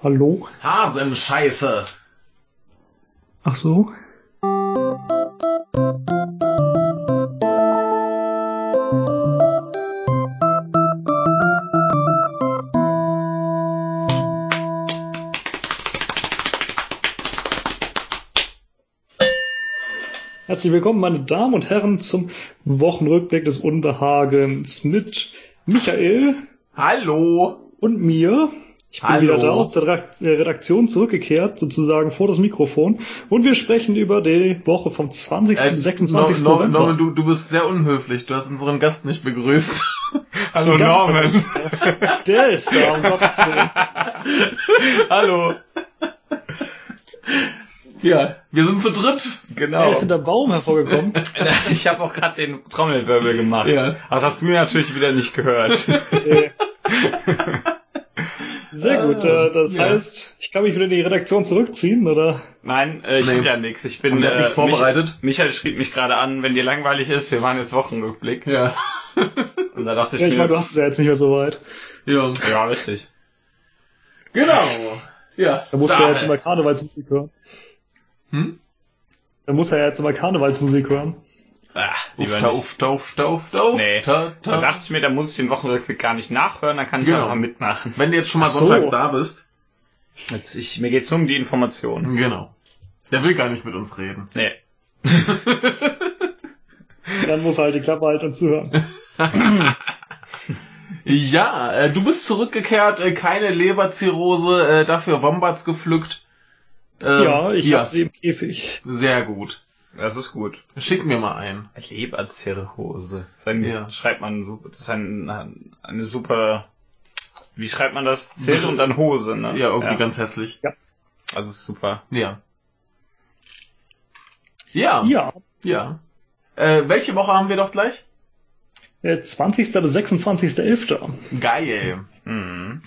Hallo? Hasenscheiße. Ach so? Herzlich willkommen, meine Damen und Herren, zum Wochenrückblick des Unbehagens mit Michael Hallo. und mir. Ich bin Hallo. wieder da aus der äh, Redaktion zurückgekehrt, sozusagen vor das Mikrofon. Und wir sprechen über die Woche vom 20. Äh, bis 26. No- No- November. Norman, du, du bist sehr unhöflich. Du hast unseren Gast nicht begrüßt. Hallo, Norman. Der ist da, um Gottes Willen. Hallo. Ja, wir sind zu dritt. Er Genau. ist hinter Baum hervorgekommen. Ich habe auch gerade den Trommelwirbel gemacht. Ja. Das hast du natürlich wieder nicht gehört. Sehr gut. Äh, das ja. heißt, ich kann mich wieder in die Redaktion zurückziehen, oder? Nein, äh, ich Nee. hab ja nix. Ich bin äh, nichts vorbereitet? Mich, Michael schrieb mich gerade an, wenn dir langweilig ist, wir waren jetzt Wochenrückblick. Ja. Und da dachte ich Ja, ich mir, meine, du hast es ja jetzt nicht mehr so weit. Ja. ja, richtig. Genau. Ja. Da musst du ja jetzt immer Karnevalsmusik hören. Hm? Da muss er ja jetzt immer Karnevalsmusik hören. Ah, lieber Ufta, ufta, ufta, ufta, ufta, Nee. ta, Da ta. dachte ich mir, da muss ich den Wochenrückblick gar nicht nachhören, dann kann ich Genau. einfach mitmachen. Wenn du jetzt schon mal Ach so. sonntags da bist. Jetzt, ich, mir geht's nur um die Information. Genau. Der will gar nicht mit uns reden. Nee. Dann muss er halt die Klappe halten und zuhören. Ja, äh, du bist zurückgekehrt, äh, keine Leberzirrhose, äh, dafür Wombats gepflückt. Ähm, ja, ich hab sie im Käfig. Sehr gut. Das ist gut. Schick mir mal ein. Leberzirrhose. Ein, Ja. Schreibt man, so- das ist ein, eine super, wie schreibt man das? Zirre und dann Hose, ne? Ja, irgendwie ganz hässlich. Also ist super. Ja. Ja. Ja. Ja, Äh, welche Woche haben wir doch gleich? äh, 20. bis 26.11. Geil. Mhm.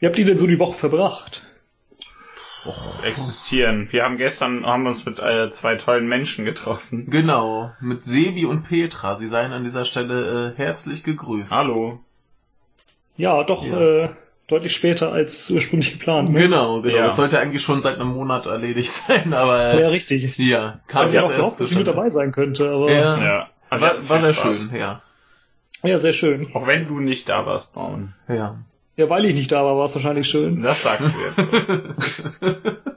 Wie habt ihr denn so die Woche verbracht? Existieren. Wir haben gestern, haben uns mit äh, zwei tollen Menschen getroffen. Genau. Mit Sebi und Petra. Sie seien an dieser Stelle äh, herzlich gegrüßt. Hallo. Ja, doch Ja. Äh, deutlich später als ursprünglich geplant. Ne? Genau, genau. Ja. Das sollte eigentlich schon seit einem Monat erledigt sein, aber äh, Ja, richtig. ja, kam Hat ja auch erst dass sie mit dabei sein könnte, aber Ja. Ja. War, war sehr Spaß. schön, ja. ja, sehr schön. Auch wenn du nicht da warst, Braun. Ja. Ja, weil ich nicht da war, war es wahrscheinlich schön. Das sagst du jetzt.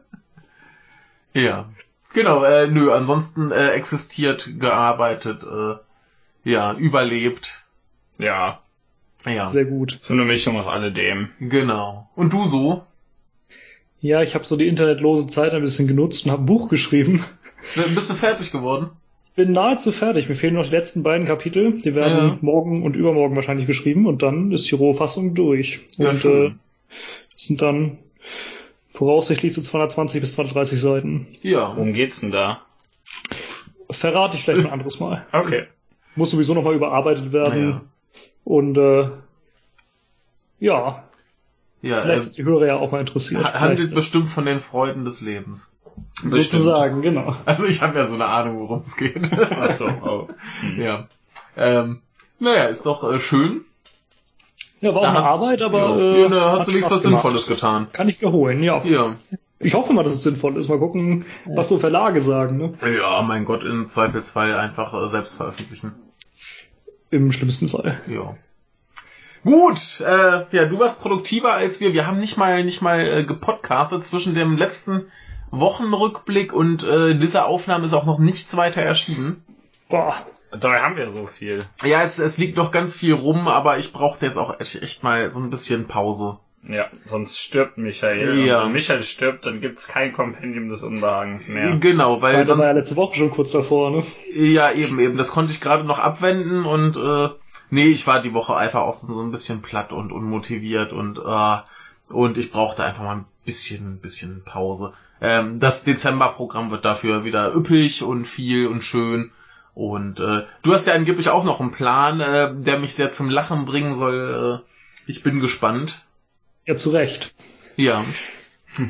Ja. Genau, äh, nö, ansonsten äh, existiert, gearbeitet, äh, ja, überlebt. ja. Ja, Sehr gut. So eine Mischung aus alledem. genau. Und du so? Ja, ich habe so die internetlose Zeit ein bisschen genutzt und habe ein Buch geschrieben. Bist du fertig geworden? Ich bin nahezu fertig. Mir fehlen noch die letzten beiden Kapitel. Die werden Ja. morgen und übermorgen wahrscheinlich geschrieben und dann ist die Rohfassung durch. Ja, und äh, schön. das sind dann voraussichtlich so 220 bis 230 Seiten. Ja. Worum geht's denn da? Verrate ich vielleicht ein anderes Mal. Okay. Muss sowieso nochmal überarbeitet werden. Ja. Und äh, ja, Ja, vielleicht äh, ist die Hörer ja auch mal interessiert. ha- handelt Vielleicht- bestimmt von den Freuden des Lebens. Sozusagen, genau. Also ich habe ja so eine Ahnung, worum es geht. Ach so. Oh. Hm. ja. Ähm, naja, ist doch äh, schön. Ja, war auch eine hast- Arbeit, aber ja, äh, ja, da hast du wenigstens was. Sinnvolles getan. Kann ich wiederholen, ja. Ja. Ich hoffe mal, dass es sinnvoll ist. Mal gucken, was so Verlage sagen, ne? Ja, mein Gott, im Zweifelsfall einfach äh, selbst veröffentlichen. Im schlimmsten Fall. Ja. Gut, äh, ja, du warst produktiver als wir. Wir haben nicht mal nicht mal äh, gepodcastet zwischen dem letzten Wochenrückblick und äh, dieser Aufnahme ist auch noch nichts weiter erschienen. Boah, Dabei haben wir so viel. Ja, es, es liegt noch ganz viel rum, aber ich brauchte jetzt auch echt, echt mal so ein bisschen Pause. Ja, sonst stirbt Michael. Ja. Und wenn Michael stirbt, dann gibt's kein Kompendium des Unbehagens mehr. Genau, weil weil da war ja sonst letzte Woche schon kurz davor, ne? ja eben eben, das konnte ich gerade noch abwenden und äh, nee, ich war die Woche einfach auch so so ein bisschen platt und unmotiviert und äh, und ich brauchte einfach mal ein bisschen bisschen Pause. Ähm, das Dezemberprogramm wird dafür wieder üppig und viel und schön. Und äh, du hast ja angeblich auch noch einen Plan, äh, der mich sehr zum Lachen bringen soll. Äh, ich bin gespannt. Ja, zu Recht. Ja.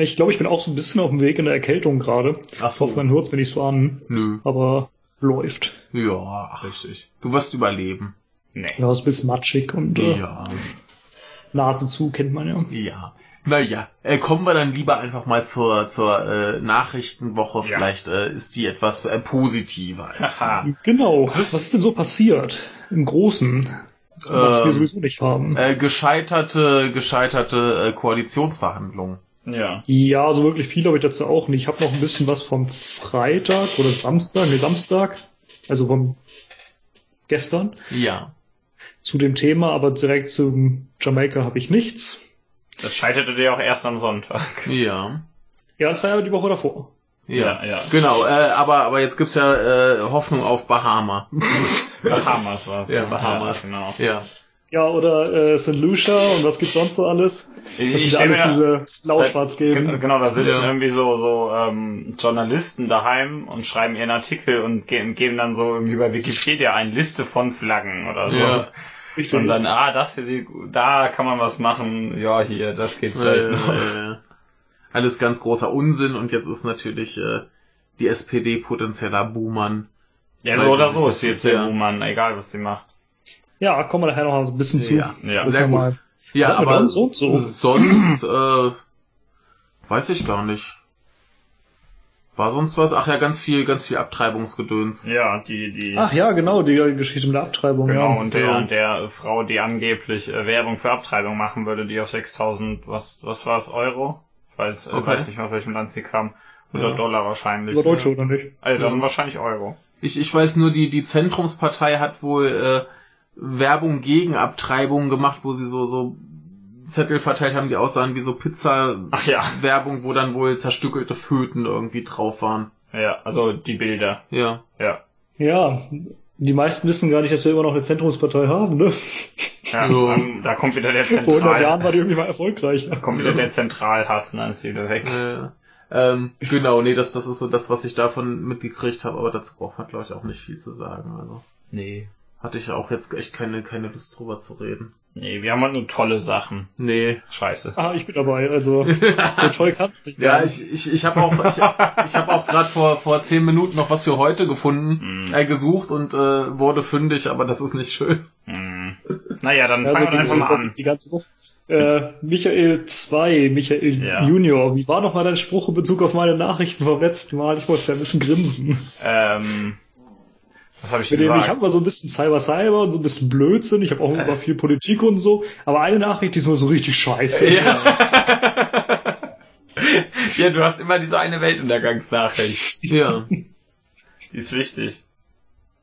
Ich glaube, ich bin auch so ein bisschen auf dem Weg in der Erkältung gerade. Ach Ich hoffe, man hört es mir nicht so an, Nö. aber läuft. Ja, ach, Richtig. du wirst überleben. Nee. Ja, ist ein bisschen matschig und äh, Ja. Nase zu, kennt man ja. Ja. Naja, äh, kommen wir dann lieber einfach mal zur, zur äh, Nachrichtenwoche. Ja. Vielleicht äh, ist die etwas äh, positiver. Genau. Was ist denn so passiert? Im Großen. Was wir Ähm, sowieso nicht haben. äh, gescheiterte, gescheiterte äh, Koalitionsverhandlungen. Ja. Ja, so wirklich viel habe ich dazu auch nicht. Ich habe noch ein bisschen was vom Freitag oder Samstag, nee, Samstag, also vom gestern, Ja. zu dem Thema, aber direkt zum Jamaika habe ich nichts. Das scheiterte dir auch erst am Sonntag. Ja. Ja, das war ja die Woche davor. Ja, Ja, ja. Genau, äh, aber, aber jetzt gibt's ja äh, Hoffnung auf Bahama. Bahamas war's. Ja? Bahamas. Ja, genau. ja. Ja, oder äh, St. Lucia und was gibt's sonst so alles? Das Ich, sind ja alles mir, diese Gen- blau-schwarz-gelben. Genau, da sitzen Ja. irgendwie so, so ähm, Journalisten daheim und schreiben ihren Artikel und ge geben dann so irgendwie bei Wikipedia eine Liste von Flaggen oder so. Ja. Richtig. Und dann, ah, das hier sieht gut, da kann man was machen, ja, hier, das geht Äh, vielleicht noch. äh, alles ganz großer Unsinn und jetzt ist natürlich äh, die SPD potenzieller Buhmann. Ja, so oder so ist sie jetzt ja- der Buhmann, egal was sie macht. ja, kommen wir nachher noch ein bisschen zu. Ja, Ja. Sehr gut. mal. Ja, aber so so. sonst äh, weiß ich gar nicht. War sonst was? Ach ja, ganz viel, ganz viel Abtreibungsgedöns. Ja, die, die, Ach ja, genau, die Geschichte mit der Abtreibung. genau, ja. und der, Ja. und der Frau, die angeblich äh, Werbung für Abtreibung machen würde, die auf 6000, was, was war es, Euro? Ich weiß, äh, Okay. weiß nicht mehr, aus welchem Land sie kam. 100 Ja. Dollar wahrscheinlich. Über Deutsche oder nicht? Also dann Ja. wahrscheinlich Euro. Ich, ich weiß nur, die, die Zentrumspartei hat wohl äh, Werbung gegen Abtreibungen gemacht, wo sie so, so Zettel verteilt haben, die aussahen wie so Pizza-Werbung, ja. wo dann wohl zerstückelte Föten irgendwie drauf waren. Ja, also die Bilder. Ja. Ja. Ja, die meisten wissen gar nicht, dass wir immer noch eine Zentrumspartei haben, ne? Ja, Ja. dann, da kommt wieder der Vor 100 Jahren Zentral, war die irgendwie mal erfolgreicher. kommt wieder der Zentralhass, dann ist sie wieder weg. Äh, ähm, genau, nee, das, das ist so das, was ich davon mitgekriegt habe, aber dazu braucht man, glaube ich, auch nicht viel zu sagen. Also Nee. hatte ich auch jetzt echt keine, keine Lust drüber zu reden. Nee, wir haben halt nur tolle Sachen. Nee. Scheiße. Ah, ich bin dabei, also so toll kann es nicht Ja, ich, ich, ich habe auch, ich, ich habe auch gerade vor, vor zehn Minuten noch was für heute gefunden, Mm. äh, gesucht und äh, wurde fündig, aber das ist nicht schön. Hm. Naja, dann Ja, fangen wir ging's einfach mal an. die ganze Woche. Äh, Michael 2, Michael Ja. Junior, wie war noch mal dein Spruch in Bezug auf meine Nachrichten vom letzten Mal? Ich muss ja ein bisschen grinsen. Ähm, was habe ich Mit dem, ich gesagt? habe mal so ein bisschen Cyber Cyber und so ein bisschen Blödsinn, ich habe auch über viel Politik und so, aber eine Nachricht, die ist nur so richtig scheiße. Ja. ja, du hast immer diese eine Weltuntergangsnachricht. Ja. Die ist wichtig.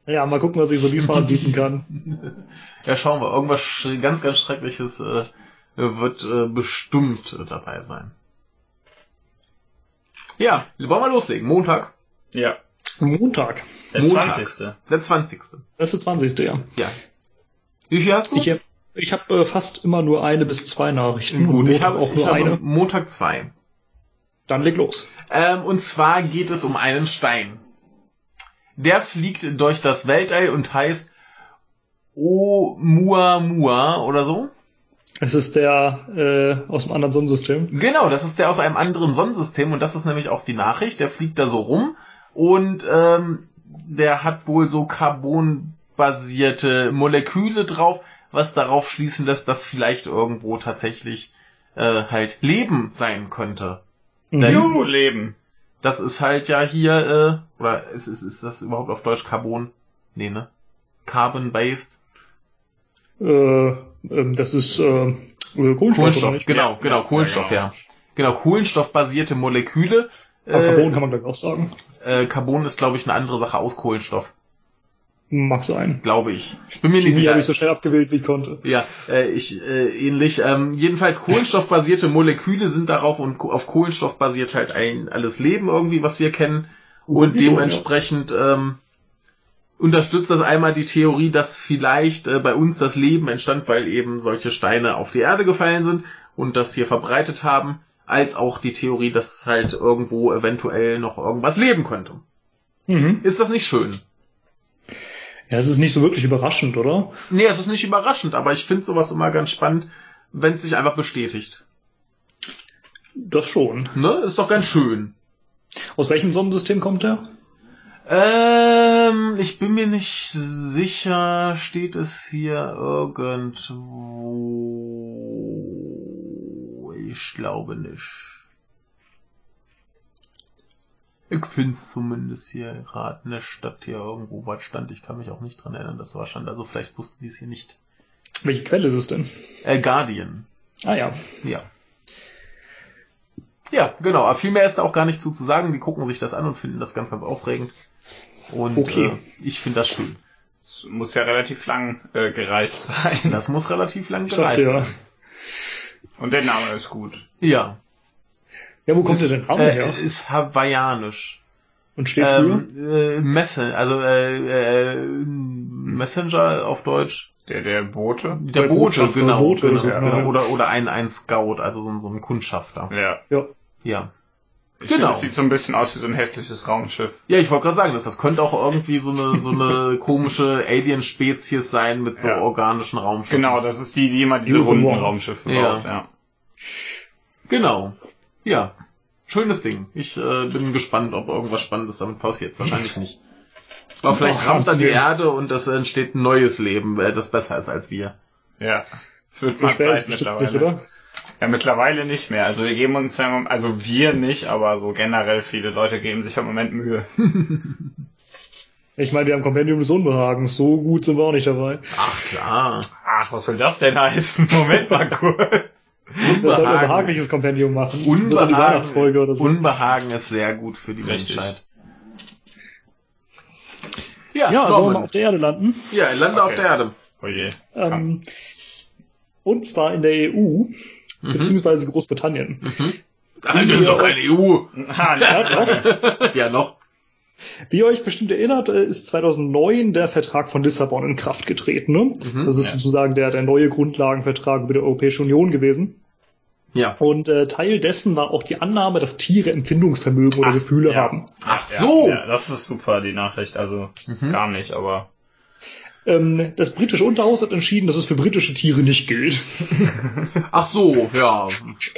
Ja, mal gucken, was ich so diesmal anbieten kann. Ja, schauen wir. Irgendwas ganz, ganz Schreckliches äh, wird äh, bestimmt äh, dabei sein. Ja, wollen wir loslegen. Montag, Ja. Montag, Der Montag. 20. der 20. das ist der 20. Ja. Ja. Wie viel hast du? Ich, hab- ich habe äh, fast immer nur eine bis zwei Nachrichten. Gut, ich habe auch ich nur habe eine. Montag zwei. Dann leg los. Ähm, und zwar geht es um einen Stein. Der fliegt durch das Weltall und heißt Oumuamua oder so. Es ist der äh, aus dem anderen Sonnensystem. Genau, das ist der aus einem anderen Sonnensystem und das ist nämlich auch die Nachricht. Der fliegt da so rum und ähm, der hat wohl so carbonbasierte Moleküle drauf, was darauf schließen lässt, dass vielleicht irgendwo tatsächlich äh, halt Leben sein könnte. Mhm. Denn- Juhu, Leben. Das ist halt ja hier, äh, oder ist, ist, ist das überhaupt auf Deutsch Carbon? Nee, ne? Carbon-based? Äh, ähm, das ist äh, äh, Kohlenstoff, oder Kohlenstoff, nicht? genau, Ja, genau, ja, Kohlenstoff, ja, ja. Genau, Kohlenstoffbasierte Moleküle. Aber Äh, Carbon kann man gleich auch sagen. äh, Carbon ist, glaube ich, eine andere Sache aus Kohlenstoff, Mag sein. glaube ich. Ich bin mir nicht sicher. habe ich so schnell abgewählt, wie ich konnte. Ja, äh, ich äh, ähnlich. Ähm, jedenfalls kohlenstoffbasierte Moleküle sind darauf und auf Kohlenstoff basiert halt ein alles Leben irgendwie, was wir kennen. Und dementsprechend ähm, unterstützt das einmal die Theorie, dass vielleicht äh, bei uns das Leben entstand, weil eben solche Steine auf die Erde gefallen sind und das hier verbreitet haben, als auch die Theorie, dass halt irgendwo eventuell noch irgendwas leben könnte. Mhm. Ist das nicht schön? Ja, es ist nicht so wirklich überraschend, oder? Nee, es ist nicht überraschend, aber ich finde sowas immer ganz spannend, wenn es sich einfach bestätigt. Das schon. Ne? Ist doch ganz schön. Aus welchem Sonnensystem kommt der? Ähm, ich bin mir nicht sicher, steht es hier irgendwo. Ich glaube nicht. Ich find's zumindest hier gerade in der Stadt hier irgendwo was stand. Ich kann mich auch nicht dran erinnern, dass was stand. Also vielleicht wussten die es hier nicht. Welche Quelle ist es denn? Äh, Guardian. Ah ja. Ja. Ja, genau. Aber viel mehr ist da auch gar nicht zu, zu sagen. Die gucken sich das an und finden das ganz, ganz aufregend. Und Okay. äh, ich finde das schön. Es muss ja relativ lang äh, gereist sein. Das muss relativ lang gereist dachte ja. Und der Name ist gut. Ja. Ja, wo kommt ist, der denn Name äh, her? Ist hawaiianisch. Und steht für? Ähm, äh, Messe, also äh, äh, Messenger auf Deutsch. Der, der Bote. Der Bei Bote, genau. Bote genau, genau. Oder, oder ein, ein Scout, also so, ein- so ein Kundschafter. Ja. Ja. Ja. Ich Genau. Finde, das sieht so ein bisschen aus wie so ein hässliches Raumschiff. Ja, ich wollte gerade sagen, das, das könnte auch irgendwie so eine, so eine komische Alien-Spezies sein mit so Ja. organischen Raumschiffen. Genau, das ist die, die immer diese Use runden. Raumschiffe Ja. baut. Ja. Genau. Ja. Schönes Ding. Ich äh, bin gespannt, ob irgendwas Spannendes damit passiert. Wahrscheinlich nicht. Aber vielleicht rammt er die. Erde und es entsteht ein neues Leben, äh, das besser ist als wir. Ja. Es wird So mal Zeit mittlerweile. nicht, oder? Ja, mittlerweile nicht mehr. Also wir geben uns ja, im- also wir nicht, aber so generell viele Leute geben sich im Moment Mühe. Ich meine, wir haben Compendium des Unbehagens. So gut sind wir auch nicht dabei. Ach klar. Ach, was soll das denn heißen? Moment mal kurz. Wir sollten ein behagliches Kompendium machen. Die Unbehagen, Weihnachtsfolge oder so. Unbehagen ist sehr gut für die Richtig. Menschheit. Ja, ja, sollen wir mal auf der Erde landen? ja, lande auf Okay. der Erde. Oh je. Ähm, und zwar in der EU, Mhm. beziehungsweise Großbritannien. Ah, das ist doch keine EU. Ah, Ja, ja, doch. Ja, noch. Wie ihr euch bestimmt erinnert, äh, ist 2009 der Vertrag von Lissabon in Kraft getreten. Ne? Mhm, das ist ja. sozusagen der, der neue Grundlagenvertrag über die Europäische Union gewesen. Ja. Und äh, Teil dessen war auch die Annahme, dass Tiere Empfindungsvermögen oder Ach, Gefühle ja. haben. Ach so. Ja, das ist super, die Nachricht. Also Mhm. gar nicht, aber Ähm, das britische Unterhaus hat entschieden, dass es für britische Tiere nicht gilt. Ach so, ja.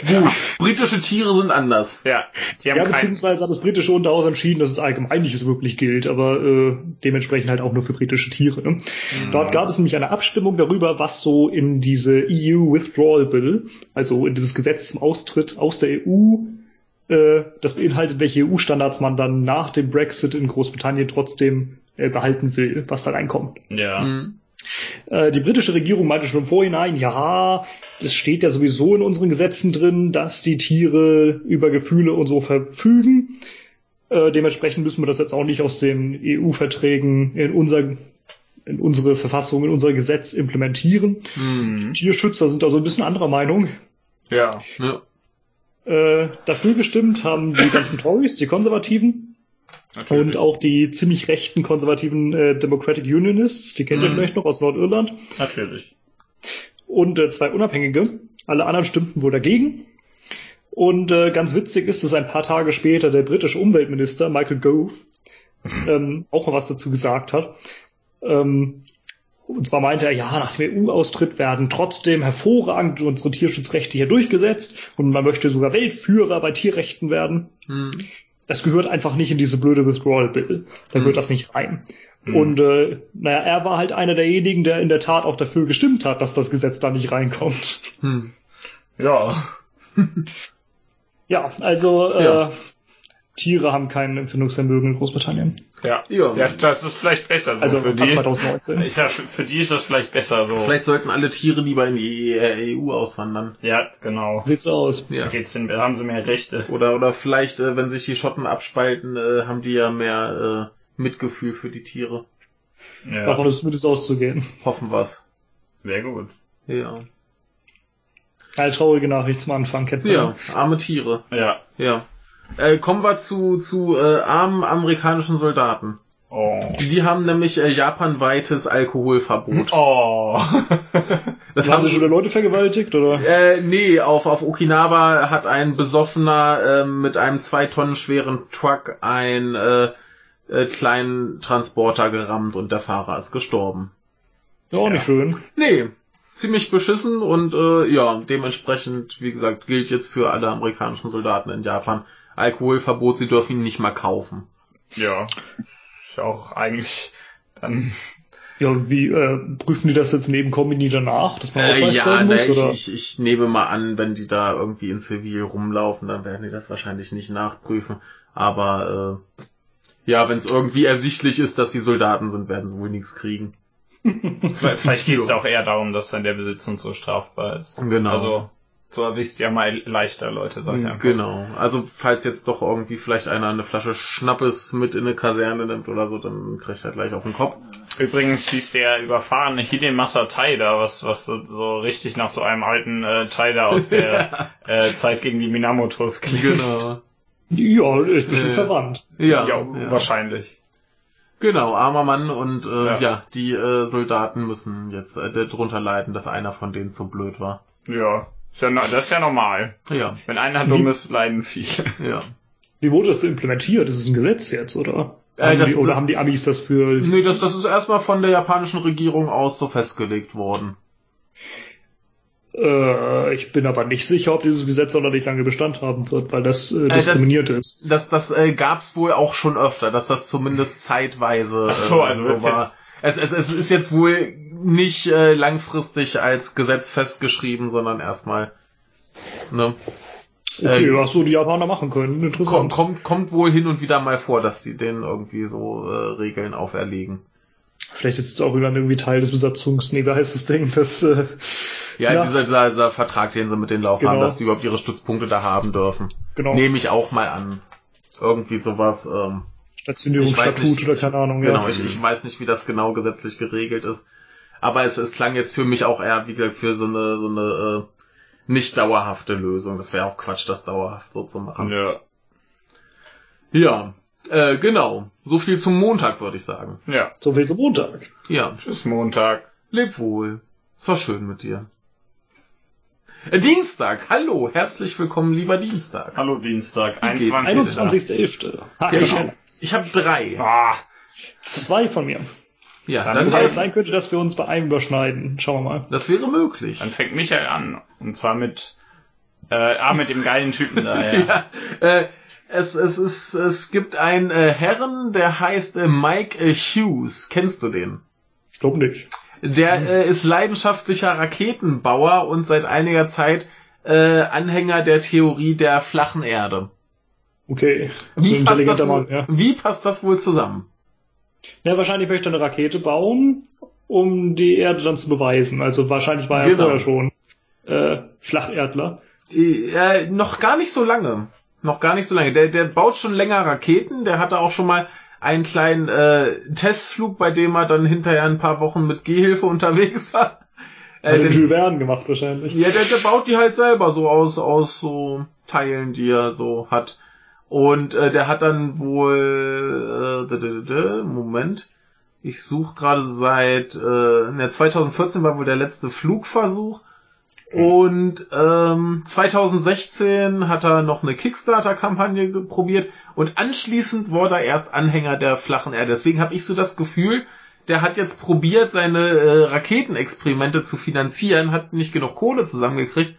Gut. Britische Tiere sind anders. ja, die haben Ja, beziehungsweise hat das britische Unterhaus entschieden, dass es allgemein nicht wirklich gilt, aber äh, dementsprechend halt auch nur für britische Tiere. Ne? Mhm. Dort gab es nämlich eine Abstimmung darüber, was so in diese EU Withdrawal Bill, also in dieses Gesetz zum Austritt aus der EU, äh, das beinhaltet, welche EU-Standards man dann nach dem Brexit in Großbritannien trotzdem behalten will, was da reinkommt. ja. Mhm. Äh, die britische Regierung meinte schon im Vorhinein, ja, es steht ja sowieso in unseren Gesetzen drin, dass die Tiere über Gefühle und so verfügen. Äh, dementsprechend müssen wir das jetzt auch nicht aus den EU-Verträgen in unser in unsere Verfassung, in unser Gesetz implementieren. Mhm. Tierschützer sind da so ein bisschen anderer Meinung. ja. Ja. Äh, dafür gestimmt haben die ganzen Tories, die Konservativen Natürlich. und auch die ziemlich rechten konservativen äh, Democratic Unionists, die kennt ihr Mhm. vielleicht noch aus Nordirland. Natürlich. und äh, zwei Unabhängige. Alle anderen stimmten wohl dagegen. Und äh, ganz witzig ist, dass ein paar Tage später der britische Umweltminister Michael Gove ähm, auch mal was dazu gesagt hat. Ähm, und zwar meinte er, ja, nach dem EU-Austritt werden trotzdem hervorragend unsere Tierschutzrechte hier durchgesetzt und man möchte sogar Weltführer bei Tierrechten werden. Mhm. Das gehört einfach nicht in diese blöde Withdrawal Bill. Da Mhm. gehört das nicht rein. Mhm. Und äh, naja, er war halt einer derjenigen, der in der Tat auch dafür gestimmt hat, dass das Gesetz da nicht reinkommt. Mhm. Ja. Ja, also äh, Ja. Tiere haben kein Empfindungsvermögen in Großbritannien. Ja. Ja. Ja, das ist vielleicht besser so Also für die. 2019. Ist ja, für die ist das vielleicht besser so. Vielleicht sollten alle Tiere lieber in die EU auswandern. Ja, genau. Sieht's so aus. Ja. Geht's da haben sie mehr Rechte. Oder, oder vielleicht, äh, wenn sich die Schotten abspalten, äh, haben die ja mehr äh, Mitgefühl für die Tiere. Ja. Davon ist zumindest auszugehen. Hoffen wir's. Sehr gut. Ja. Eine traurige Nachricht zum Anfang, kennt man. Ja, arme Tiere. Ja. Ja. Äh, kommen wir zu, zu äh, armen amerikanischen Soldaten. Oh. Die haben nämlich äh, japanweites Alkoholverbot. Oh. Das haben haben sie schon wieder Leute vergewaltigt, oder? Äh, nee, auf, auf Okinawa hat ein Besoffener ähm, mit einem zwei Tonnen schweren Truck einen äh, äh, kleinen Transporter gerammt und der Fahrer ist gestorben. Ja, auch nicht schön. Nee, ziemlich beschissen und äh, ja, dementsprechend, wie gesagt, gilt jetzt für alle amerikanischen Soldaten in Japan Alkoholverbot, sie dürfen ihn nicht mal kaufen. Ja. Ist ja auch eigentlich dann Ja, und wie äh, prüfen die das jetzt neben Kombini danach, dass man Äh, Ausweis ja, zeigen ne, muss? ich, oder? ich, ich nehme mal an, wenn die da irgendwie in Zivil rumlaufen, dann werden die das wahrscheinlich nicht nachprüfen. Aber äh, ja, wenn es irgendwie ersichtlich ist, dass sie Soldaten sind, werden sie wohl nichts kriegen. Vielleicht, vielleicht geht es auch eher darum, dass dann der Besitz und so strafbar ist. Genau. Also, so erwischt ja mal leichter Leute solche einfach. Genau. Also falls jetzt doch irgendwie vielleicht einer eine Flasche Schnappes mit in eine Kaserne nimmt oder so, dann kriegt er gleich auf den Kopf. Übrigens hieß der überfahrene Hidemasa Taida, was, was so, so richtig nach so einem alten äh, Taida aus der äh, Zeit gegen die Minamotos klingt. Genau. Ja, ist bestimmt Äh, verwandt. Ja, Ja, ja. wahrscheinlich. Genau, armer Mann und äh, ja. Ja. die äh, Soldaten müssen jetzt äh, darunter leiden, dass einer von denen zu blöd war. Ja. Ist ja das ist ja normal. Ja, Wenn einer dumm ist, leiden viele. ja. Wie wurde das denn implementiert? Ist es ein Gesetz jetzt, oder? Äh, haben das- die, oder haben die Amis das für... Nee, das, das ist erstmal von der japanischen Regierung aus so festgelegt worden. Äh, ich bin aber nicht sicher, ob dieses Gesetz auch noch nicht lange Bestand haben wird, weil das äh, das- diskriminiert ist. Das, das äh, gab's wohl auch schon öfter, dass das zumindest zeitweise Ach so, äh, also so war. jetzt- Es, es, es ist jetzt wohl nicht äh, langfristig als Gesetz festgeschrieben, sondern erstmal. Ne? Okay, Äh, was so die Japaner machen können. Kommt, Interessant. kommt, kommt wohl hin und wieder mal vor, dass die denen irgendwie so äh, Regeln auferlegen. Vielleicht ist es auch irgendwie Teil des Besatzungs... Nee, wie heißt das Ding? Das, äh, Ja, Ja. Dieser, dieser, dieser Vertrag, den sie mit den Laufern, Genau. dass die überhaupt ihre Stützpunkte da haben dürfen. genau, Nehme ich auch mal an. Irgendwie sowas. Ähm, Stationierungsstatut ich weiß nicht, oder keine Ahnung. Genau, ja. ich, ich weiß nicht, wie das genau gesetzlich geregelt ist. Aber es, es klang jetzt für mich auch eher wie gesagt, für so eine, so eine äh, nicht dauerhafte Lösung. Das wäre auch Quatsch, das dauerhaft so zu machen. Ja. Ja, äh, genau. So viel zum Montag, würde ich sagen. Ja. So viel zum Montag. Ja, Tschüss Montag. leb wohl. Es war schön mit dir. Äh, Dienstag, hallo, herzlich willkommen, lieber Dienstag. Hallo Dienstag. Wie geht's? 21. 21.11. Ha, Ja, ich, genau. Ich habe drei. Ah, Zwei von mir. Ja, Dann dann, es dann sein könnte, dass wir uns bei einem überschneiden. Schauen wir mal. das wäre möglich. dann fängt Michael an. Und zwar mit, äh, ah, mit dem geilen Typen da, ja. Ja, äh, es, es, ist, es gibt einen äh, Herren, der heißt äh, Mike äh, Hughes. Kennst du den? Ich glaube nicht. Der äh, ist leidenschaftlicher Raketenbauer und seit einiger Zeit äh, Anhänger der Theorie der flachen Erde. Okay. So Wie ein passt, das Mann, ja. wie passt das wohl zusammen? Ja, wahrscheinlich möchte er eine Rakete bauen, um die Erde dann zu beweisen. Also wahrscheinlich war er Genau. vorher schon äh, Flacherdler. Äh, noch gar nicht so lange. Noch gar nicht so lange. Der, der baut schon länger Raketen. Der hatte auch schon mal einen kleinen äh, Testflug, bei dem er dann hinterher ein paar Wochen mit Gehhilfe unterwegs war. Äh, Hat den Jules Verne gemaut wahrscheinlich. Ja, der, der baut die halt selber so aus, aus so Teilen, die er so hat. Und äh, der hat dann wohl, äh, Moment, ich suche gerade seit, äh, ne, 2014 war wohl der letzte Flugversuch. Und ähm, 2016 hat er noch eine Kickstarter-Kampagne probiert und anschließend wurde er erst Anhänger der flachen Erde. Deswegen habe ich so das Gefühl, der hat jetzt probiert, seine äh, Raketenexperimente zu finanzieren, hat nicht genug Kohle zusammengekriegt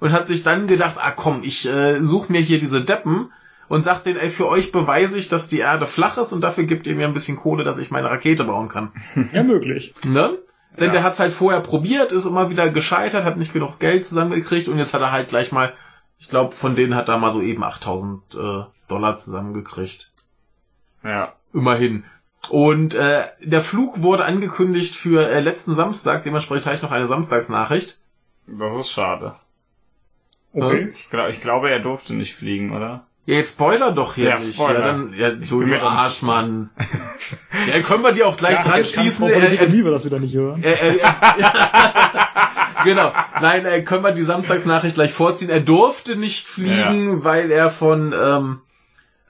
und hat sich dann gedacht, ah komm, ich äh, suche mir hier diese Deppen und sag denen, ey, für euch beweise ich, dass die Erde flach ist und dafür gibt ihr mir ein bisschen Kohle, dass ich meine Rakete bauen kann. Ja, möglich. Ne? Denn Ja. der hat's halt vorher probiert, ist immer wieder gescheitert, hat nicht genug Geld zusammengekriegt und jetzt hat er halt gleich mal, ich glaube, von denen hat er mal so eben 8000 äh, Dollar zusammengekriegt. Ja. Immerhin. Und äh, der Flug wurde angekündigt für äh, letzten Samstag, dementsprechend habe ich noch eine Samstagsnachricht. Das ist schade. Okay. Ich, glaub, ich glaube, er durfte nicht fliegen, oder? Ja, jetzt spoiler doch hier Ja, nicht. Spoiler. Ja, dann, ja, du, bin du mir da nicht Arsch, Mann. ja, können wir die auch gleich Ja, dran schließen? Äh, äh, Liebe das wieder nicht hören. äh, äh, genau. Nein, äh, können wir die Samstagsnachricht gleich vorziehen. Er durfte nicht fliegen, weil er von ähm,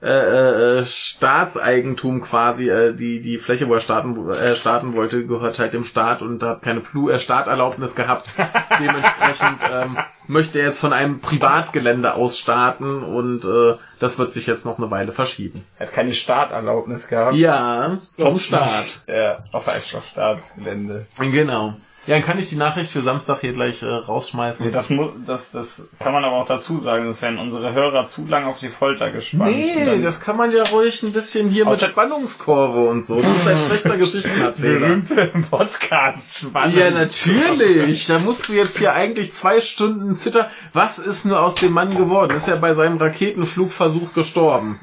äh, äh, Staatseigentum quasi, äh, die die Fläche, wo er starten, äh, starten wollte, gehört halt dem Staat und hat keine Flu äh, Starterlaubnis gehabt. Dementsprechend ähm, möchte er jetzt von einem Privatgelände aus starten und äh, das wird sich jetzt noch eine Weile verschieben. Er hat keine Starterlaubnis gehabt. Ja, vom Staat. Ja, auf einem Staatsgelände. Genau. Ja, dann kann ich die Nachricht für Samstag hier gleich äh, rausschmeißen. Nee, das, das, das kann man aber auch dazu sagen, das werden unsere Hörer zu lang auf die Folter gespannt. Nee, das kann man ja ruhig ein bisschen hier mit Spannungskurve und so. Du bist ein schlechter Geschichtenerzähler. berühmte Podcast spannend. Ja, natürlich. Da musst du jetzt hier eigentlich zwei Stunden zittern. Was ist nur aus dem Mann geworden? Ist er bei seinem Raketenflugversuch gestorben?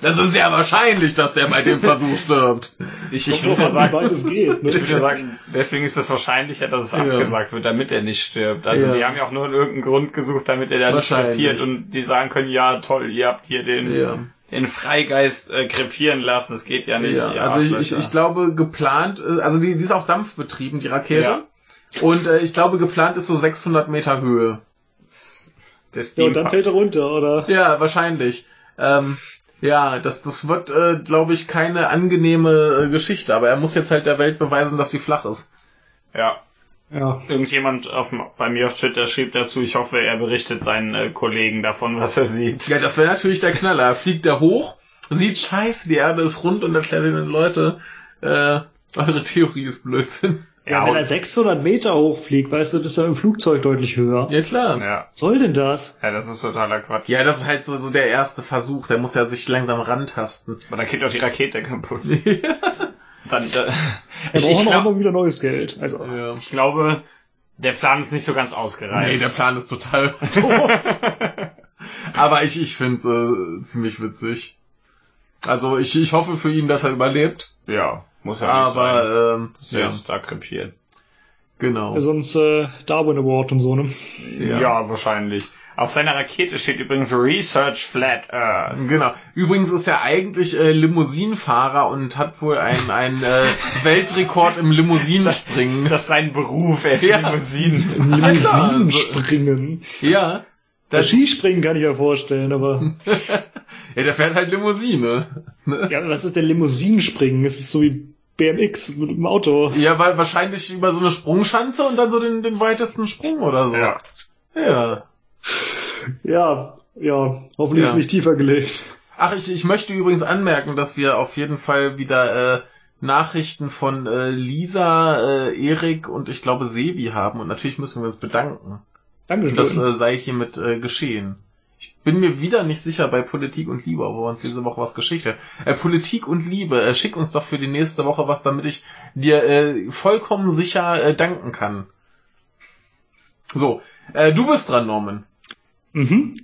Das ist ja wahrscheinlich, dass der bei dem Versuch stirbt. Ich, Ich würde würde sagen, es geht. Ne? ich würde sagen, deswegen ist es wahrscheinlicher, dass es Ja. abgesagt wird, damit er nicht stirbt. Also Ja. die haben ja auch nur irgendeinen Grund gesucht, damit er da nicht krepiert und die sagen können, ja toll, ihr habt hier den, Ja. den Freigeist äh, krepieren lassen, das geht ja nicht. Ja, also ich, ich, ich glaube geplant, äh, also die, die ist auch dampfbetrieben, die Rakete. Ja. Und äh, ich glaube geplant ist so 600 Meter Höhe. Der Ja, und dann fällt er runter, oder? Ja, wahrscheinlich. Ähm, ja, das, das wird, äh, glaube ich, keine angenehme äh, Geschichte. Aber er muss jetzt halt der Welt beweisen, dass sie flach ist. ja, Ja. irgendjemand auf, bei mir auf Twitter schrieb dazu, ich hoffe, er berichtet seinen äh, Kollegen davon, was er sieht. Ja, das wäre natürlich der Knaller. Er fliegt da hoch, sieht scheiße, die Erde ist rund und erklärt den Leute, äh, eure Theorie ist Blödsinn. Ja, Ja, wenn er und- 600 Meter hochfliegt, weißt du, bist du im Flugzeug deutlich höher. Ja, klar. ja, Was soll denn das? ja, das ist totaler Quatsch. Ja, das ist halt so, so der erste Versuch. Der muss ja sich langsam rantasten. Aber dann geht doch die Rakete kaputt. Dann, äh, Er ich, braucht ich, noch glaub, immer wieder neues Geld. Also, ja. ich glaube, der Plan ist nicht so ganz ausgereift. Nee, der Plan ist total doof. Aber ich, ich find's äh, ziemlich witzig. Also ich, ich hoffe für ihn, dass er überlebt. ja, muss ja nicht sein. Aber ähm, Ist ja da krepiert. genau. sonst äh, Darwin Award und so, ne? Ja. Ja. wahrscheinlich. Auf seiner Rakete steht übrigens Research Flat Earth. Genau. Übrigens ist er eigentlich äh, Limousinenfahrer und hat wohl einen, einen äh, Weltrekord im Ist Limousinenspringen. das sein Beruf? Er ist Ja. Limousinen. Limousinen so- springen. Ja. Das, Skispringen kann ich mir vorstellen, aber ja, der fährt halt Limousine. ja, was ist denn Limousinenspringen? Es ist so wie BMX mit dem Auto. Ja, weil wahrscheinlich über so eine Sprungschanze und dann so den, den weitesten Sprung oder so. Ja. ja. Ja, ja, hoffentlich Ja. ist nicht tiefer gelegt. Ach, ich, ich möchte übrigens anmerken, dass wir auf jeden Fall wieder äh, Nachrichten von äh, Lisa, äh, Erik und ich glaube Sebi haben und natürlich müssen wir uns bedanken. Dankeschön. Das äh, sei hiermit äh, geschehen. Ich bin mir wieder nicht sicher bei Politik und Liebe, ob wir uns diese Woche was geschickt haben. Äh, Politik und Liebe, äh, schick uns doch für die nächste Woche was, damit ich dir äh, vollkommen sicher äh, danken kann. So, äh, du bist dran, Norman. Mhm.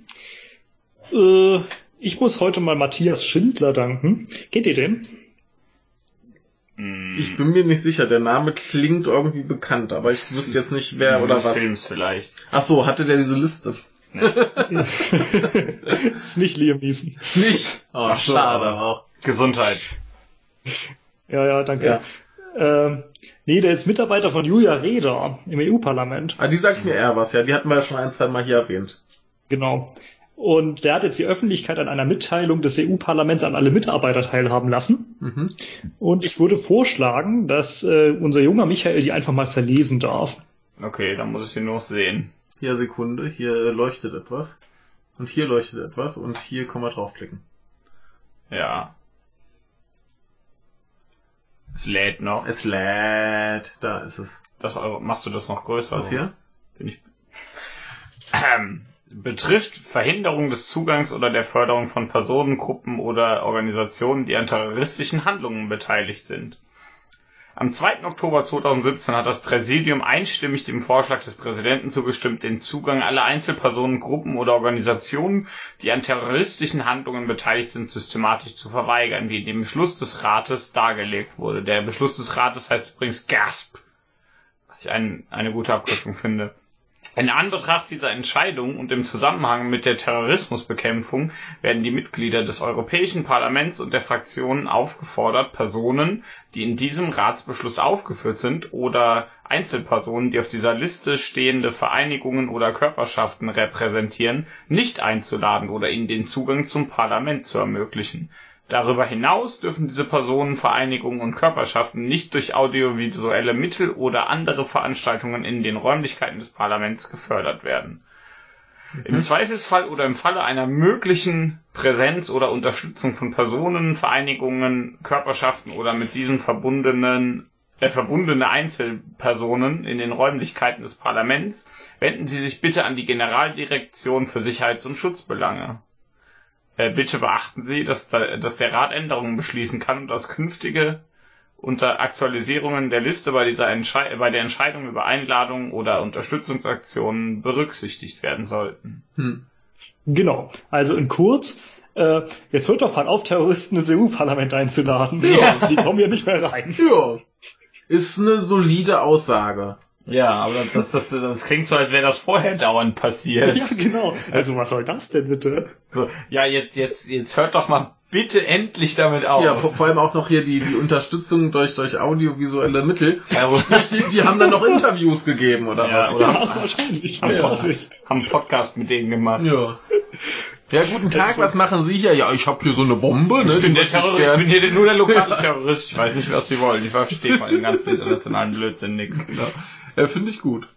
Äh, ich muss heute mal Matthias Schindler danken. Kennt ihr den? Hm, Ich bin mir nicht sicher, der Name klingt irgendwie bekannt, aber ich wüsste jetzt nicht wer oder dieses was. Films vielleicht. Ach so, hatte der diese Liste? ist nicht Liam Neeson. Nicht? Oh, Ach so, schade aber- auch. Gesundheit. Ja, ja, danke. Ähm, nee, der ist Mitarbeiter von Julia Reda im EU-Parlament. Ah, die sagt mir eher was, ja. Die hatten wir ja schon ein, zwei Mal hier erwähnt. Genau. Und der hat jetzt die Öffentlichkeit an einer Mitteilung des EU-Parlaments an alle Mitarbeiter teilhaben lassen. Mhm. Und ich würde vorschlagen, dass äh, unser junger Michael die einfach mal verlesen darf. Okay, dann muss ich den noch sehen. Hier, Sekunde. Hier äh, leuchtet etwas. Und hier leuchtet etwas. Und hier können wir draufklicken. Ja. Es lädt noch. Es lädt. Da ist es. Das, äh, machst du das noch größer? Was hier? Bin ich... Ähm, betrifft Verhinderung des Zugangs oder der Förderung von Personen, Gruppen oder Organisationen, die an terroristischen Handlungen beteiligt sind. Am 2. Oktober 2017 hat das Präsidium einstimmig dem Vorschlag des Präsidenten zugestimmt, den Zugang aller Einzelpersonen, Gruppen oder Organisationen, die an terroristischen Handlungen beteiligt sind, systematisch zu verweigern, wie in dem Beschluss des Rates dargelegt wurde. Der Beschluss des Rates heißt übrigens GASP, was ich ein, eine gute Abkürzung finde. In Anbetracht dieser Entscheidung und im Zusammenhang mit der Terrorismusbekämpfung werden die Mitglieder des Europäischen Parlaments und der Fraktionen aufgefordert, Personen, die in diesem Ratsbeschluss aufgeführt sind, oder Einzelpersonen, die auf dieser Liste stehende Vereinigungen oder Körperschaften repräsentieren, nicht einzuladen oder ihnen den Zugang zum Parlament zu ermöglichen. Darüber hinaus dürfen diese Personen, Vereinigungen und Körperschaften nicht durch audiovisuelle Mittel oder andere Veranstaltungen in den Räumlichkeiten des Parlaments gefördert werden. Im Zweifelsfall oder im Falle einer möglichen Präsenz oder Unterstützung von Personen, Vereinigungen, Körperschaften oder mit diesen verbundenen äh, verbundene Einzelpersonen in den Räumlichkeiten des Parlaments, wenden Sie sich bitte an die Generaldirektion für Sicherheits- und Schutzbelange. Äh, bitte beachten Sie, dass, da, dass der Rat Änderungen beschließen kann und dass künftige unter Aktualisierungen der Liste bei, dieser Entschei bei der Entscheidung über Einladungen oder Unterstützungsaktionen berücksichtigt werden sollten. Hm. Genau. Also in kurz, äh, jetzt hört doch mal auf, Terroristen ins EU-Parlament einzuladen. Ja. Die kommen ja nicht mehr rein. Ja. Ist eine solide Aussage. Ja, aber das, das, das klingt so, als wäre das vorher dauernd passiert. Ja, genau. Also was soll das denn bitte? So, ja, jetzt, jetzt, jetzt hört doch mal bitte endlich damit auf. Ja, vor, vor allem auch noch hier die, die Unterstützung durch, durch audiovisuelle Mittel. Ja, Die, die haben dann noch Interviews gegeben, oder Ja, was? Oder? Ja, wahrscheinlich. haben, Ja. haben einen Podcast mit denen gemacht. Ja. Ja, guten Tag, was machen Sie hier? Ja, ich habe hier so eine Bombe, ne? Ich bin der Terrorist, ich bin hier nur der lokale Terrorist. Ich weiß nicht, was sie wollen. Ich verstehe von dem ganzen internationalen Blödsinn nix. Genau. Ja, finde ich gut.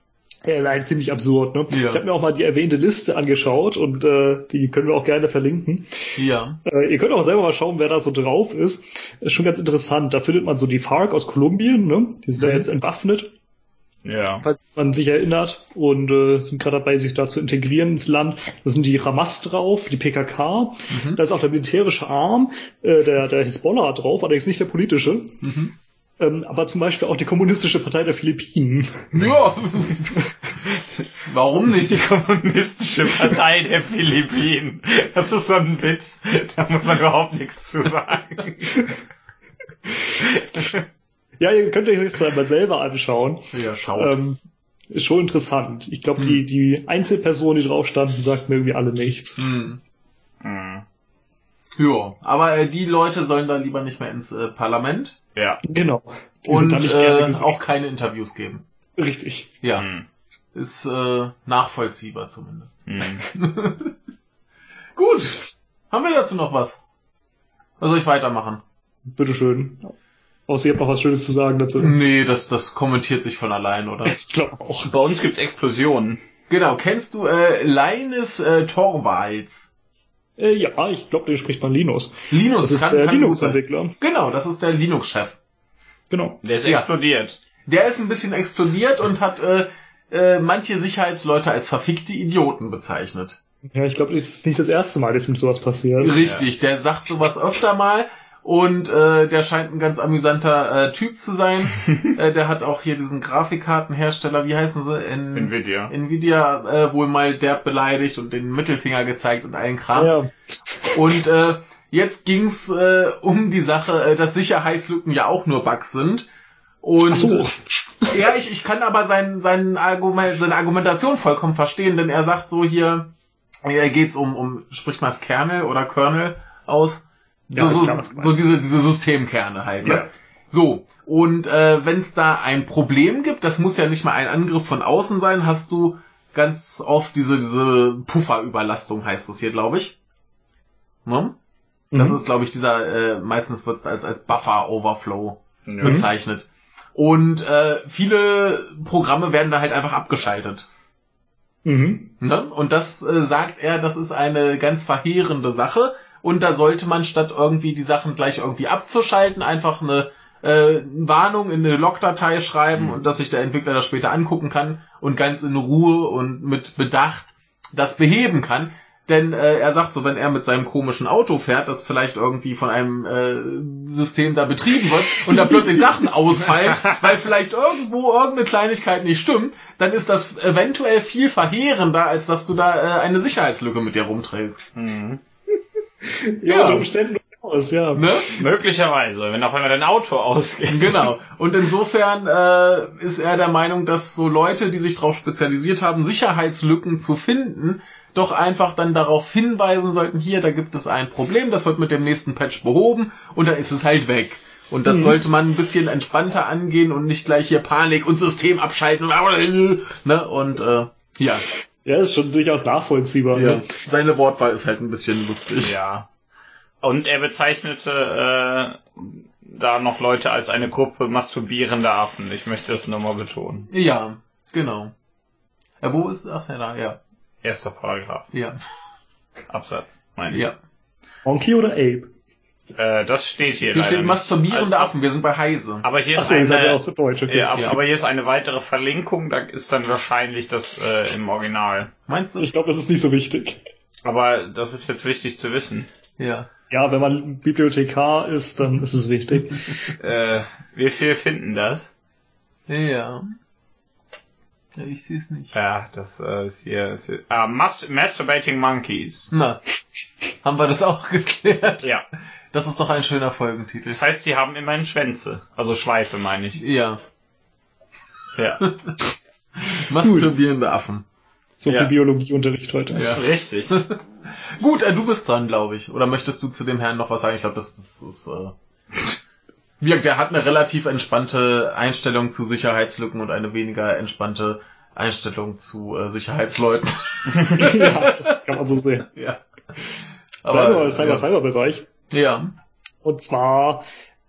Ja, ist eigentlich ziemlich absurd, ne? Ja. Ich habe mir auch mal die erwähnte Liste angeschaut und äh, die können wir auch gerne verlinken. Ja. Äh, ihr könnt auch selber mal schauen, wer da so drauf ist. Ist schon ganz interessant. Da findet man so die FARC aus Kolumbien, ne? Die sind da Mhm. jetzt entwaffnet, Ja. falls man sich erinnert, und äh, sind gerade dabei, sich da zu integrieren ins Land. Da sind die Hamas drauf, die PKK. Mhm. Da ist auch der militärische Arm, äh, der, der Hisbollah drauf, allerdings nicht der politische. Mhm. Ähm, aber zum Beispiel auch die kommunistische Partei der Philippinen. Ja. Warum Die nicht? kommunistische Partei der Philippinen. Das ist so ein Witz. Da muss man überhaupt nichts zu sagen. Ja, ihr könnt euch das mal selber anschauen. Ja, schaut. Ähm, ist schon interessant. Ich glaube, Hm. die, die Einzelpersonen, die drauf standen, sagten irgendwie alle nichts. Hm. Hm. Ja, aber äh, die Leute sollen dann lieber nicht mehr ins äh, Parlament Ja. Genau. Die und sind da nicht gerne äh, auch keine Interviews geben. Richtig. Ja, Hm. ist äh, nachvollziehbar zumindest. Hm. Gut, haben wir dazu noch was? Was soll ich weitermachen? Bitteschön. Außer ihr habt noch was Schönes zu sagen dazu. Nee, das, das kommentiert sich von allein, oder? Ich glaube auch. Bei uns gibt's Explosionen. Genau, kennst du äh, Linus äh, Torvalds? Äh, ja, ich glaube, den spricht man Linus. Linus Das ist kann, der. Linux-Entwickler. Genau, das ist der Linux-Chef. Genau. Der ist Ja. explodiert. Der ist ein bisschen explodiert und hat äh, äh, manche Sicherheitsleute als verfickte Idioten bezeichnet. Ja, ich glaube, das ist nicht das erste Mal, dass ihm sowas passiert. Richtig, der sagt sowas öfter mal und äh, der scheint ein ganz amüsanter äh, Typ zu sein. äh, der hat auch hier diesen Grafikkartenhersteller, wie heißen sie? In, Nvidia. Nvidia äh, wohl mal derb beleidigt und den Mittelfinger gezeigt und allen Kram. Ja, Und äh, jetzt ging's äh, um die Sache, äh, dass Sicherheitslücken ja auch nur Bugs sind. Und so. ja, ich, ich kann aber sein, sein Argument, seine Argumentation vollkommen verstehen, denn er sagt so hier, hier geht's um, um, spricht man es Kernel oder Kernel aus? Ja, so, so, klar, so diese, diese Systemkerne halt, ne? Ja. So, und äh, wenn es da ein Problem gibt, das muss ja nicht mal ein Angriff von außen sein, hast du ganz oft diese, diese Pufferüberlastung, heißt das hier, glaube ich. Ne? Das Mhm. ist, glaube ich, dieser, äh, meistens wird es als, als Buffer-Overflow Ja. bezeichnet. Und äh, viele Programme werden da halt einfach abgeschaltet. Mhm. Ne? Und das äh, sagt er, das ist eine ganz verheerende Sache. Und da sollte man statt irgendwie die Sachen gleich irgendwie abzuschalten, einfach eine äh, Warnung in eine Logdatei schreiben Mhm. und dass sich der Entwickler das später angucken kann und ganz in Ruhe und mit Bedacht das beheben kann. Denn äh, er sagt so, wenn er mit seinem komischen Auto fährt, das vielleicht irgendwie von einem äh, System da betrieben wird und da plötzlich Sachen ausfallen, weil vielleicht irgendwo irgendeine Kleinigkeit nicht stimmt, dann ist das eventuell viel verheerender, als dass du da äh, eine Sicherheitslücke mit dir rumträgst. Mhm. Ja, Ja. unter Umständen aus, ja. Ne? Möglicherweise, wenn auf einmal dein Auto ausgeht. Genau. Und insofern äh, ist er der Meinung, dass so Leute, die sich darauf spezialisiert haben, Sicherheitslücken zu finden, doch einfach dann darauf hinweisen sollten, hier, da gibt es ein Problem, das wird mit dem nächsten Patch behoben und dann ist es halt weg. Und das Mhm. sollte man ein bisschen entspannter angehen und nicht gleich hier Panik und System abschalten und ne? Und äh, ja, Ja, ist schon durchaus nachvollziehbar. ja. Ne? Seine Wortwahl ist halt ein bisschen lustig. Ja. Und er bezeichnete äh, da noch Leute als eine Gruppe masturbierender Affen. Ich möchte das nochmal betonen. Ja, genau. Ja, wo ist, ach ja, da, ja, Erster Paragraph. ja, Absatz. Meine ich. ja. Monkey oder Ape? Äh, das steht hier. Hier steht masturbierende Also, Affen, wir sind bei Heise. Aber hier ist ja eine, auch für Deutsch, okay. ja, aber, Ja. aber hier ist eine weitere Verlinkung, da ist dann wahrscheinlich das äh, im Original. Meinst du? Ich glaube, das ist nicht so wichtig. Aber das ist jetzt wichtig zu wissen. Ja. Ja, wenn man Bibliothekar ist, dann ist es wichtig. Äh, wir viel finden das. Ja. Ja, ich sehe es nicht. Ja, das äh, ist hier. Ist hier ah, Mast Masturbating Monkeys. Na, haben wir das auch geklärt? Ja. Das ist doch ein schöner Folgentitel. Das heißt, die haben immerhin Schwänze. Also Schweife, meine ich. Ja. Ja. Masturbierende Affen. So Ja. viel Biologieunterricht heute. Ja. Richtig. Gut, äh, du bist dran, glaube ich. Oder möchtest du zu dem Herrn noch was sagen? Ich glaube, das, das ist. Äh, wie, der hat eine relativ entspannte Einstellung zu Sicherheitslücken und eine weniger entspannte Einstellung zu äh, Sicherheitsleuten. ja, das kann man so sehen. ja. Bleiben wir im ja. Cyber-Cyber-Bereich. Ja. Und zwar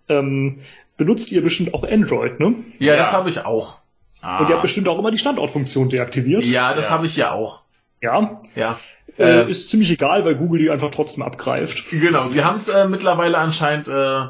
ähm, benutzt ihr bestimmt auch Android, ne? Ja, Ja. das habe ich auch. Ah. Und ihr habt bestimmt auch immer die Standortfunktion deaktiviert. Ja, das Ja. habe ich ja auch. Ja. Ja. Äh, Äh, ist ziemlich egal, weil Google die einfach trotzdem abgreift. Genau, sie haben es äh, mittlerweile anscheinend äh,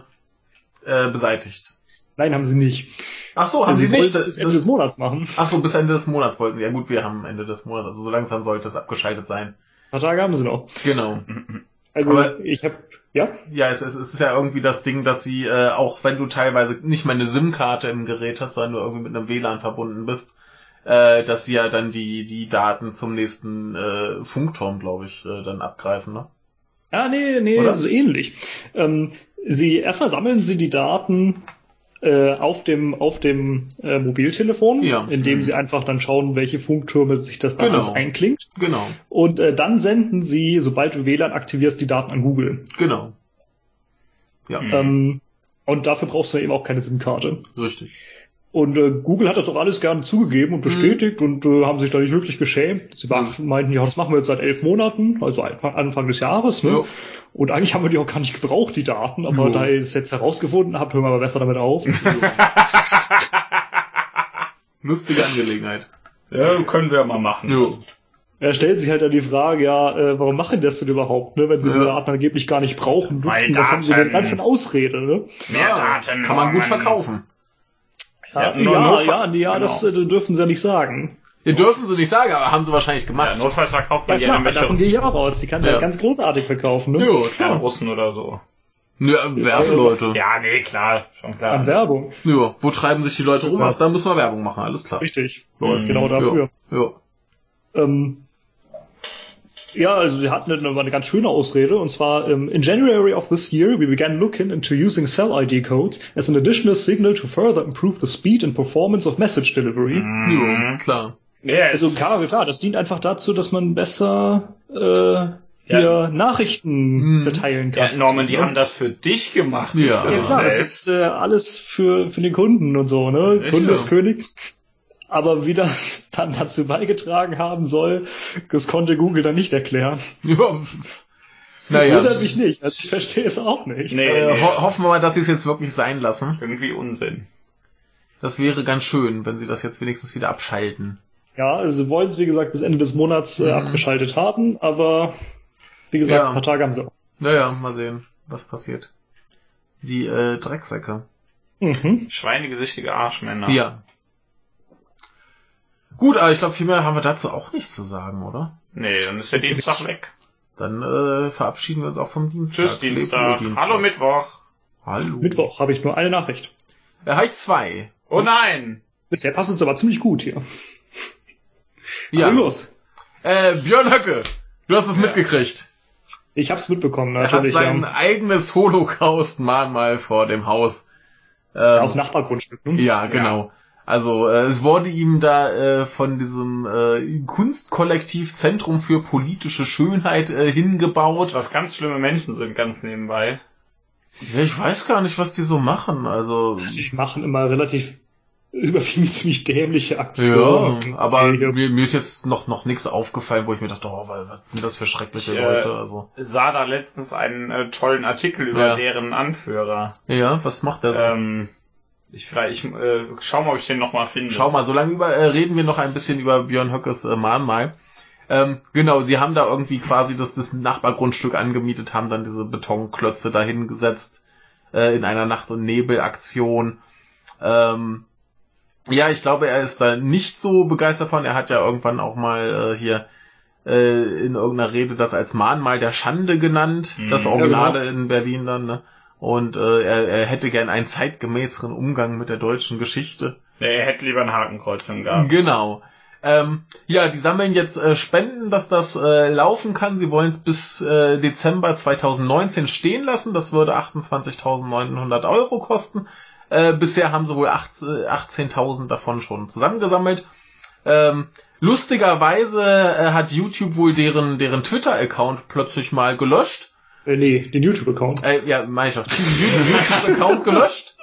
äh, beseitigt. Nein, haben sie nicht. Ach so, haben sie, wollen nicht. bis Ende des Monats machen. Ach so, bis Ende des Monats wollten. wir. Ja gut, wir haben Ende des Monats, also so langsam sollte es abgeschaltet sein. Ein paar Tage haben sie noch. Genau. Also Aber- ich habe ja, Ja, es, es, es ist ja irgendwie das Ding, dass sie, äh, auch wenn du teilweise nicht mal eine SIM-Karte im Gerät hast, sondern du irgendwie mit einem WLAN verbunden bist, äh, dass sie ja dann die, die Daten zum nächsten äh, Funkturm, glaube ich, äh, dann abgreifen, ne? Ah, nee, nee, Oder? so ähnlich. Ähm, sie, erstmal sammeln sie die Daten äh, auf dem, auf dem äh, Mobiltelefon, Ja. indem Mhm. sie einfach dann schauen, welche Funktürme sich das da Genau. alles einklingt. Genau, Und äh, dann senden sie, sobald du WLAN aktivierst, die Daten an Google. genau. Ja. Ähm, und dafür brauchst du eben auch keine SIM-Karte. richtig. Und äh, Google hat das auch alles gerne zugegeben und bestätigt und äh, haben sich da nicht wirklich geschämt. Sie war- meinten, ja, das machen wir jetzt seit elf Monaten, also Anfang, des Jahres. Ne? Ja. Und eigentlich haben wir die auch gar nicht gebraucht, die Daten. Aber Ja. da ihr es jetzt herausgefunden habt, hören wir aber besser damit auf. Lustige Angelegenheit. Ja, können wir mal machen. Jo. Er stellt sich halt dann die Frage, ja, äh, warum machen die das denn überhaupt, ne? wenn sie Ja. die Daten angeblich gar nicht brauchen, Weil nutzen, was haben sie denn dann für eine Ausrede? Ne? Mehr Ja, Daten. Kann man gut verkaufen. Ja, Ja, ja, nur- ja, ja, das äh, dürfen sie ja nicht sagen. Ihr dürfen sie nicht sagen, aber haben sie wahrscheinlich Ja, gemacht. notfalls verkauft Ja man ja, klar, irgendwelche davon gehe ich auch aus. Die kann sie Ja. ja. ganz großartig verkaufen, ne? Jo, ja, klar. Russen oder so. Ja, wär's, Leute. Ja, nee, klar, schon klar. An Werbung. Ja, wo treiben sich die Leute rum? Ja. Ach, da müssen wir Werbung machen, alles klar. Richtig. Mhm. Genau dafür. Ja, ja. Ähm, ja, also sie hatten eine, eine ganz schöne Ausrede, und zwar ähm, in January of this year we began looking into using cell ID codes as an additional signal to further improve the speed and performance of message delivery. Mhm. ja, klar. Ja, Also klar, klar, das dient einfach dazu, dass man besser äh, hier Ja. Nachrichten Mhm. verteilen kann. Ja, Norman, die Ja. haben das für dich gemacht. Ja. Ja klar, das ist äh, alles für, für den Kunden und so, ne? Richtig. Kunde ist König. Aber wie das dann dazu beigetragen haben soll, das konnte Google dann nicht erklären. Ja. Naja. Wundert mich nicht. Also ich verstehe es auch nicht. Nee, Äh, nee. ho hoffen wir mal, dass sie es jetzt wirklich sein lassen. irgendwie Unsinn. Das wäre ganz schön, wenn sie das jetzt wenigstens wieder abschalten. Ja, also sie wollen es, wie gesagt, bis Ende des Monats äh, Mhm. abgeschaltet haben, aber wie gesagt, Ja. ein paar Tage haben sie auch. Naja, mal sehen, was passiert. Die äh, Drecksäcke. Mhm. Schweinegesichtige Arschmänner. Ja. Gut, aber ich glaube, viel mehr haben wir dazu auch nicht zu sagen, oder? Nee, dann ist der Dienstag weg. Dann äh, verabschieden wir uns auch vom Dienstag. Tschüss, Dienstag. Wohl, Hallo, Mittwoch. Hallo. Mittwoch habe ich nur eine Nachricht. Äh, habe ich zwei. Oh nein! Bisher passt uns aber ziemlich gut hier. Ja. Also los. Äh, Björn Höcke, du hast es mitgekriegt. Ich hab's mitbekommen, Er hat natürlich. sein ja. eigenes Holocaust-Mahnmal vor dem Haus. Ähm, Auf Nachbargrundstück, ne? Ja, genau. Also äh, es wurde ihm da äh, von diesem äh, Kunstkollektiv Zentrum für politische Schönheit äh, hingebaut. Was ganz schlimme Menschen sind, ganz nebenbei. Ja, ich weiß gar nicht, was die so machen. Also Die machen immer relativ überwiegend ziemlich dämliche ja, Aktionen. aber Die hier- mir, mir ist jetzt noch noch nichts aufgefallen, wo ich mir dachte, oh, was sind das für schreckliche Ich, äh, Leute? Also Sah da letztens einen äh, tollen Artikel über Ja. deren Anführer. ja, was macht der so? Ähm, ich vielleicht, ich äh, schau mal, ob ich den nochmal finde. Schau mal, solange über, äh, reden wir noch ein bisschen über Björn Höckes äh, Mahnmal. Ähm, genau, sie haben da irgendwie quasi das, das Nachbargrundstück angemietet, haben dann diese Betonklötze dahingesetzt äh, in einer Nacht- und Nebelaktion. Ähm, ja, ich glaube, er ist da nicht so begeistert von. Er hat ja irgendwann auch mal äh, hier äh, in irgendeiner Rede das als Mahnmal der Schande genannt, Mhm. das Originale Ja, in Berlin dann. Ne? Und äh, er, er hätte gern einen zeitgemäßeren Umgang mit der deutschen Geschichte. Er hätte lieber ein Hakenkreuzchen gehabt. Genau. Ähm, ja, die sammeln jetzt äh, Spenden, dass das äh, laufen kann. Sie wollen es bis äh, Dezember 2019 stehen lassen. Das würde 28.900 Euro kosten. Äh, bisher haben sie wohl 18 18.000 davon schon zusammengesammelt. Ähm, lustigerweise äh, hat YouTube wohl deren, deren Twitter-Account plötzlich mal gelöscht. Äh, nee, den YouTube-Account. Äh, ja, meine ich doch. Den YouTube-Account gelöscht.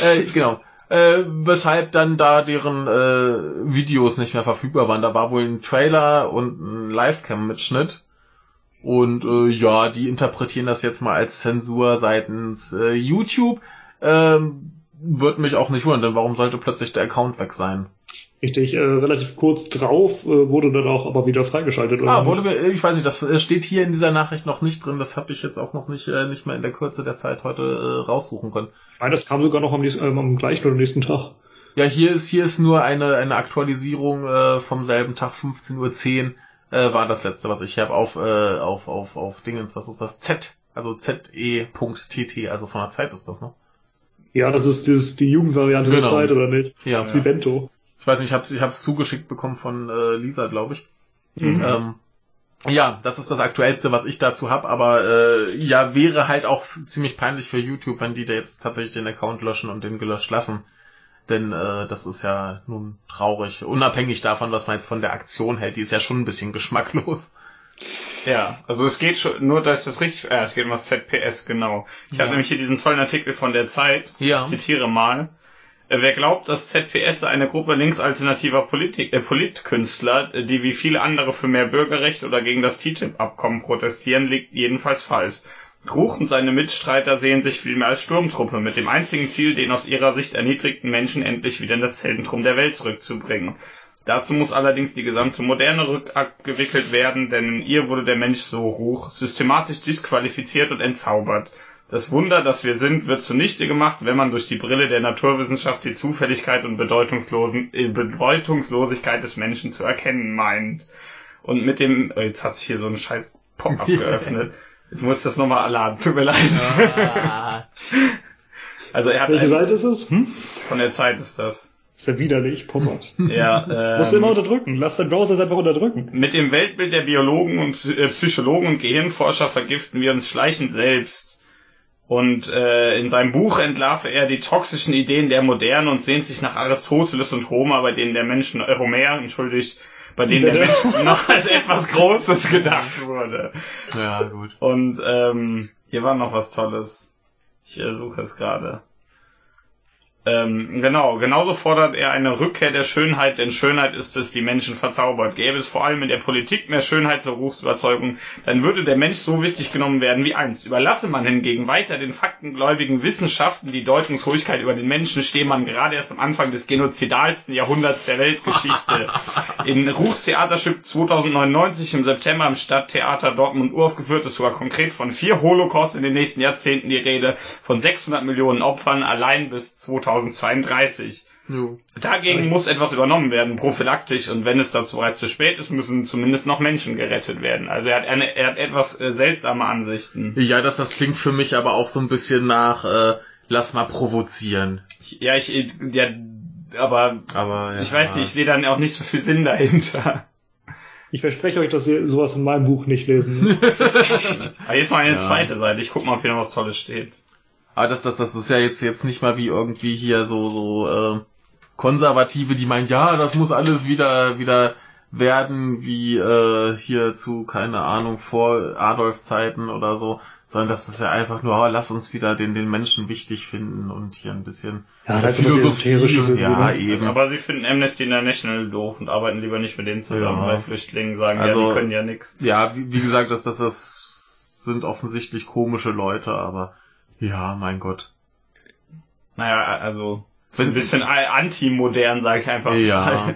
Äh, genau. Äh, weshalb dann da deren äh, Videos nicht mehr verfügbar waren. Da war wohl ein Trailer und ein Livecam-Mitschnitt. Und äh, ja, die interpretieren das jetzt mal als Zensur seitens äh, YouTube. Ähm, wird mich auch nicht wundern, denn warum sollte plötzlich der Account weg sein? Richtig, äh, relativ kurz drauf äh, wurde dann auch aber wieder freigeschaltet. Ah, oder wurde nicht? mir, ich weiß nicht, das äh, steht hier in dieser Nachricht noch nicht drin. Das habe ich jetzt auch noch nicht, äh, nicht mehr in der Kürze der Zeit heute äh, raussuchen können. Nein, das kam sogar noch am, nächsten, ähm, am gleichen oder nächsten Tag. Ja, hier ist, hier ist nur eine, eine Aktualisierung äh, vom selben Tag, 15.10 Uhr, äh, war das letzte, was ich habe auf, äh, auf, auf, auf Dingens, was ist das? Z, also ze.tt, also von der Zeit ist das, ne? Ja, das ist dieses, die Jugendvariante der Genau. Zeit, oder nicht? Ja, Das ist wie Bento. Ich weiß nicht, ich hab's, ich hab's zugeschickt bekommen von äh, Lisa, glaube ich. Mhm. Ähm, ja, das ist das Aktuellste, was ich dazu hab, aber äh, ja, wäre halt auch ziemlich peinlich für YouTube, wenn die da jetzt tatsächlich den Account löschen und den gelöscht lassen. Denn äh, das ist ja nun traurig. Unabhängig davon, was man jetzt von der Aktion hält, die ist ja schon ein bisschen geschmacklos. Ja, also es geht schon, nur dass das richtig, äh, es geht um das ZPS, genau. Ich Ja. habe nämlich hier diesen tollen Artikel von der Zeit. Ja. Ich zitiere mal. Äh, Wer glaubt, dass ZPS eine Gruppe linksalternativer Politik, äh, Politkünstler, äh, die wie viele andere für mehr Bürgerrecht oder gegen das TTIP-Abkommen protestieren, liegt jedenfalls falsch. Ruch und seine Mitstreiter sehen sich vielmehr als Sturmtruppe mit dem einzigen Ziel, den aus ihrer Sicht erniedrigten Menschen endlich wieder in das Zentrum der Welt zurückzubringen. Dazu muss allerdings die gesamte Moderne rückabgewickelt werden, denn in ihr wurde der Mensch so Ruch systematisch disqualifiziert und entzaubert. Das Wunder, das wir sind, wird zunichte gemacht, wenn man durch die Brille der Naturwissenschaft die Zufälligkeit und äh, Bedeutungslosigkeit des Menschen zu erkennen meint. Und mit dem, oh, jetzt hat sich hier so ein scheiß Pop-up geöffnet. Jetzt muss ich das nochmal laden, tut mir leid. Ah, Also er hat Welche Seite ist es? Hm? von der Zeit ist das. Ist ja widerlich, Pop-ups. Ja, Musst du immer ähm, unterdrücken. Lass dein Browser einfach unterdrücken. Mit dem Weltbild der Biologen und äh, Psychologen und Gehirnforscher vergiften wir uns schleichend selbst. Und äh, in seinem Buch entlarve er die toxischen Ideen der Moderne und sehnt sich nach Aristoteles und Homer, bei denen der Mensch, äh, Homer, entschuldigt, bei denen der? Mensch noch als etwas Großes gedacht wurde. ja, gut. Und ähm, hier war noch was Tolles. Ich äh, suche es gerade. Ähm, genau, genauso fordert er eine Rückkehr der Schönheit, denn Schönheit ist es, die Menschen verzaubert. Gäbe es vor allem in der Politik mehr Schönheit zur Ruchsüberzeugung, dann würde der Mensch so wichtig genommen werden wie einst. Überlasse man hingegen weiter den faktengläubigen Wissenschaften die Deutungsruhigkeit über den Menschen, stehe man gerade erst am Anfang des genozidalsten Jahrhunderts der Weltgeschichte. In Ruchs Theaterstück 2099 im September im Stadttheater Dortmund uraufgeführt ist sogar konkret von vier Holocaust in den nächsten Jahrzehnten die Rede, von 600 Millionen Opfern allein bis 2032. Jo. Dagegen muss etwas übernommen werden, prophylaktisch, und wenn es dazu bereits zu spät ist, müssen zumindest noch Menschen gerettet werden. Also er hat, eine, er hat etwas äh, seltsame Ansichten. Ja, das, das klingt für mich aber auch so ein bisschen nach, äh, lass mal provozieren. Ich, ja, ich, ja, aber Aber ja. ich weiß nicht, ich sehe dann auch nicht so viel Sinn dahinter. Ich verspreche euch, dass ihr sowas in meinem Buch nicht lesen müsst. Aber jetzt mal eine Ja. zweite Seite, ich guck mal, ob hier noch was Tolles steht. Aber das, das, das ist ja jetzt, jetzt nicht mal wie irgendwie hier so, so, äh, Konservative, die meinen, ja, das muss alles wieder, wieder werden wie, äh, hier zu, keine Ahnung, vor Adolf-Zeiten oder so, sondern das ist ja einfach nur, oh, lass uns wieder den, den Menschen wichtig finden und hier ein bisschen Ja, das Esoterisches irgendwie, ja, ne? eben. Aber sie finden Amnesty International doof und arbeiten lieber nicht mit denen zusammen, Ja. weil Flüchtlingen sagen, ja, Also- die können ja nix. Ja, wie, wie gesagt, das, das, das sind offensichtlich komische Leute, aber ja, mein Gott. Naja, also Wenn- ein bisschen anti-modern, sag ich einfach. Ja.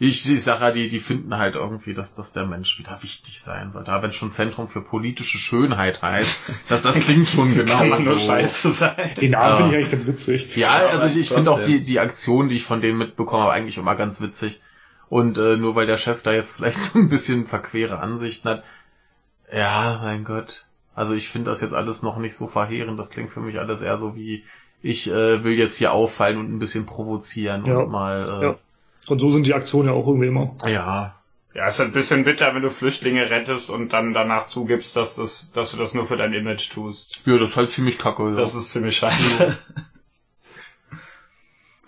Ich, ich sage ja, die, die finden halt irgendwie, dass, dass der Mensch wieder wichtig sein sollte. Aber wenn schon Zentrum für politische Schönheit heißt, das, das klingt schon genau Kann man nur so. scheiße sein. Den Namen Ja. finde ich eigentlich ganz witzig. Ja, also ich, ich finde auch die, die Aktion, die ich von denen mitbekomme, habe, eigentlich immer ganz witzig. Und äh, nur weil der Chef da jetzt vielleicht so ein bisschen verquere Ansichten hat, ja, mein Gott. Also ich finde das jetzt alles noch nicht so verheerend. Das klingt für mich alles eher so wie, ich äh, will jetzt hier auffallen und ein bisschen provozieren Ja. und mal, äh, Ja. Und so sind die Aktionen ja auch irgendwie immer. ja. Ja, ist halt ein bisschen bitter, wenn du Flüchtlinge rettest und dann danach zugibst, dass, das, dass du das nur für dein Image tust. Ja, das ist halt ziemlich kacke. Ja. Das ist ziemlich scheiße.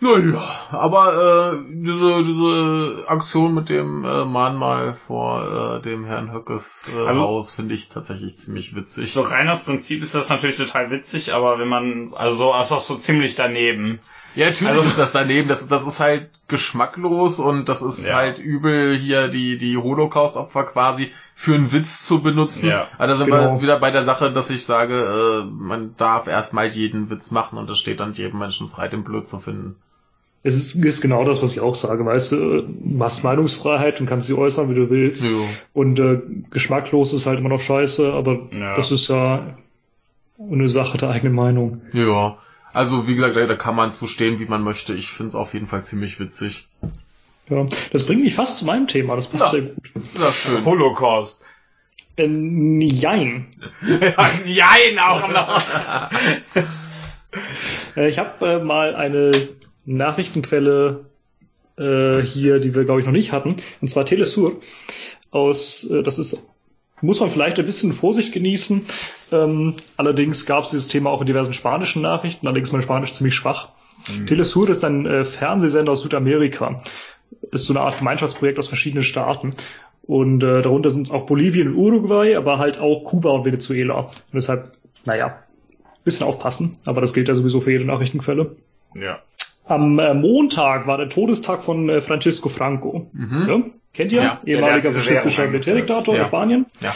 Naja, aber äh, diese, diese Aktion mit dem äh, Mahnmal vor äh, dem Herrn Höckes äh, Also- Haus finde ich tatsächlich ziemlich witzig. So rein aus Prinzip ist das natürlich total witzig, aber wenn man, also so, ist auch so ziemlich daneben. Ja, natürlich Also- ist das daneben. Das, das ist halt geschmacklos und das ist Ja. halt übel, hier die, die Holocaust-Opfer quasi für einen Witz zu benutzen. Ja, also da sind genau. wir wieder bei der Sache, dass ich sage, äh, man darf erstmal jeden Witz machen und es steht dann jedem Menschen frei, den blöd zu finden. Es ist, ist genau das, was ich auch sage, weißt du, du hast Meinungsfreiheit und kannst sie äußern, wie du willst. Jo. Und äh, geschmacklos ist halt immer noch scheiße, aber Ja. das ist ja eine Sache der eigenen Meinung. Ja. Also wie gesagt, da, da kann man zu stehen, wie man möchte. Ich finde es auf jeden Fall ziemlich witzig. Ja, das bringt mich fast zu meinem Thema, das passt Ja. sehr gut. Ja, schön. Holocaust. Ähm, jein. Jein auch noch. Äh, ich habe äh, mal eine Nachrichtenquelle äh, hier, die wir glaube ich noch nicht hatten, und zwar Telesur aus, äh, das ist, muss man vielleicht ein bisschen Vorsicht genießen. Ähm, allerdings gab es dieses Thema auch in diversen spanischen Nachrichten, allerdings mein Spanisch ziemlich schwach. Telesur ist ein äh, Fernsehsender aus Südamerika. Ist so eine Art Gemeinschaftsprojekt aus verschiedenen Staaten. Und äh, darunter sind auch Bolivien und Uruguay, aber halt auch Kuba und Venezuela. Und deshalb, naja, bisschen aufpassen, aber das gilt ja sowieso für jede Nachrichtenquelle. Ja. Am äh, Montag war der Todestag von äh, Francisco Franco. Mhm. Ja? Kennt ihr? Ja. Ehemaliger faschistischer Militärdiktator Ja. in Spanien. Ja.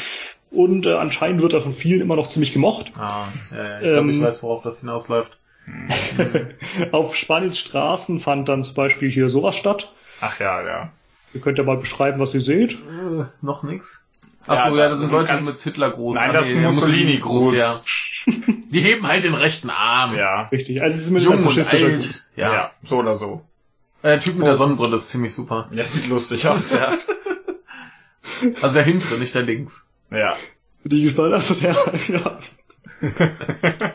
Und äh, anscheinend wird er von vielen immer noch ziemlich gemocht. Ah, ja. Ich glaube, ich Ähm, weiß, worauf das hinausläuft. Auf Spaniens Straßen fand dann zum Beispiel hier sowas statt. Ach ja, ja. Ihr könnt ja mal beschreiben, was ihr seht. Äh, noch nix. Achso, Ja, ja, das du sind Leute mit Hitlergruß. Nein, Ah, das ist nee, Mussolini-Gruß. ja. Die heben halt den rechten Arm. Ja. Richtig. Also es ist mit Jung und alt. Ja. Ja. so oder so. Äh, Der Typ mit der Sonnenbrille ist ziemlich super. Das sieht lustig aus, ja. Also der hintere, nicht der links. ja. Jetzt bin ich gespannt. Also der, ja.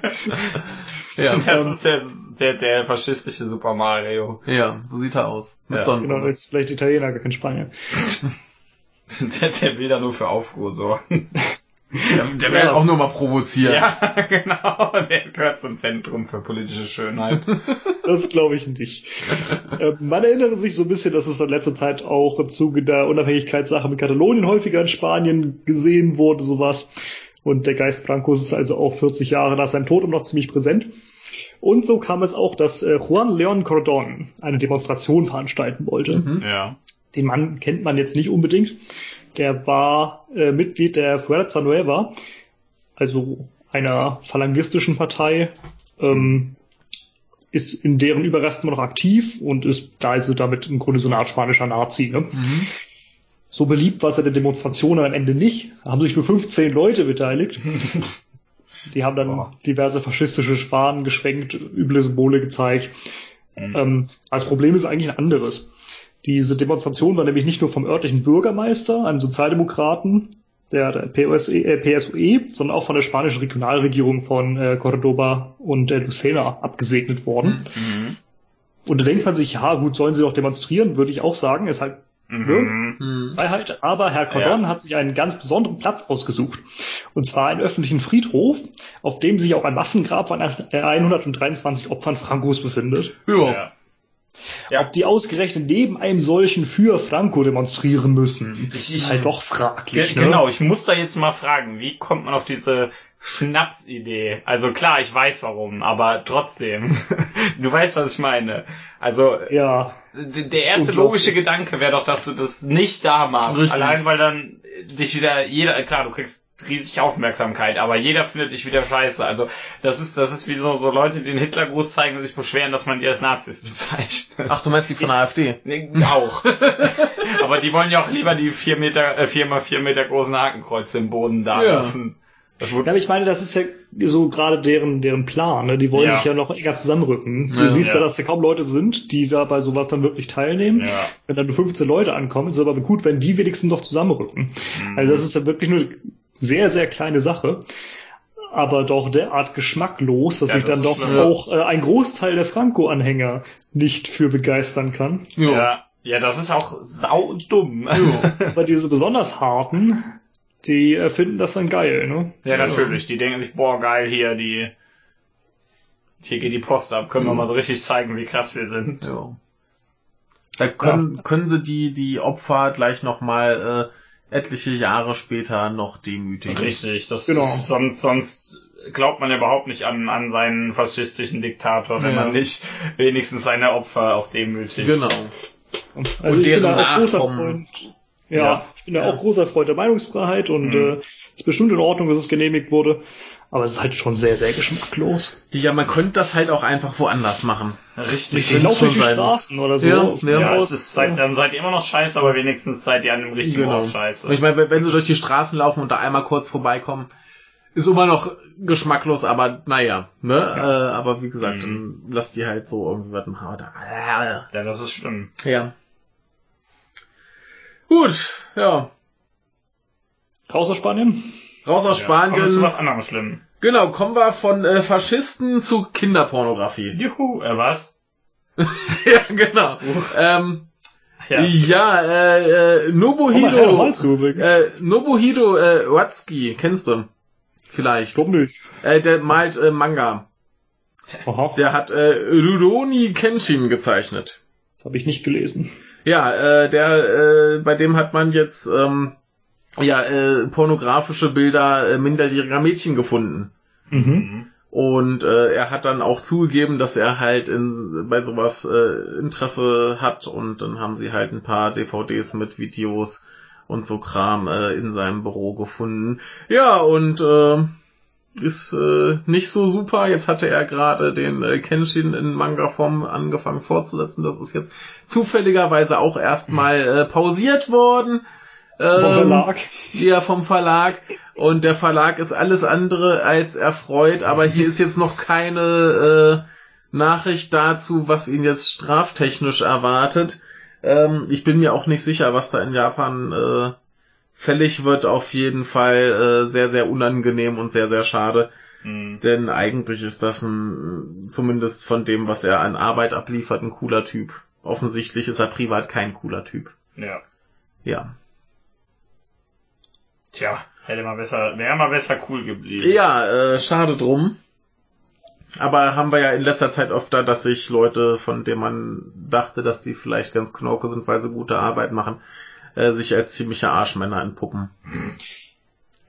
Ja, Das ist der, der, der faschistische Super Mario. ja, so sieht er aus. Mit Ja, Genau, Sonnenbrille. das ist vielleicht Italiener, gar kein Spanier. Der, der will da nur für Aufruhr sorgen. Der, der will Ja. auch nur mal provozieren. Ja, genau. Der gehört zum Zentrum für politische Schönheit. Das glaube ich nicht. äh, man erinnere sich so ein bisschen, dass es in letzter Zeit auch im Zuge der Unabhängigkeitssache mit Katalonien häufiger in Spanien gesehen wurde, sowas. Und der Geist Francos ist also auch 40 Jahre nach seinem Tod immer noch ziemlich präsent. Und so kam es auch, dass äh, Juan León Cordón eine Demonstration veranstalten wollte. Mhm. Ja. Den Mann kennt man jetzt nicht unbedingt. Der war äh, Mitglied der Fuerza Nueva, also einer phalangistischen Partei, ähm, ist in deren Überresten immer noch aktiv und ist da also damit im Grunde so eine Art spanischer Nazi. Ne? Mhm. So beliebt war es der Demonstration am Ende nicht. Da haben sich nur 15 Leute beteiligt. Die haben dann Boah. diverse faschistische Fahnen geschwenkt, üble Symbole gezeigt. Mhm. Ähm, das Problem ist eigentlich ein anderes. Diese Demonstration war nämlich nicht nur vom örtlichen Bürgermeister, einem Sozialdemokraten, der, der POSE, äh, PSOE, sondern auch von der spanischen Regionalregierung von äh, Cordoba und äh, Lucena abgesegnet worden. Mhm. Und da denkt man sich, ja gut, sollen sie doch demonstrieren, würde ich auch sagen, ist halt Mhm. Mhm. Freiheit. Aber Herr Cordon hat sich einen ganz besonderen Platz ausgesucht. Und zwar einen öffentlichen Friedhof, auf dem sich auch ein Massengrab von 123 Opfern Francos befindet. Ja. Ja. Ob die ausgerechnet neben einem solchen für Franco demonstrieren müssen, Ich- ist halt doch fraglich. Ne? Genau, ich muss da jetzt mal fragen, wie kommt man auf diese Schnapsidee? Also klar, ich weiß warum, aber trotzdem. du weißt, was ich meine. Also Ja, der erste logische Gedanke wäre doch, dass du das nicht da machst. Richtig. Allein weil dann dich wieder jeder, klar, du kriegst riesig Aufmerksamkeit, aber jeder findet dich wieder scheiße. Also das ist das ist wie so, so Leute, die den Hitlergruß zeigen und sich beschweren, dass man die als Nazis bezeichnet. Ach, du meinst die von der AfD? Nee, auch. aber die wollen ja auch lieber die vier Meter, äh, vier mal vier Meter großen Hakenkreuze im Boden da Ja. lassen. Das Ja, wurde aber ich meine, das ist ja so gerade deren, deren Plan. Ne? Die wollen Ja. sich ja noch enger zusammenrücken. Du Ja. siehst ja. Ja. dass da kaum Leute sind, die da bei sowas dann wirklich teilnehmen. ja. Wenn dann nur 15 Leute ankommen, ist es aber gut, wenn die wenigstens noch zusammenrücken. Mhm. Also das ist ja wirklich nur sehr, sehr kleine Sache. Aber doch derart geschmacklos, dass Ja, sich das dann doch schlimm. auch äh, ein Großteil der Franco-Anhänger nicht für begeistern kann. Jo. ja. Ja, das ist auch saudumm. Aber diese besonders harten, die äh, finden das dann geil, ne? Ja, natürlich. Die denken sich, boah, geil, hier, die, hier geht die Post ab. Können wir Mhm. mal so richtig zeigen, wie krass wir sind. Ja. Da können, können sie die, die Opfer gleich nochmal äh, etliche Jahre später noch demütigen. Richtig. Das Genau. ist, sonst, sonst glaubt man ja überhaupt nicht an, an seinen faschistischen Diktator, wenn Ja. man nicht wenigstens seine Opfer auch demütigt. Genau. Also Und ich bin deren da auch großer Nachkommen. Freund. Ja, Ja. ich bin Ja. auch großer Freund der Meinungsfreiheit und Mhm. äh, ist bestimmt in Ordnung, dass es genehmigt wurde. Aber es ist halt schon sehr, sehr geschmacklos. Ja, man könnte das halt auch einfach woanders machen. Richtig. Laufe schon durch die. Straßen oder so. Ja, ja. Ja, es ist, seid, dann seid ihr immer noch scheiße, aber wenigstens seid ihr an dem richtigen Genau. Ort scheiße. Und ich meine, wenn- sie durch die Straßen laufen und da einmal kurz vorbeikommen, ist immer noch geschmacklos, aber naja, ne? Äh, aber wie gesagt, Mhm. dann lasst die halt so irgendwie was machen. Oder- ja, das ist schlimm. Ja. Gut, ja. Raus aus Spanien? Raus aus Ja, kommen wir zu Spanien. was anderem schlimm. Genau, kommen wir von äh, Faschisten zu Kinderpornografie. Juhu, äh, was? ja, genau. Ähm, Ja. ja, äh, äh, Nobuhiro, mal zu äh, Nobuhiro äh, Watsuki, kennst du? Vielleicht. Warum nicht? Äh, der malt äh, Manga. Aha, Der hat äh, Rurouni Kenshin gezeichnet. das habe ich nicht gelesen. Ja, äh, der, äh, bei dem hat man jetzt ähm, ja äh, pornografische Bilder äh, minderjähriger Mädchen gefunden. Mhm. Und äh, er hat dann auch zugegeben, dass er halt in, bei sowas äh, Interesse hat und dann haben sie halt ein paar DVDs mit Videos und so Kram äh, in seinem Büro gefunden. Ja, und äh, ist äh, nicht so super. Jetzt hatte er gerade den äh, Kenshin in Manga-Form angefangen fortzusetzen. Das ist jetzt zufälligerweise auch erstmal äh, pausiert worden. Vom Ähm, Verlag. ja, vom Verlag. Und der Verlag ist alles andere als erfreut, aber hier ist jetzt noch keine äh, Nachricht dazu, was ihn jetzt straftechnisch erwartet. Ähm, ich bin mir auch nicht sicher, was da in Japan äh, fällig wird. Auf jeden Fall äh, sehr, sehr unangenehm und sehr, sehr schade. Mhm. Denn eigentlich ist das ein, zumindest von dem, was er an Arbeit abliefert, ein cooler Typ. Offensichtlich ist er privat kein cooler Typ. Ja. Ja. Tja, hätte mal besser, wäre mal besser cool geblieben. Ja, äh, schade drum. Aber haben wir ja in letzter Zeit oft da, dass sich Leute, von denen man dachte, dass die vielleicht ganz knorke sind, weil sie gute Arbeit machen, äh, sich als ziemliche Arschmänner entpuppen.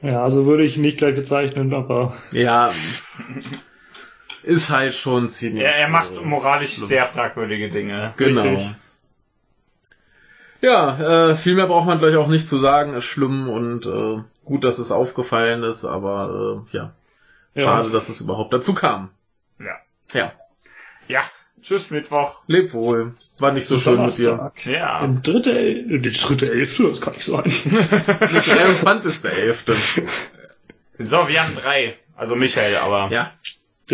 Ja, also würde ich ihn nicht gleich bezeichnen, aber Ja, ist halt schon ziemlich. Er, er macht äh, moralisch schlimm. sehr fragwürdige Dinge. Genau. richtig. Ja, äh, viel mehr braucht man gleich auch nicht zu sagen, ist schlimm und äh, gut, dass es aufgefallen ist, aber äh, ja, Ja. schade, dass es überhaupt dazu kam. Ja. Ja, Ja. Tschüss, Mittwoch. leb wohl. War nicht so schön mit dir. Ja. Im dritte, El- äh, die dritte Elfte, das kann nicht sein. Der 23.11. So, wir haben drei. Also Michael, aber. Ja,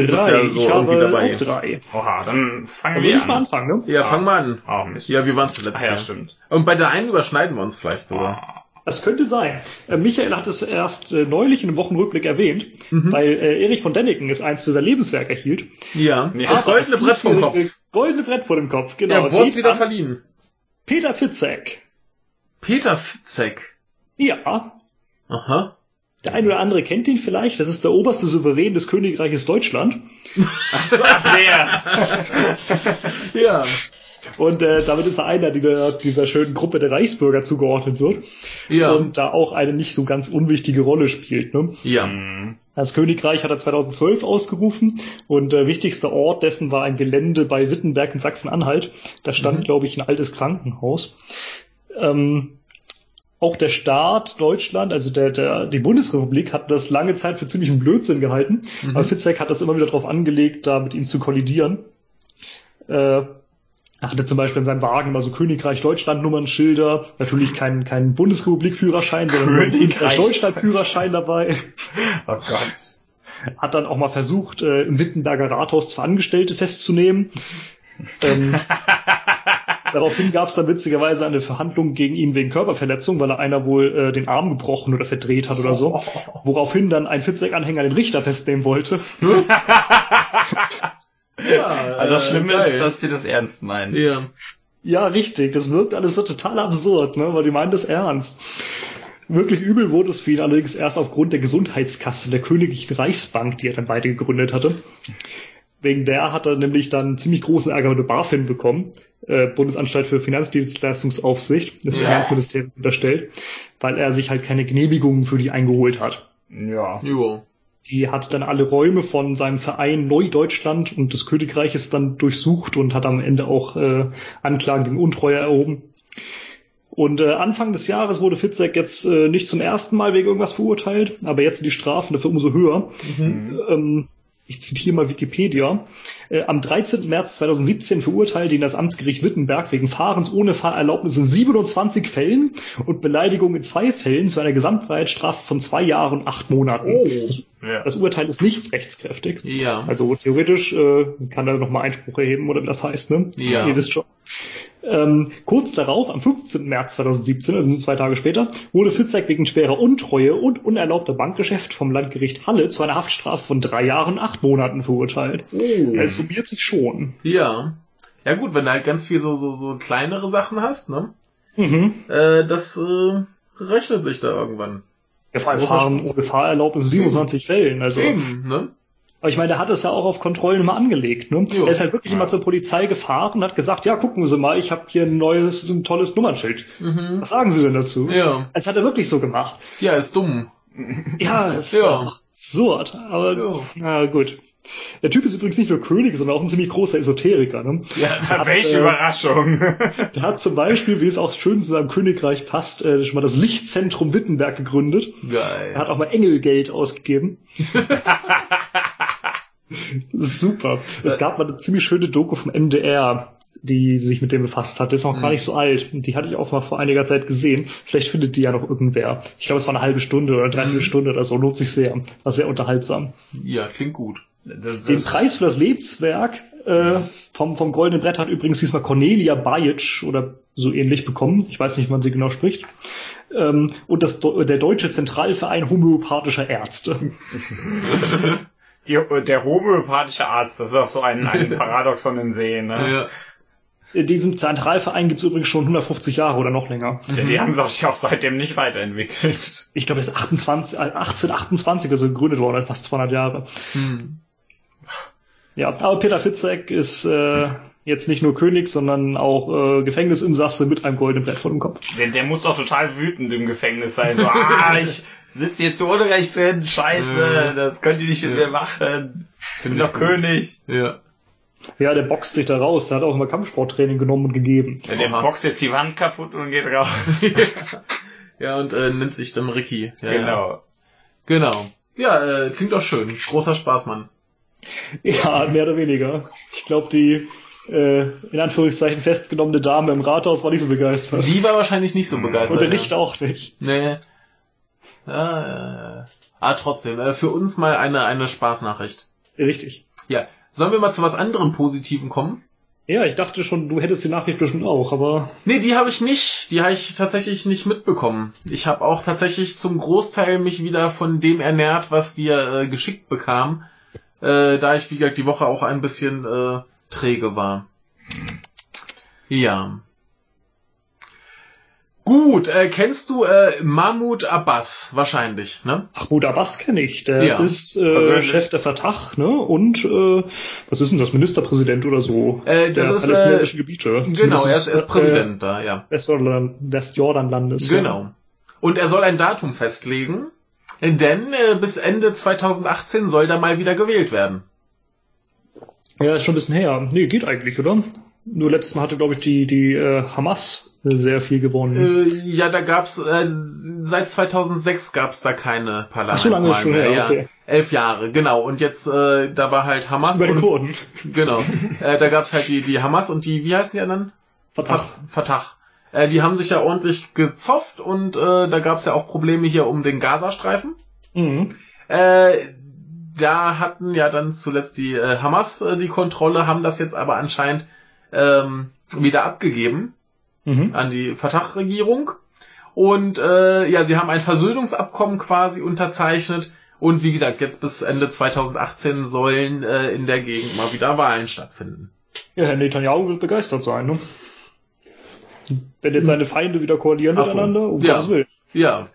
Drei, bist ja so ich irgendwie habe dabei. auch drei. Oha, dann fangen Dann wir ich mal an. anfangen, ne? ja, fang mal an. Oh, Mist. Ja, wir waren zuletzt. Ach ja, stimmt. Und bei der einen überschneiden wir uns vielleicht sogar. Ah. Das könnte sein. Äh, Michael hat es erst äh, neulich in einem Wochenrückblick erwähnt, Mhm. weil äh, Erich von Däniken es eins für sein Lebenswerk erhielt. Ja, Ja, das goldene Brett vom Kopf. diesjährige Goldene Brett vor dem Kopf, genau. Ja, wurde Geht wieder an verliehen. Peter Fitzek. Peter Fitzek. Ja, Aha. Der ein oder andere kennt ihn vielleicht. Das ist der oberste Souverän des Königreiches Deutschland. Ach, der. Ja. Und äh, damit ist er einer dieser, dieser schönen Gruppe der Reichsbürger zugeordnet wird. Ja. Und da auch eine nicht so ganz unwichtige Rolle spielt. Ne? ja. Hm. Das Königreich hat er 2012 ausgerufen und der wichtigste Ort dessen war ein Gelände bei Wittenberg in Sachsen-Anhalt. Da stand, Mhm. glaube ich, ein altes Krankenhaus. Ähm, auch der Staat Deutschland, also der, der, die Bundesrepublik, hat das lange Zeit für ziemlich einen Blödsinn gehalten. Mhm. Aber Fitzek hat das immer wieder darauf angelegt, da mit ihm zu kollidieren. Äh, er hatte zum Beispiel in seinem Wagen mal so Königreich Deutschland Nummernschilder, natürlich kein, kein Bundesrepublik-Führerschein, sondern Königreich. Deutschland-Führerschein dabei. Oh Gott. Hat dann auch mal versucht, äh, im Wittenberger Rathaus zwei Angestellte festzunehmen. Ähm, daraufhin gab es dann witzigerweise eine Verhandlung gegen ihn wegen Körperverletzung, weil er einer wohl äh, den Arm gebrochen oder verdreht hat oder so. Woraufhin dann ein Fitzek-Anhänger den Richter festnehmen wollte. Ja, Also das äh, Schlimme geil. ist, dass die das ernst meinen. Ja. Ja, richtig. Das wirkt alles so total absurd, ne? weil die meinen das ernst. Wirklich übel wurde es für ihn allerdings erst aufgrund der Gesundheitskasse der Königlichen Reichsbank, die er dann beide gegründet hatte. Wegen der hat er nämlich dann ziemlich großen Ärger mit der BaFin bekommen, äh, Bundesanstalt für Finanzdienstleistungsaufsicht, das Ja. Finanzministerium unterstellt, weil er sich halt keine Genehmigungen für die eingeholt hat. Ja. Jo. Die hat dann alle Räume von seinem Verein Neudeutschland und des Königreiches dann durchsucht und hat am Ende auch äh, Anklagen gegen Untreue erhoben. Und äh, Anfang des Jahres wurde Fitzek jetzt äh, nicht zum ersten Mal wegen irgendwas verurteilt, aber jetzt sind die Strafen dafür umso höher. Ähm, ich zitiere mal Wikipedia. Äh, am 13. März 2017 verurteilte ihn das Amtsgericht Wittenberg wegen Fahrens ohne Fahrerlaubnis in 27 Fällen und Beleidigung in zwei Fällen zu einer Gesamtfreiheitsstrafe von zwei Jahren und acht Monaten. Ja. Das Urteil ist nicht rechtskräftig. Ja. Also theoretisch äh, kann er nochmal Einspruch erheben oder wie das heißt, ne? Ja. Ihr wisst schon. Ähm, kurz darauf, am 15. März 2017, also nur zwei Tage später, wurde Fitzek wegen schwerer Untreue und unerlaubter Bankgeschäft vom Landgericht Halle zu einer Haftstrafe von drei Jahren und acht Monaten verurteilt. Es summiert sich schon. Ja. Ja gut, wenn du halt ganz viel so, so, so kleinere Sachen hast, ne? Mhm. Äh, das äh, rechnet sich da irgendwann. Ja, vor allem Großer Fahren ohne Fahrerlaubnis in 27 Fällen. Also, Eben, ne? Aber ich meine, der hat es ja auch auf Kontrollen immer angelegt. Ne? Jo. Er ist halt wirklich Ja. immer zur Polizei gefahren und hat gesagt, ja, gucken Sie mal, ich habe hier ein neues, ein tolles Nummernschild. Mhm. Was sagen Sie denn dazu? Ja. Das hat er wirklich so gemacht. Ja, ist dumm. Ja, ist Ja. absurd. Aber Ja. na gut. Der Typ ist übrigens nicht nur König, sondern auch ein ziemlich großer Esoteriker. Ne? Ja, Welche äh, Überraschung. Der hat zum Beispiel, wie es auch schön zu seinem Königreich passt, äh, schon mal das Lichtzentrum Wittenberg gegründet. Er geil. hat auch mal Engelgeld ausgegeben. Das ist super. Es gab mal eine ziemlich schöne Doku vom MDR, die sich mit dem befasst hat. Die ist noch gar Mhm. nicht so alt. Die hatte ich auch mal vor einiger Zeit gesehen. Vielleicht findet die ja noch irgendwer. Ich glaube, es war eine halbe Stunde oder dreiviertel Mhm. Stunde oder so. Lohnt sich sehr. War sehr unterhaltsam. Ja, klingt gut. Den Preis für das Lebenswerk äh, vom, vom Goldenen Brett hat übrigens diesmal Cornelia Bajic oder so ähnlich bekommen. Ich weiß nicht, wann sie genau spricht. Ähm, und das, der Deutsche Zentralverein Homöopathischer Ärzte. Die, der homöopathische Arzt, das ist auch so ein, ein Paradoxon in Sehen. Ne? Ja. Diesen Zentralverein gibt es übrigens schon 150 Jahre oder noch länger. Ja, die haben sich auch seitdem nicht weiterentwickelt. Ich glaube, es ist 28, äh, 1828 also gegründet worden, also fast 200 Jahre. Hm. Ja, aber Peter Fitzek ist äh, jetzt nicht nur König, sondern auch äh, Gefängnisinsasse mit einem goldenen Brett vor dem Kopf. Der, der muss doch total wütend im Gefängnis sein. So, ah, ich sitze jetzt so unrecht drin, scheiße, Ja. das könnt ihr nicht mit Ja. mir machen. Ich bin doch. König. Ja. Ja, der boxt sich da raus. Der hat auch immer Kampfsporttraining genommen und gegeben. Ja, der Oha. boxt jetzt die Wand kaputt und geht raus. ja, und äh, nennt sich dann Ricky. Ja, Ja. genau. Genau. Ja, äh, klingt doch schön. Großer Spaß, Mann. Ja, mehr oder weniger. Ich glaube, die äh, in Anführungszeichen festgenommene Dame im Rathaus war nicht so begeistert. Die war wahrscheinlich nicht so Mhm. begeistert. Und der ja. Richter auch nicht. Nee. Ja, ja, ja. Ah, trotzdem, äh, für uns mal eine, eine Spaßnachricht. Richtig. Ja. Sollen wir mal zu was anderem Positiven kommen? Ja, ich dachte schon, du hättest die Nachricht bestimmt auch, aber Nee, die habe ich nicht. Die habe ich tatsächlich nicht mitbekommen. Ich habe auch tatsächlich zum Großteil mich wieder von dem ernährt, was wir äh, geschickt bekamen, äh, da ich, wie gesagt, die Woche auch ein bisschen äh, träge war. Ja. Gut, äh, kennst du äh, Mahmoud Abbas? Wahrscheinlich, ne? Mahmoud Abbas kenne ich. Der Ja. ist äh, Persönlich. Chef der Fatah, ne? Und äh, was ist denn das? Ministerpräsident oder so? Äh, das der ist, palästinensischen Gebiete. Genau, er ist, er ist äh, Präsident da, ja. Westjordan, Westjordanlandes. Genau. Und er soll ein Datum festlegen, denn äh, bis Ende 2018 soll da mal wieder gewählt werden. Ja. ja, ist schon ein bisschen her. Nee, geht eigentlich, oder? Nur letztes Mal hatte, glaube ich, die, die äh, Hamas sehr viel gewonnen. Äh, ja, da gab's äh, seit 2006 gab's da keine Ach, so lange Parlamentswahlen schon mehr. her, Ja, okay. elf Jahre, genau. Und jetzt äh, da war halt Hamas die und Kurden. genau. Äh, da gab's halt die die Hamas und die wie heißen die anderen? Fatah. Fat- Fatah. Äh, die haben sich ja ordentlich gezofft und äh, da gab's ja auch Probleme hier um den Gazastreifen. Mhm. Äh, da hatten ja dann zuletzt die äh, Hamas äh, die Kontrolle, haben das jetzt aber anscheinend ähm, wieder abgegeben Mhm. an die Fatah-Regierung. Und äh, ja, sie haben ein Versöhnungsabkommen quasi unterzeichnet. Und wie gesagt, jetzt bis Ende 2018 sollen äh, in der Gegend mal wieder Wahlen stattfinden. Ja, Herr Netanyahu wird begeistert sein, ne? Wenn jetzt seine Feinde wieder koalieren Ach so. miteinander, um Ja. Gottes Willen. Ja,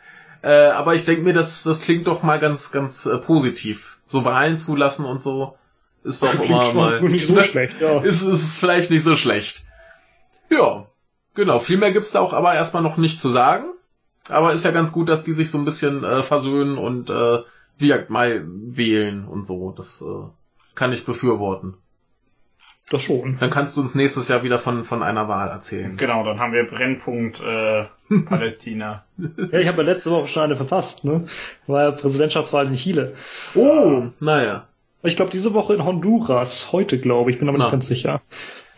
äh, aber ich denke mir, das, das klingt doch mal ganz, ganz äh, positiv. So Wahlen zulassen und so ist doch immer mal... nicht so schlecht, ja. ist es vielleicht nicht so schlecht. Ja, genau. Viel mehr gibt's da auch aber erstmal noch nicht zu sagen. Aber ist ja ganz gut, dass die sich so ein bisschen äh, versöhnen und äh, wie gesagt, mal wählen und so. Das äh, kann ich befürworten. Das schon. Dann kannst du uns nächstes Jahr wieder von, von einer Wahl erzählen. Genau, dann haben wir Brennpunkt äh, Palästina. Ja, ich habe ja letzte Woche schon eine verpasst, ne? War ja Präsidentschaftswahl in Chile. Oh, naja. Ich glaube, diese Woche in Honduras. Heute, glaube ich. Bin aber nicht Na. ganz sicher.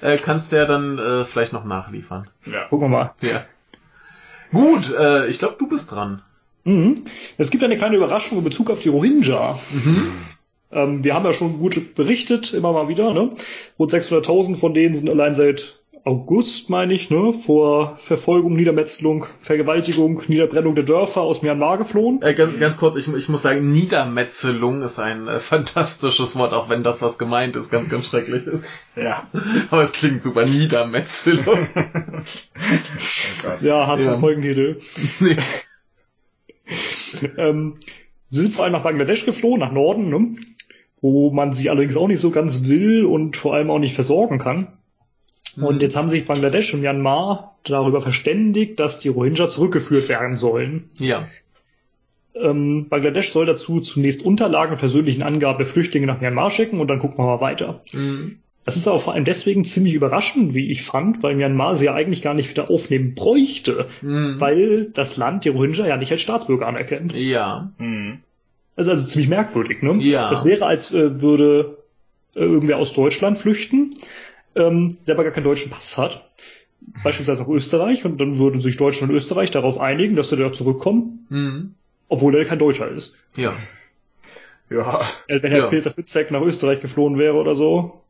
Äh, kannst du ja dann äh, vielleicht noch nachliefern. Ja. Gucken wir mal. Ja. Gut, äh, ich glaube, du bist dran. Mhm. Es gibt eine kleine Überraschung in Bezug auf die Rohingya. Mhm. Ähm, wir haben ja schon gut berichtet, immer mal wieder. Ne? Rund 600.000 von denen sind allein seit August, meine ich, ne, vor Verfolgung, Niedermetzelung, Vergewaltigung, Niederbrennung der Dörfer aus Myanmar geflohen. Äh, ganz, ganz kurz, ich, ich muss sagen, Niedermetzelung ist ein äh, fantastisches Wort, auch wenn das, was gemeint ist, ganz, ganz schrecklich ist. Ja. Aber es klingt super, Niedermetzelung. Oh. Ja, hast du Ja. Folgentitel. nee. Ähm, sie sind vor allem nach Bangladesch geflohen, nach Norden, ne? wo man sie allerdings auch nicht so ganz will und vor allem auch nicht versorgen kann. Und jetzt haben sich Bangladesch und Myanmar darüber verständigt, dass die Rohingya zurückgeführt werden sollen. Ja. Ähm, Bangladesch soll dazu zunächst Unterlagen und persönlichen Angaben der Flüchtlinge nach Myanmar schicken und dann gucken wir mal weiter. Mhm. Das ist aber vor allem deswegen ziemlich überraschend, wie ich fand, weil Myanmar sie ja eigentlich gar nicht wieder aufnehmen bräuchte, Mhm. weil das Land die Rohingya ja nicht als Staatsbürger anerkennt. Ja. Hm. Das ist also ziemlich merkwürdig, ne? Ja. Das wäre, als äh, würde äh, irgendwer aus Deutschland flüchten, ähm, der aber gar keinen deutschen Pass hat. Beispielsweise nach Österreich und dann würden sich Deutschland und Österreich darauf einigen, dass er da zurückkommt, Mhm. obwohl er kein Deutscher ist. Ja. Ja. Also wenn Herr Ja. Peter Fitzek nach Österreich geflohen wäre oder so,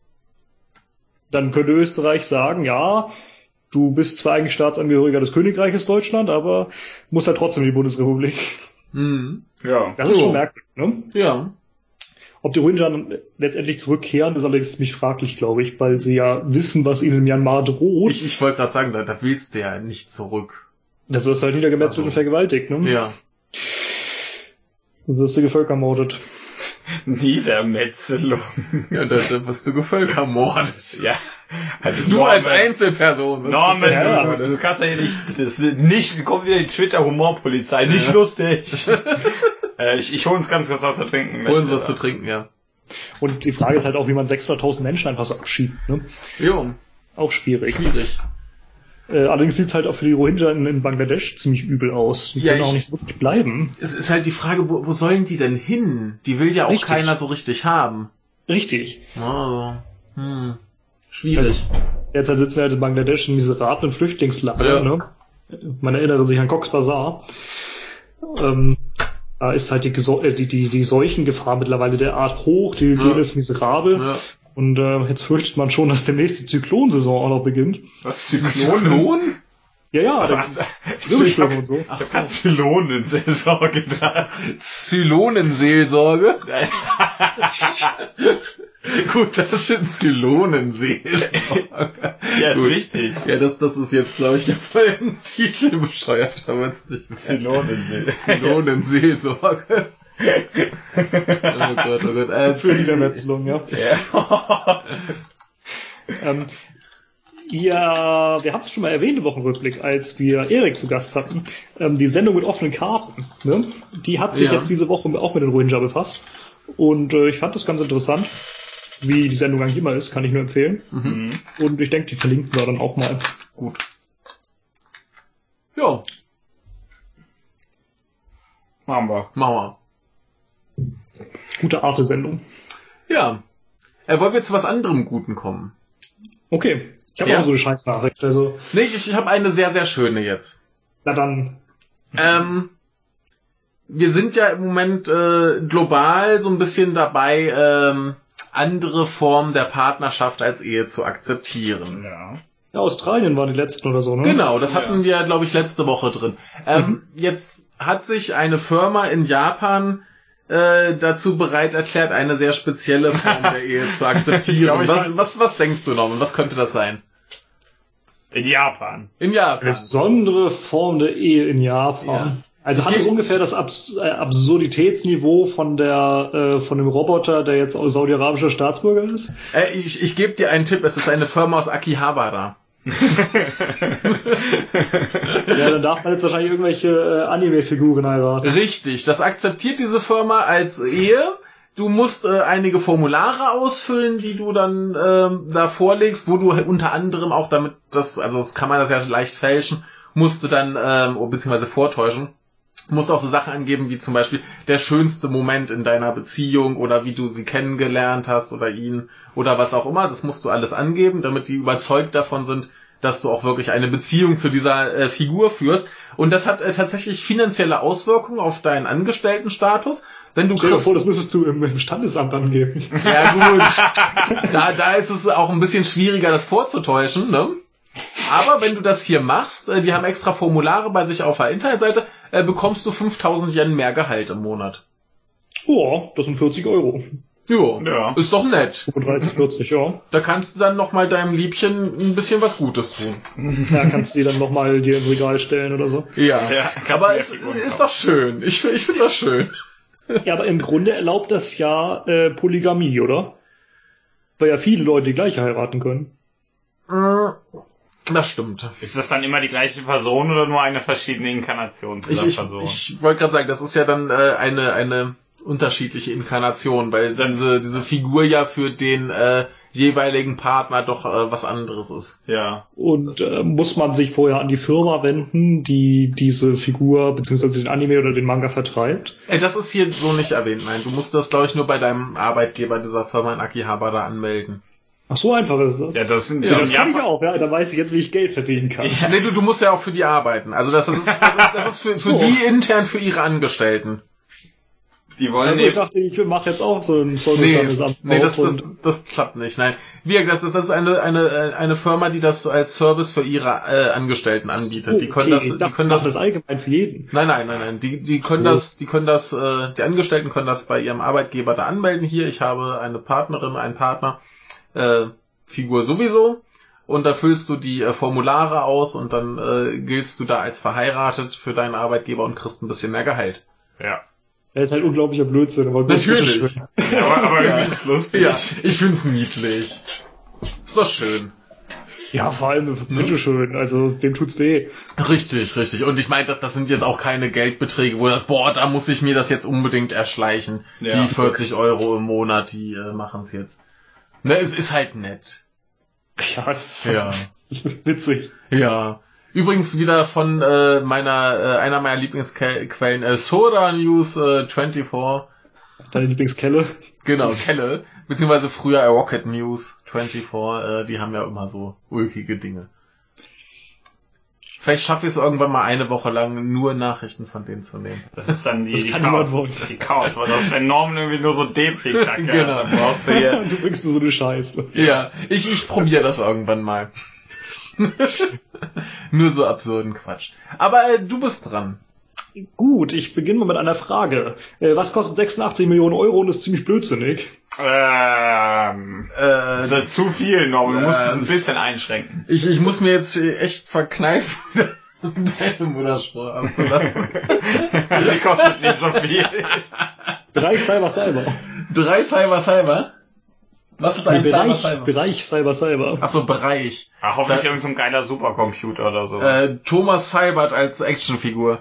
dann könnte Österreich sagen, ja, du bist zwar eigentlich Staatsangehöriger des Königreiches Deutschland, aber musst halt trotzdem in die Bundesrepublik. Mhm. Ja. Das ist schon merkwürdig, ne? Ja. Ob die Rohingya dann letztendlich zurückkehren, ist allerdings ziemlich fraglich, glaube ich, weil sie ja wissen, was ihnen in Myanmar droht. Ich, ich wollte gerade sagen, da, da willst du ja nicht zurück. da wirst du halt niedergemetzelt Also. und vergewaltigt, ne? Ja. Da wirst du gevölkermordet. Niedermetzelung. Ja, da, da wirst du gevölkermordet. Ja. Also Du als Norman- Einzelperson. wirst Norman, Ja. du, du kannst ja hier nicht, das ist nicht, kommt wieder die Twitter-Humorpolizei, nicht Ja. lustig. äh, ich, ich hol uns ganz kurz was zu trinken. Holen Sie was zu trinken, ja. Und die Frage ist halt auch, wie man 600.000 Menschen einfach so abschiebt, ne? Jo, Auch schwierig. schwierig. Äh, allerdings sieht's halt auch für die Rohingya in, in Bangladesch ziemlich übel aus. Die Ja, können ich- auch nicht so wirklich bleiben. Es ist halt die Frage, wo, wo sollen die denn hin? Die will ja auch Richtig. keiner so richtig haben. Richtig. Oh, hm. Schwierig. Derzeit sitzen halt in Bangladesch in miserablen Flüchtlingslager, Ja. ne? Man erinnere sich an Cox Bazar. Ähm, da ist halt die, äh, die, die, die Seuchengefahr mittlerweile derart hoch, die Hygiene Ja. ist miserabel. ja. Und äh, jetzt fürchtet man schon, dass demnächst die Zyklonsaison auch noch beginnt. Was, Zyklon? Ja, ja, Also, da- also, ich Wirbelstürme hab, und so. Ach ich so. hab Zylonensaison gedacht. Zylonenseelsorge? Gut, das sind Zylonenseelsorge. Ja, ist Gut. richtig. Ja, das, das ist jetzt, glaube ich, der Folgentitel bescheuert, aber es nicht mehr. Zylonensaison. Zylonenseelsorge. oh Gott, oh Gott. Äh, Für Niedermetzelung, ja. Ja. Ähm, ja, wir haben es schon mal erwähnt im Wochenrückblick, als wir Erik zu Gast hatten. Ähm, die Sendung mit offenen Karten, ne? die hat sich Ja. jetzt diese Woche auch mit den Rohingya befasst. Und äh, ich fand das ganz interessant. Wie die Sendung eigentlich immer ist, kann ich nur empfehlen. Mhm. Und ich denke, die verlinken wir dann auch mal. Gut. Ja, Machen wir. machen Gute Arte-Sendung. wir. Ja. Äh, wollen wir zu was anderem Guten kommen? Okay. Ich habe Ja. auch so eine Scheißnachricht. Also, Nee, ich, ich habe eine sehr, sehr schöne jetzt. na dann. Ähm, wir sind ja im Moment äh, global so ein bisschen dabei, ähm, andere Formen der Partnerschaft als Ehe zu akzeptieren. Ja. Ja, Australien waren die letzten oder so, ne? Genau, das Ja. hatten wir, glaube ich, letzte Woche drin. Ähm, Mhm. Jetzt hat sich eine Firma in Japan äh, dazu bereit erklärt, eine sehr spezielle Form der Ehe zu akzeptieren. was, was, was denkst du, Norman? Was könnte das sein? In Japan. In Eine Japan. besondere Form der Ehe in Japan. Ja. Also hat es ungefähr das Abs äh, Absurditätsniveau von der äh, von dem Roboter, der jetzt saudi-arabischer Staatsbürger ist? Äh, ich ich gebe dir einen Tipp, es ist eine Firma aus Akihabara. Ja, dann darf man jetzt wahrscheinlich irgendwelche äh, Anime-Figuren heiraten. Richtig, das akzeptiert diese Firma als Ehe. Du musst äh, einige Formulare ausfüllen, die du dann ähm, da vorlegst, wo du unter anderem auch damit, das, also das kann man das ja leicht fälschen, musst du dann, ähm, oh, beziehungsweise vortäuschen, musst auch so Sachen angeben, wie zum Beispiel der schönste Moment in deiner Beziehung oder wie du sie kennengelernt hast oder ihn oder was auch immer. Das musst du alles angeben, damit die überzeugt davon sind, dass du auch wirklich eine Beziehung zu dieser äh, Figur führst. Und das hat äh, tatsächlich finanzielle Auswirkungen auf deinen Angestelltenstatus. Wenn du Stell dir vor, das müsstest du im, im Standesamt angeben. ja gut, da, da ist es auch ein bisschen schwieriger, das vorzutäuschen, ne? Aber wenn du das hier machst, äh, die haben extra Formulare bei sich auf der Internetseite, äh, bekommst du 5000 Yen mehr Gehalt im Monat. Oh, das sind 40 Euro. Jo, Ja. ist doch nett. 35, 40, ja. Da kannst du dann nochmal deinem Liebchen ein bisschen was Gutes tun. Da kannst du die dann nochmal dir ins Regal stellen oder so. Ja, Ja, kannst aber es ist kaufen. doch schön. Ich, ich finde das schön. Ja, aber im Grunde erlaubt das ja äh, Polygamie, oder? Weil ja viele Leute die gleiche heiraten können. Das stimmt. Ist das dann immer die gleiche Person oder nur eine verschiedene Inkarnation dieser ich, Person? ich wollte gerade sagen, das ist ja dann äh, eine, eine unterschiedliche Inkarnation, weil diese, diese Figur ja für den äh, jeweiligen Partner doch äh, was anderes ist. ja. Und äh, muss man sich vorher an die Firma wenden, die diese Figur beziehungsweise den Anime oder den Manga vertreibt? Äh, das ist hier so nicht erwähnt, nein. Du musst das, glaube ich, nur bei deinem Arbeitgeber dieser Firma in Akihabara anmelden. Ach, so einfach ist das. Ja, das sind Ja, das kann ich auch, ja. Da weiß ich jetzt, wie ich Geld verdienen kann. Ja. Nee, du, du musst ja auch für die arbeiten. Also das, das ist, das ist, das ist für, für So. die intern für ihre Angestellten. Die wollen Also ich dachte, ich mache jetzt auch so ein Nee, Pseudostandesamt nee das, das, das klappt nicht. Nein. Wie gesagt, das, das das ist eine, eine, eine Firma, die das als Service für ihre äh, Angestellten anbietet. Die können okay, das, die können das das, allgemein für jeden. nein, nein, nein, nein. Die, die können So. das, die können das, äh, die Angestellten können das bei ihrem Arbeitgeber da anmelden. Hier, ich habe eine Partnerin, einen Partner, äh, Figur sowieso. Und da füllst du die äh, Formulare aus und dann äh, giltst du da als verheiratet für deinen Arbeitgeber und kriegst ein bisschen mehr Gehalt. ja. Er ist halt unglaublicher Blödsinn, aber gut, Natürlich. ja, aber, aber Ja. irgendwie ist lustig. Ja, ich find's niedlich. Ist doch schön. Ja, vor allem, bitteschön, also, wem tut's weh? Richtig, richtig. Und ich meine, das, das sind jetzt auch keine Geldbeträge, wo das, boah, da muss ich mir das jetzt unbedingt erschleichen. Ja. die 40 Euro im Monat, die äh, machen's jetzt. Ne, es ist halt nett. Ja, es ist, Ja. es ist witzig. Ja. Übrigens wieder von äh, meiner, äh, einer meiner Lieblingsquellen, äh, Soda News äh, 24. Deine Lieblingskelle? Genau, Kelle. Beziehungsweise früher Rocket News 24. Äh, die haben ja immer so ulkige Dinge. Vielleicht schaffe ich es irgendwann mal eine Woche lang nur Nachrichten von denen zu nehmen. Das ist dann die, Das die kann Chaos. Die Chaos, weil das wenn Norman irgendwie nur so depri kacke. Genau. Dann brauchst du hier. Du bringst du so eine Scheiße. Ja, ich, ich probiere das irgendwann mal. Nur so absurden Quatsch. Aber äh, du bist dran. Gut, ich beginne mal mit einer Frage. Äh, was kostet 86 Millionen Euro und ist ziemlich blödsinnig? Ähm, das Äh, ist zu viel, Norman. Du musst es Ähm. ein bisschen einschränken. ich, ich muss mir jetzt echt verkneifen, das deine Muttersprache abzulassen. Die kostet nicht so viel. Bereich Cyber Cyber. Drei Cyber Cyber. Was ist ein Cyber Bereich, Cyber? Bereich Cyber Cyber. Achso, Bereich. Ach, hoffentlich irgendein so ein geiler Supercomputer oder so. Äh, Thomas Cybert als Actionfigur.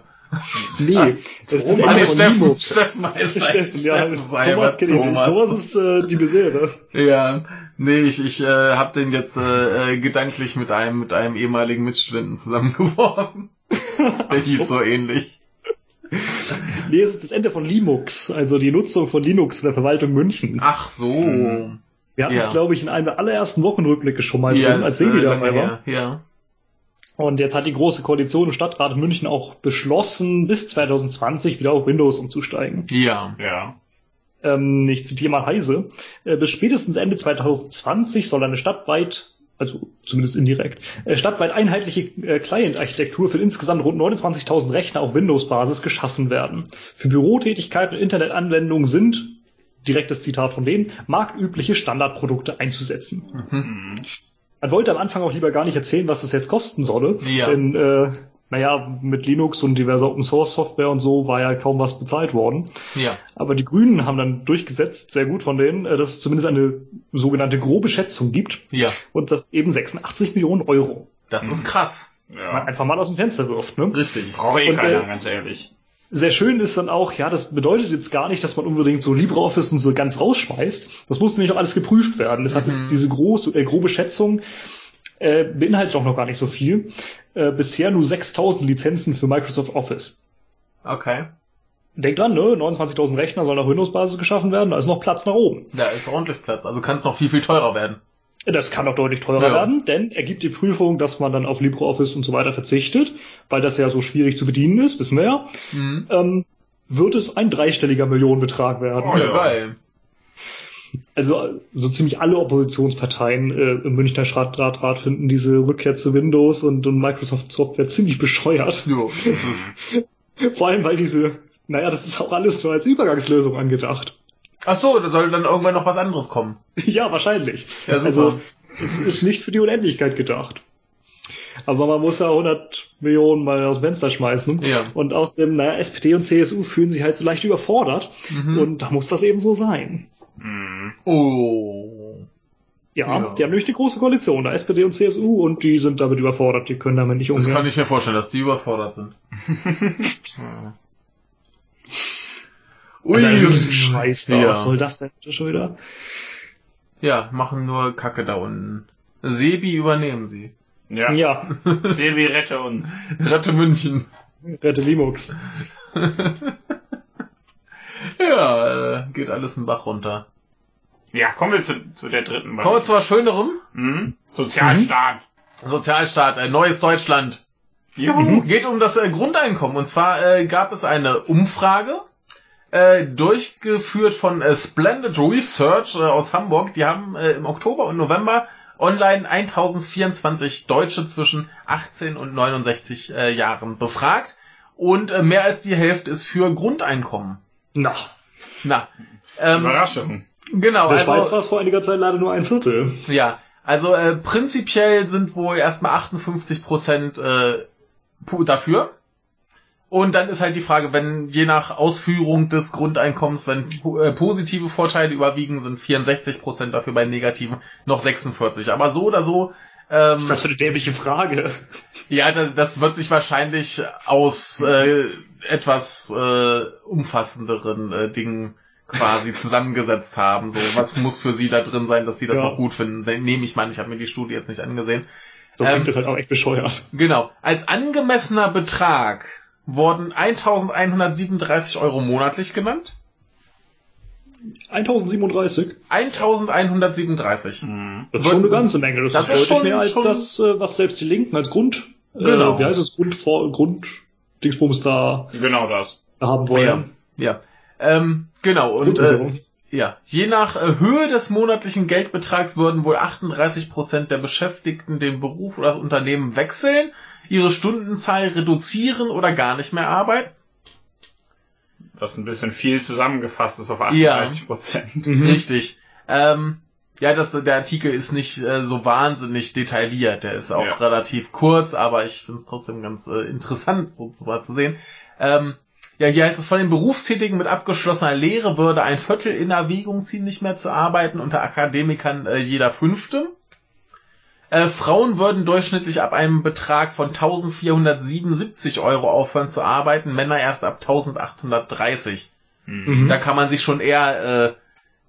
Nee, das ist Ah, Ende von Steffen, Nemo. Steffen heißt Steffen, ja, Steffen Thomas kenne ich nicht. Thomas ist äh, die Misere. Ja, nee, ich, ich äh, hab den jetzt äh, äh, gedanklich mit einem mit einem ehemaligen Mitstudenten zusammengeworfen. Der hieß so ähnlich. Nee, es ist das Ende von Linux, also die Nutzung von Linux in der Verwaltung Münchens. Ach so. Mhm. Wir hatten es, ja. glaube ich, in einem der allerersten Wochenrückblicke schon mal drin, ist, als Sebi äh, dabei war. Ja. Und jetzt hat die Große Koalition im Stadtrat München auch beschlossen, bis 2020 wieder auf Windows umzusteigen. Ja. Ja. Ähm, ich zitiere mal Heise. Äh, bis spätestens Ende 2020 soll eine stadtweit, also zumindest indirekt, äh, stadtweit einheitliche äh, Client-Architektur für insgesamt rund 29.000 Rechner auf Windows-Basis geschaffen werden. Für Bürotätigkeit und Internetanwendungen sind, direktes Zitat von denen, marktübliche Standardprodukte einzusetzen. Mhm. Man wollte am Anfang auch lieber gar nicht erzählen, was das jetzt kosten solle. Ja. Denn, äh, naja, mit Linux und diverser Open Source Software und so war ja kaum was bezahlt worden. Ja. Aber die Grünen haben dann durchgesetzt, sehr gut von denen, äh, dass es zumindest eine sogenannte grobe Schätzung gibt. Ja. Und das eben 86 Millionen Euro. Das ist krass. Man Ja. einfach mal aus dem Fenster wirft, ne? Richtig. Braucht eh keiner, äh, ganz ehrlich. Sehr schön ist dann auch, ja, das bedeutet jetzt gar nicht, dass man unbedingt so LibreOffice und so ganz rausschmeißt. Das muss nämlich noch alles geprüft werden. Deshalb Mhm. ist diese große, äh, grobe Schätzung äh, beinhaltet auch noch gar nicht so viel. Äh, bisher nur 6000 Lizenzen für Microsoft Office. Okay. Denkt dran, ne? 29.000 Rechner sollen auf Windows-Basis geschaffen werden, da ist noch Platz nach oben. Da ist ordentlich Platz. Also kann es noch viel, viel teurer werden. Das kann auch deutlich teurer Ja. werden, denn er gibt die Prüfung, dass man dann auf LibreOffice und so weiter verzichtet, weil das ja so schwierig zu bedienen ist, wissen wir ja. Mhm. Ähm, wird es ein dreistelliger Millionenbetrag werden. Oh, Ja, ja. geil. Also so ziemlich alle Oppositionsparteien äh, im Münchner Stadtrat finden diese Rückkehr zu Windows und, und Microsoft Software ziemlich bescheuert. Ist. Vor allem, weil diese, naja, das ist auch alles nur als Übergangslösung angedacht. Ach so, da soll dann irgendwann noch was anderes kommen. ja, wahrscheinlich. Ja. Also es ist nicht für die Unendlichkeit gedacht. Aber man muss ja 100 Millionen mal aus dem Fenster schmeißen. Ja. Und außerdem, naja, SPD und CSU fühlen sich halt so leicht überfordert. Mhm. Und da muss das eben so sein. Mhm. Oh. Ja, Ja. die haben nämlich eine große Koalition, da SPD und CSU, und die sind damit überfordert, die können damit nicht Das umgehen. kann ich mir vorstellen, dass die überfordert sind. Ja. Also, Ui. wirklich ein Scheiß da. Ja. Was soll das denn schon wieder? Ja, machen nur Kacke da unten. Sebi übernehmen sie. Ja. Ja, Baby, rette uns. Rette München. rette Linux. Ja, äh, geht alles einen Bach runter. Ja, kommen wir zu, zu der dritten Kommen wir zu was Schönerem. Mhm. Sozialstaat. Sozialstaat, ein neues Deutschland. Juhu. Geht um das äh, Grundeinkommen. Und zwar äh, gab es eine Umfrage, äh, durchgeführt von äh, Splendid Research äh, aus Hamburg. Die haben äh, im Oktober und November online 1024 Deutsche zwischen 18 und 69 äh, Jahren befragt. Und äh, mehr als die Hälfte ist für Grundeinkommen. Na, Na, ähm, Überraschung. genau. der Schweiz Also, war es vor einiger Zeit leider nur ein Viertel. ja, also äh, prinzipiell sind wohl erstmal 58 Prozent äh, pu- dafür. Und dann ist halt die Frage, wenn je nach Ausführung des Grundeinkommens, wenn äh, positive Vorteile überwiegen, sind 64 Prozent dafür, bei negativen noch 46. Aber so oder so, ähm, Was ist das für eine dämliche Frage? ja, das, das wird sich wahrscheinlich aus äh, etwas äh, umfassenderen äh, Dingen quasi zusammengesetzt haben. So, was muss für sie da drin sein, dass sie das Ja. noch gut finden? Nehme ich mal, ich habe mir die Studie jetzt nicht angesehen. So Ähm, klingt das halt auch echt bescheuert. Genau. Als angemessener Betrag wurden 1137 Euro monatlich genannt. 1037. 1137. Mhm. Das ist schon eine ganze Menge. Das, Das ist ist deutlich schon- mehr als schon- das, äh, was selbst die Linken als Grund, Genau. äh, wie heißt es, Grund, vor, Grund, Dingsbums da Genau das. haben wollen. Ja. Ähm, genau. Und äh, Grundsicherung. Ja, je nach äh, Höhe des monatlichen Geldbetrags würden wohl 38 Prozent der Beschäftigten den Beruf oder das Unternehmen wechseln, ihre Stundenzahl reduzieren oder gar nicht mehr arbeiten. Was ein bisschen viel zusammengefasst ist auf Ja. 38 Prozent. Mhm. Richtig. Ähm, ja, das, der Artikel ist nicht äh, so wahnsinnig detailliert. Der ist auch Ja. relativ kurz, aber ich finde es trotzdem ganz äh, interessant, so so mal zu sehen. Ähm, ja, hier heißt es, von den Berufstätigen mit abgeschlossener Lehre würde ein Viertel in Erwägung ziehen, nicht mehr zu arbeiten, unter Akademikern äh, jeder Fünfte. Äh, Frauen würden durchschnittlich ab einem Betrag von 1477 Euro aufhören zu arbeiten, Männer erst ab 1830. Mhm. Da kann man sich schon eher äh,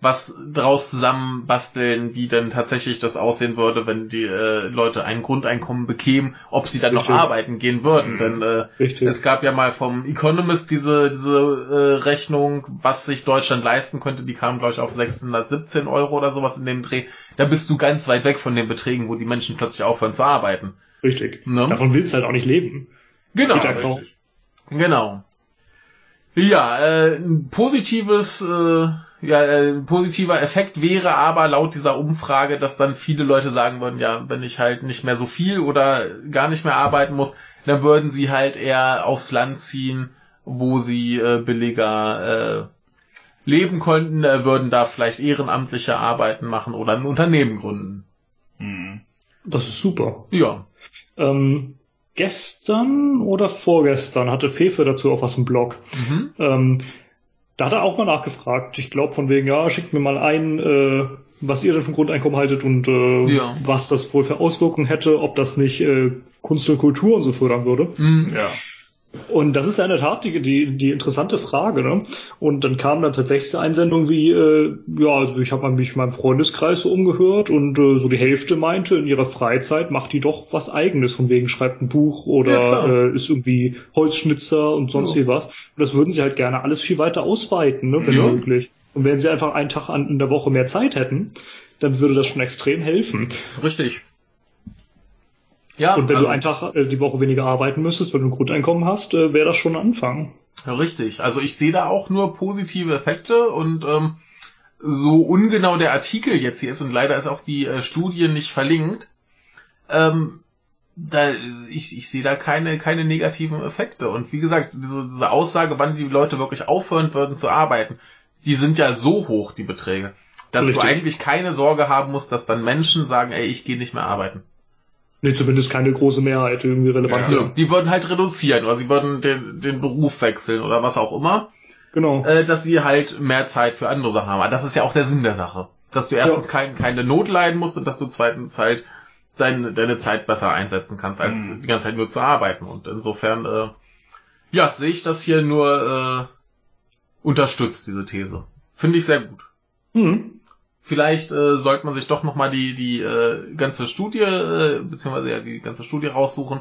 was draus zusammen basteln, wie dann tatsächlich das aussehen würde, wenn die äh, Leute ein Grundeinkommen bekämen, ob sie dann Richtig. noch arbeiten gehen würden. Mhm. Denn äh, Richtig. es gab ja mal vom Economist diese, diese äh, Rechnung, was sich Deutschland leisten könnte, die kam, glaube ich, auf 617 Euro oder sowas in dem Dreh. Da bist du ganz weit weg von den Beträgen, wo die Menschen plötzlich aufhören zu arbeiten. Richtig. Ne? Davon willst du halt auch nicht leben. Genau. Genau. Ja, äh, ein positives, äh, ja, äh, positiver Effekt wäre aber laut dieser Umfrage, dass dann viele Leute sagen würden, ja, wenn ich halt nicht mehr so viel oder gar nicht mehr arbeiten muss, dann würden sie halt eher aufs Land ziehen, wo sie äh, billiger äh, leben konnten, äh, würden da vielleicht ehrenamtliche Arbeiten machen oder ein Unternehmen gründen. Mhm. Das ist super. Ja. Ähm, gestern oder vorgestern hatte Fefe dazu auch was im Blog. Mhm. Ähm, da hat er auch mal nachgefragt. Ich glaube von wegen, ja, schickt mir mal ein, äh, was ihr denn vom Grundeinkommen haltet und äh, Ja. was das wohl für Auswirkungen hätte, ob das nicht äh, Kunst und Kultur und so fördern würde. Mhm. Ja. Und das ist ja in der Tat die, die, die interessante Frage. Ne? Und dann kam dann tatsächlich eine Einsendung wie, äh, ja, also ich habe mich in meinem Freundeskreis so umgehört und äh, so die Hälfte meinte, in ihrer Freizeit macht die doch was Eigenes, von wegen schreibt ein Buch Ja, oder klar. äh, ist irgendwie Holzschnitzer und sonst Ja. wie was. Und das würden sie halt gerne alles viel weiter ausweiten, ne, wenn Ja. möglich. Und wenn sie einfach einen Tag an, in der Woche mehr Zeit hätten, dann würde das schon extrem helfen. Richtig. Ja, Und wenn also- du einen Tag äh, die Woche weniger arbeiten müsstest, wenn du ein Grundeinkommen hast, äh, wäre das schon ein Anfang. Richtig. Also ich sehe da auch nur positive Effekte und ähm, so ungenau der Artikel jetzt hier ist und leider ist auch die äh, Studie nicht verlinkt. Ähm, da, ich, ich sehe da keine, keine negativen Effekte. Und wie gesagt, diese, diese Aussage, wann die Leute wirklich aufhören würden zu arbeiten, die sind ja so hoch, die Beträge, dass Richtig. du eigentlich keine Sorge haben musst, dass dann Menschen sagen, ey, ich gehe nicht mehr arbeiten. Nee, zumindest keine große Mehrheit irgendwie relevant. Ja. Die würden halt reduzieren oder sie würden den, den Beruf wechseln oder was auch immer. Genau. äh, dass sie halt mehr Zeit für andere Sachen haben. Aber das ist ja auch der Sinn der Sache. Dass du erstens kein, keine Not leiden musst und dass du zweitens halt deine, deine Zeit besser einsetzen kannst, als Mhm. die ganze Zeit nur zu arbeiten. Und insofern, äh, ja, sehe ich das hier nur äh, unterstützt, diese These. Finde ich sehr gut. Hm. Vielleicht äh, sollte man sich doch nochmal die, die äh, ganze Studie, äh, beziehungsweise ja die ganze Studie raussuchen.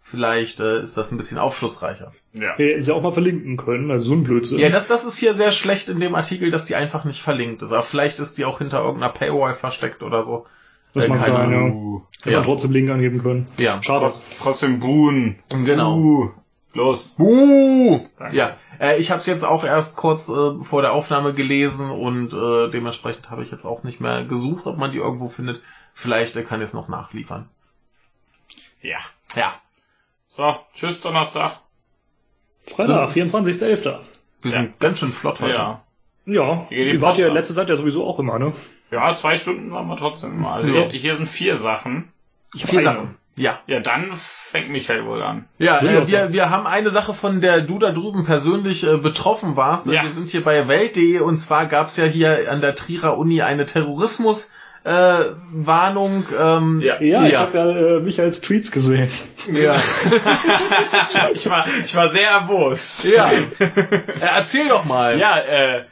Vielleicht äh, ist das ein bisschen aufschlussreicher. Ja. Hätten sie auch mal verlinken können, also so ein Blödsinn. Ja, das, das ist hier sehr schlecht in dem Artikel, dass die einfach nicht verlinkt ist. Aber vielleicht ist die auch hinter irgendeiner Paywall versteckt oder so. das äh, mag sein, ja. Uh, Hätte Ja. man trotzdem Link angeben können. Ja. Schade. trotz, trotzdem buhen. Genau. Uh, los. Uh, Danke. ja, äh, ich habe es jetzt auch erst kurz äh, vor der Aufnahme gelesen und äh, dementsprechend habe ich jetzt auch nicht mehr gesucht, ob man die irgendwo findet. Vielleicht äh, kann ich es noch nachliefern. Ja. Ja, So, tschüss Donnerstag. Freitag, 24.11. wir Ja. sind ganz schön flott heute. Ja. Ja, ihr wart ja letzte Zeit ja sowieso auch immer, ne? Ja, zwei Stunden waren wir trotzdem mal. Also Ja. hier, sind vier Sachen. Vier. Sachen. Ja. Ja, dann fängt Michael wohl an. Ja, äh, wir, wir haben eine Sache, von der du da drüben persönlich äh, betroffen warst. Ja. Wir sind hier bei Welt.de und zwar gab's ja hier an der Trierer Uni eine Terrorismus äh, Warnung. Ähm, Ja. Ja, ich habe ja äh, mich als Tweets gesehen. ja. ich war, ich war sehr erbost. ja. Äh, erzähl doch mal. Ja, äh,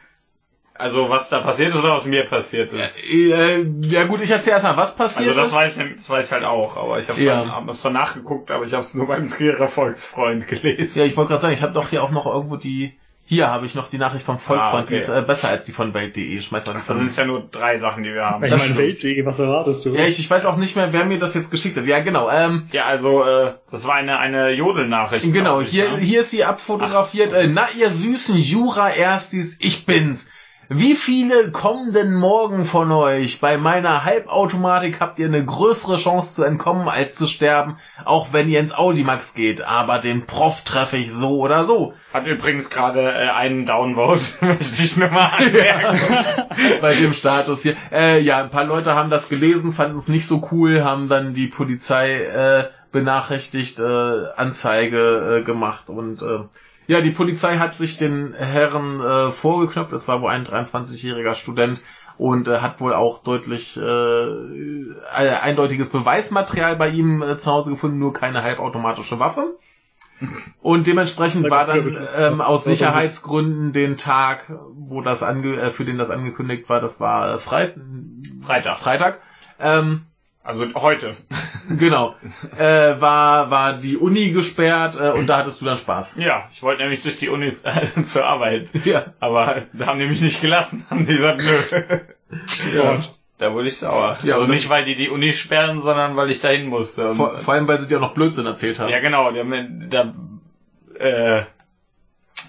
also was da passiert ist oder was mir passiert ist. Äh, ja gut, ich erzähl erst mal, was passiert Also das ist. weiß, ich, das weiß ich halt auch, aber ich habe Ja. dann, hab's dann nachgeguckt, aber ich habe es nur beim Trierer Volksfreund gelesen. Ja, ich wollte gerade sagen, ich habe doch hier auch noch irgendwo die. Hier habe ich noch die Nachricht vom Volksfreund, Ah, okay. die ist äh, besser als die von Welt.de. Schmeiß mal die Da von. sind ja nur drei Sachen, die wir haben. Ich Das meine. Welt.de, was erwartest du? Ja, ich, ich weiß auch nicht mehr, wer mir das jetzt geschickt hat. Ja, genau. Ähm, Ja, also äh, das war eine eine Jodelnachricht. Genau, ich, hier, ne? hier ist sie abfotografiert. Äh, na, ihr süßen Jura-Erstis, ich bin's. Wie viele kommen denn morgen von euch? Bei meiner Halbautomatik habt ihr eine größere Chance zu entkommen als zu sterben, auch wenn ihr ins Audimax geht. Aber den Prof treffe ich so oder so. Hat übrigens gerade äh, einen Downvote, möchte ich nur mal anmerken. Bei dem Status hier. Äh, ja, ein paar Leute haben das gelesen, fanden es nicht so cool, haben dann die Polizei äh, benachrichtigt, äh, Anzeige äh, gemacht und äh, ja, die Polizei hat sich den Herren äh, vorgeknöpft. Es war wohl ein 23-jähriger Student und äh, hat wohl auch deutlich äh, ein eindeutiges Beweismaterial bei ihm äh, zu Hause gefunden, nur keine halbautomatische Waffe. Und dementsprechend war dann ähm, aus Sicherheitsgründen den Tag, wo das ange äh, für den das angekündigt war, das war äh, Freit Freitag. Freitag. Ähm, Also heute. genau. äh, war war die Uni gesperrt äh, und da hattest du dann Spaß. Ja, ich wollte nämlich durch die Unis äh, zur Arbeit. Ja. Aber da haben die mich nicht gelassen. Haben die gesagt, nö. Ja. Da wurde ich sauer. Ja, also und- nicht, weil die die Uni sperren, sondern weil ich dahin musste. Und, Vor, vor allem, weil sie dir auch noch Blödsinn erzählt haben. ja, genau. Die haben da, äh,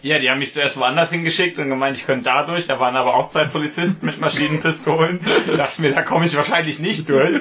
ja, die haben mich zuerst woanders hingeschickt und gemeint, ich könnte da durch. Da waren aber auch zwei Polizisten mit Maschinenpistolen. Da dachte ich mir, da komme ich wahrscheinlich nicht durch.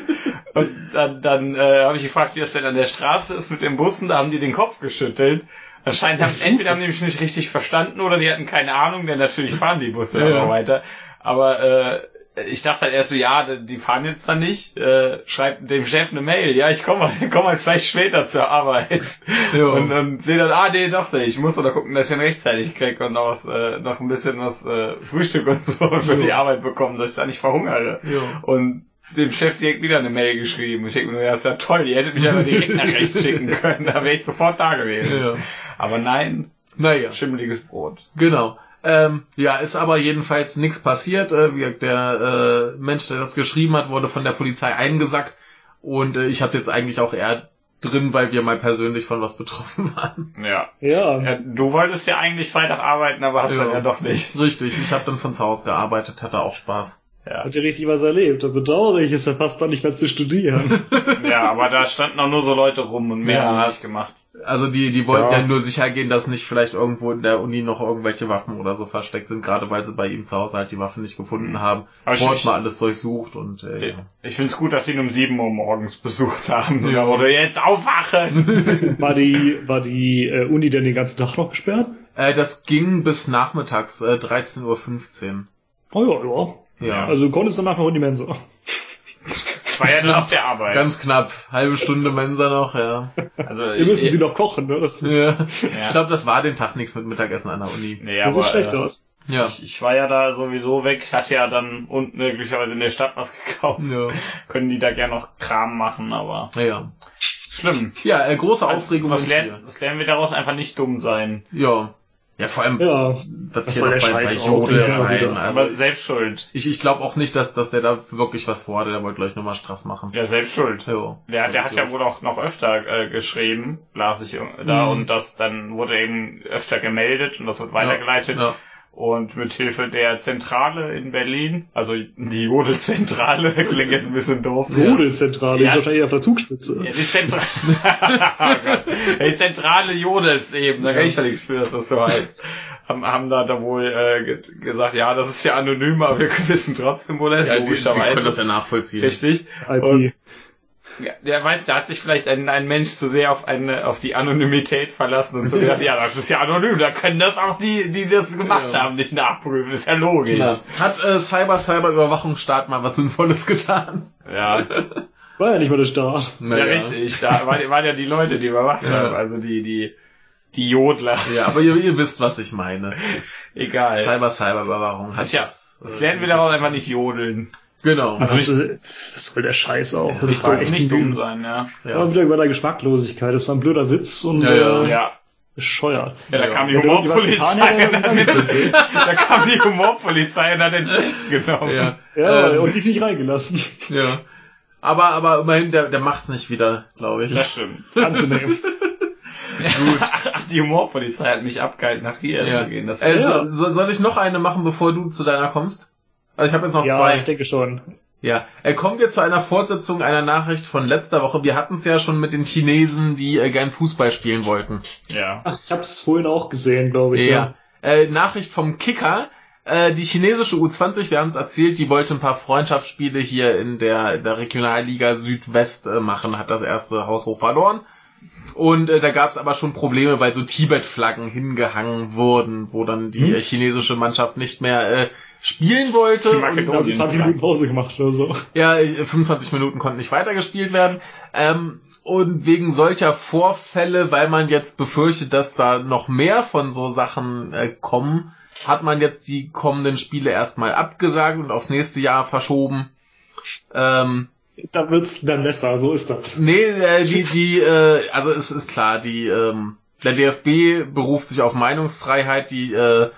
Und dann, dann äh, habe ich gefragt, wie das denn an der Straße ist mit den Bussen. Da haben die den Kopf geschüttelt. Anscheinend haben entweder haben die mich nicht richtig verstanden oder die hatten keine Ahnung, denn natürlich fahren die Busse Ja, noch weiter. Aber äh, ich dachte halt erst so, ja, die fahren jetzt da nicht. Äh, schreibt dem Chef eine Mail. Ja, ich komme komm halt vielleicht später zur Arbeit. Ja. Und dann sehe dann, ah nee, doch nicht. Ich muss oder gucken, dass ich ihn rechtzeitig krieg und noch, was, äh, noch ein bisschen was äh, Frühstück und so für Ja. die Arbeit bekommen, dass ich da nicht verhungere. Ja. Und dem Chef direkt wieder eine Mail geschrieben. Ich denke mir, nur, ja, ist ja toll, ihr hättet mich aber direkt nach rechts schicken können, da wäre ich sofort da gewesen. ja. Aber nein, Naja. schimmeliges Brot. Genau. Ähm, ja, ist aber jedenfalls nichts passiert. Äh, der äh, Mensch, der das geschrieben hat, wurde von der Polizei eingesackt. Und äh, ich habe jetzt eigentlich auch eher drin, weil wir mal persönlich von was betroffen waren. Ja. Ja. ja. Du wolltest ja eigentlich Freitag arbeiten, aber hast Ja. dann ja doch nicht. Richtig, ich habe dann von zu Hause gearbeitet, hatte auch Spaß. Ja. Hat ihr richtig was erlebt? Da bedauere ich es ja fast dann nicht mehr zu studieren. ja, aber da standen auch nur so Leute rum und mehr Ja. haben nicht gemacht. Also die, die wollten ja. Ja. nur sicher gehen, dass nicht vielleicht irgendwo in der Uni noch irgendwelche Waffen oder so versteckt sind, gerade weil sie bei ihm zu Hause halt die Waffen nicht gefunden haben. Aber ich- Dort ich- mal alles durchsucht und äh, ja. Ich find's gut, dass sie ihn um 7 Uhr morgens besucht haben. Ja. Oder jetzt aufwachen! War die, war die äh, Uni denn den ganzen Tag noch gesperrt? Äh, das ging bis nachmittags, äh, 13.15 Uhr. Oh ja, ja. Ja. Also du konntest danach noch in die Mensa. Ich war ja dann auf der Arbeit. Ganz knapp. Halbe Stunde Mensa noch, ja. also, Wir müssen ich, sie noch kochen, ne? Das, ist, ja. Ich glaube, das war den Tag nichts mit Mittagessen an der Uni. nee, das aber, sieht schlecht äh, aus. Ja. Ich, ich war ja da sowieso weg, hatte ja dann unten glücklicherweise in der Stadt was gekauft. Ja. Können die da gerne noch Kram machen, aber Ja. schlimm. Ja, äh, große Aufregung. Was lernen, was lernen wir daraus? Einfach nicht dumm sein. Ja. Ja, vor allem, Ja. das Was hier noch bei, bei Jodel ja, rein. wieder. Aber Also, selbst schuld. ich ich glaube auch nicht, dass, dass der da wirklich was vorhatte. Der wollte gleich nochmal Stress machen. Ja, selbst schuld. Ja. Der, der hat ja wohl auch noch öfter äh, geschrieben, las ich da, Mhm. und das dann wurde eben öfter gemeldet und das wird weitergeleitet. Ja. Und mit Hilfe der Zentrale in Berlin, also die Jodelzentrale, klingt jetzt ein bisschen doof. Jodelzentrale Ja. ist wahrscheinlich auf der Zugspitze. Ja, die Zentrale, oh die Zentrale Jodels eben, da kann ich ja nichts für, dass das so heißt. Haben, haben da, da wohl äh, ge- gesagt, ja, das ist ja anonym, aber wir wissen trotzdem, wo das Ja, die, die logischerweise. können das ja nachvollziehen. Richtig. IP. Und der weiß, da hat sich vielleicht ein, ein Mensch zu sehr auf eine, auf die Anonymität verlassen und so gedacht, ja, das ist ja anonym, da können das auch die, die das gemacht Ja. haben, nicht nachprüfen, ist ja logisch. Ja. Hat äh, Cyber Cyber Überwachungsstaat mal was Sinnvolles getan? Ja, War ja nicht mal der Start. ja, richtig, da waren, waren ja die Leute, die überwacht Ja. haben, also die, die, die Jodler, Ja, aber ihr, ihr wisst, was ich meine. egal. Cyber Cyber Überwachung hat Tja, das, das äh, lernen wir daraus einfach nicht jodeln. Genau. Was, was soll der Scheiß auch? Das Nicht war echt nicht ein dumm sein, ja. Aber Ja. wieder über der Geschmacklosigkeit. Das war ein blöder Witz und Ja, ja. äh, Ja, bescheuert. ja, da Ja. kam die Humorpolizei da kam die Humorpolizei und hat den festgenommen. Ja. Ja, Ähm, und dich nicht reingelassen. ja. Aber, aber immerhin, der, der macht's nicht wieder, glaube ich. Das stimmt. Anzunehmen. Ach, die Humorpolizei hat mich abgehalten, nach hier Ja. zu gehen. Das Äh, Ja. so, soll ich noch eine machen, bevor du zu deiner kommst? Also ich habe jetzt noch ja, zwei. ich denke schon. Ja, äh, kommen wir zu einer Fortsetzung einer Nachricht von letzter Woche. Wir hatten es ja schon mit den Chinesen, die äh, gern Fußball spielen wollten. ja. Ach, ich habe es vorhin auch gesehen, glaube ich. Ja. Äh, Nachricht vom Kicker. Äh, die chinesische U20, wir haben es erzählt, die wollte ein paar Freundschaftsspiele hier in der, der Regionalliga Südwest äh, machen, hat das erste Haus hoch verloren. Und äh, da gab es aber schon Probleme, weil so Tibet-Flaggen hingehangen wurden, wo dann die Hm. äh, chinesische Mannschaft nicht mehr äh, spielen wollte. Die Und, Makedonien- Da haben sie 20 Minuten Pause gemacht oder so. ja, äh, 25 Minuten konnten nicht weitergespielt werden. Ähm, und wegen solcher Vorfälle, weil man jetzt befürchtet, dass da noch mehr von so Sachen äh, kommen, hat man jetzt die kommenden Spiele erstmal abgesagt und aufs nächste Jahr verschoben. Ähm, Da wird's dann besser, so ist das. nee, äh, die, die, äh, also es ist klar, die ähm, der DFB beruft sich auf Meinungsfreiheit, die äh,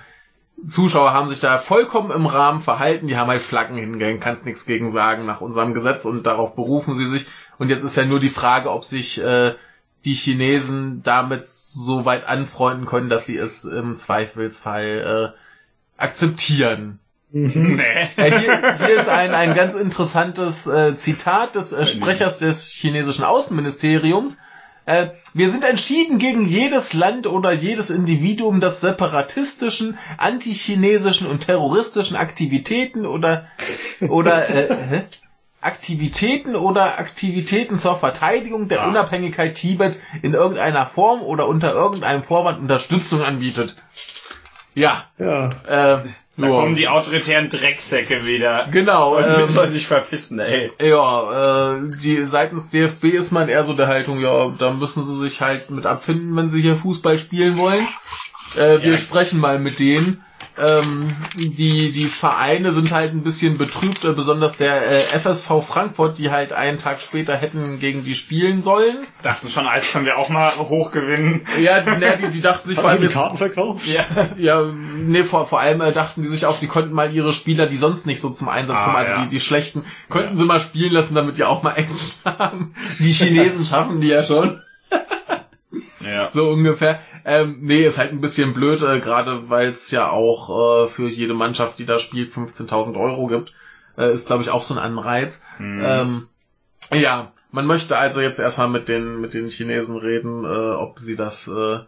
Zuschauer haben sich da vollkommen im Rahmen verhalten, die haben halt Flaggen hingehängt, kannst nichts gegen sagen nach unserem Gesetz und darauf berufen sie sich. Und jetzt ist ja nur die Frage, ob sich äh, die Chinesen damit so weit anfreunden können, dass sie es im Zweifelsfall äh, akzeptieren. Mhm. Nee. Hier, hier ist ein, ein ganz interessantes äh, Zitat des äh, Sprechers des chinesischen Außenministeriums. Äh, wir sind entschieden gegen jedes Land oder jedes Individuum, das separatistischen, antichinesischen und terroristischen Aktivitäten oder oder äh? Aktivitäten oder Aktivitäten zur Verteidigung der Ah. Unabhängigkeit Tibets in irgendeiner Form oder unter irgendeinem Vorwand Unterstützung anbietet. Ja, Ja. äh, Da ja. kommen die autoritären Drecksäcke wieder. Genau, Sollen, ähm, sollen sich verpissen, ey. Ja, äh, die seitens DFB ist man eher so der Haltung, ja, da müssen sie sich halt mit abfinden, wenn sie hier Fußball spielen wollen. Äh, wir Ja. sprechen mal mit denen. Ähm, die, die Vereine sind halt ein bisschen betrübt, äh, besonders der äh, FSV Frankfurt, die halt einen Tag später hätten gegen die spielen sollen. Dachten schon, als können wir auch mal hochgewinnen. Ja, ne, die, die dachten sich vor allem die Karten verkauft? Ja. ja, nee, vor, vor allem äh, dachten die sich auch, sie konnten mal ihre Spieler, die sonst nicht so zum Einsatz Ah, kommen, also ja. die, die schlechten, könnten sie mal spielen lassen, damit die auch mal Action haben. Die Chinesen schaffen die ja schon, Ja. so ungefähr. Ähm, nee, ist halt ein bisschen blöd, äh, gerade weil es ja auch äh, für jede Mannschaft, die da spielt, 15.000 Euro gibt. Äh, ist, glaube ich, auch so ein Anreiz. Hm. Ähm, ja, man möchte also jetzt erstmal mit den, mit den Chinesen reden, äh, ob sie das äh,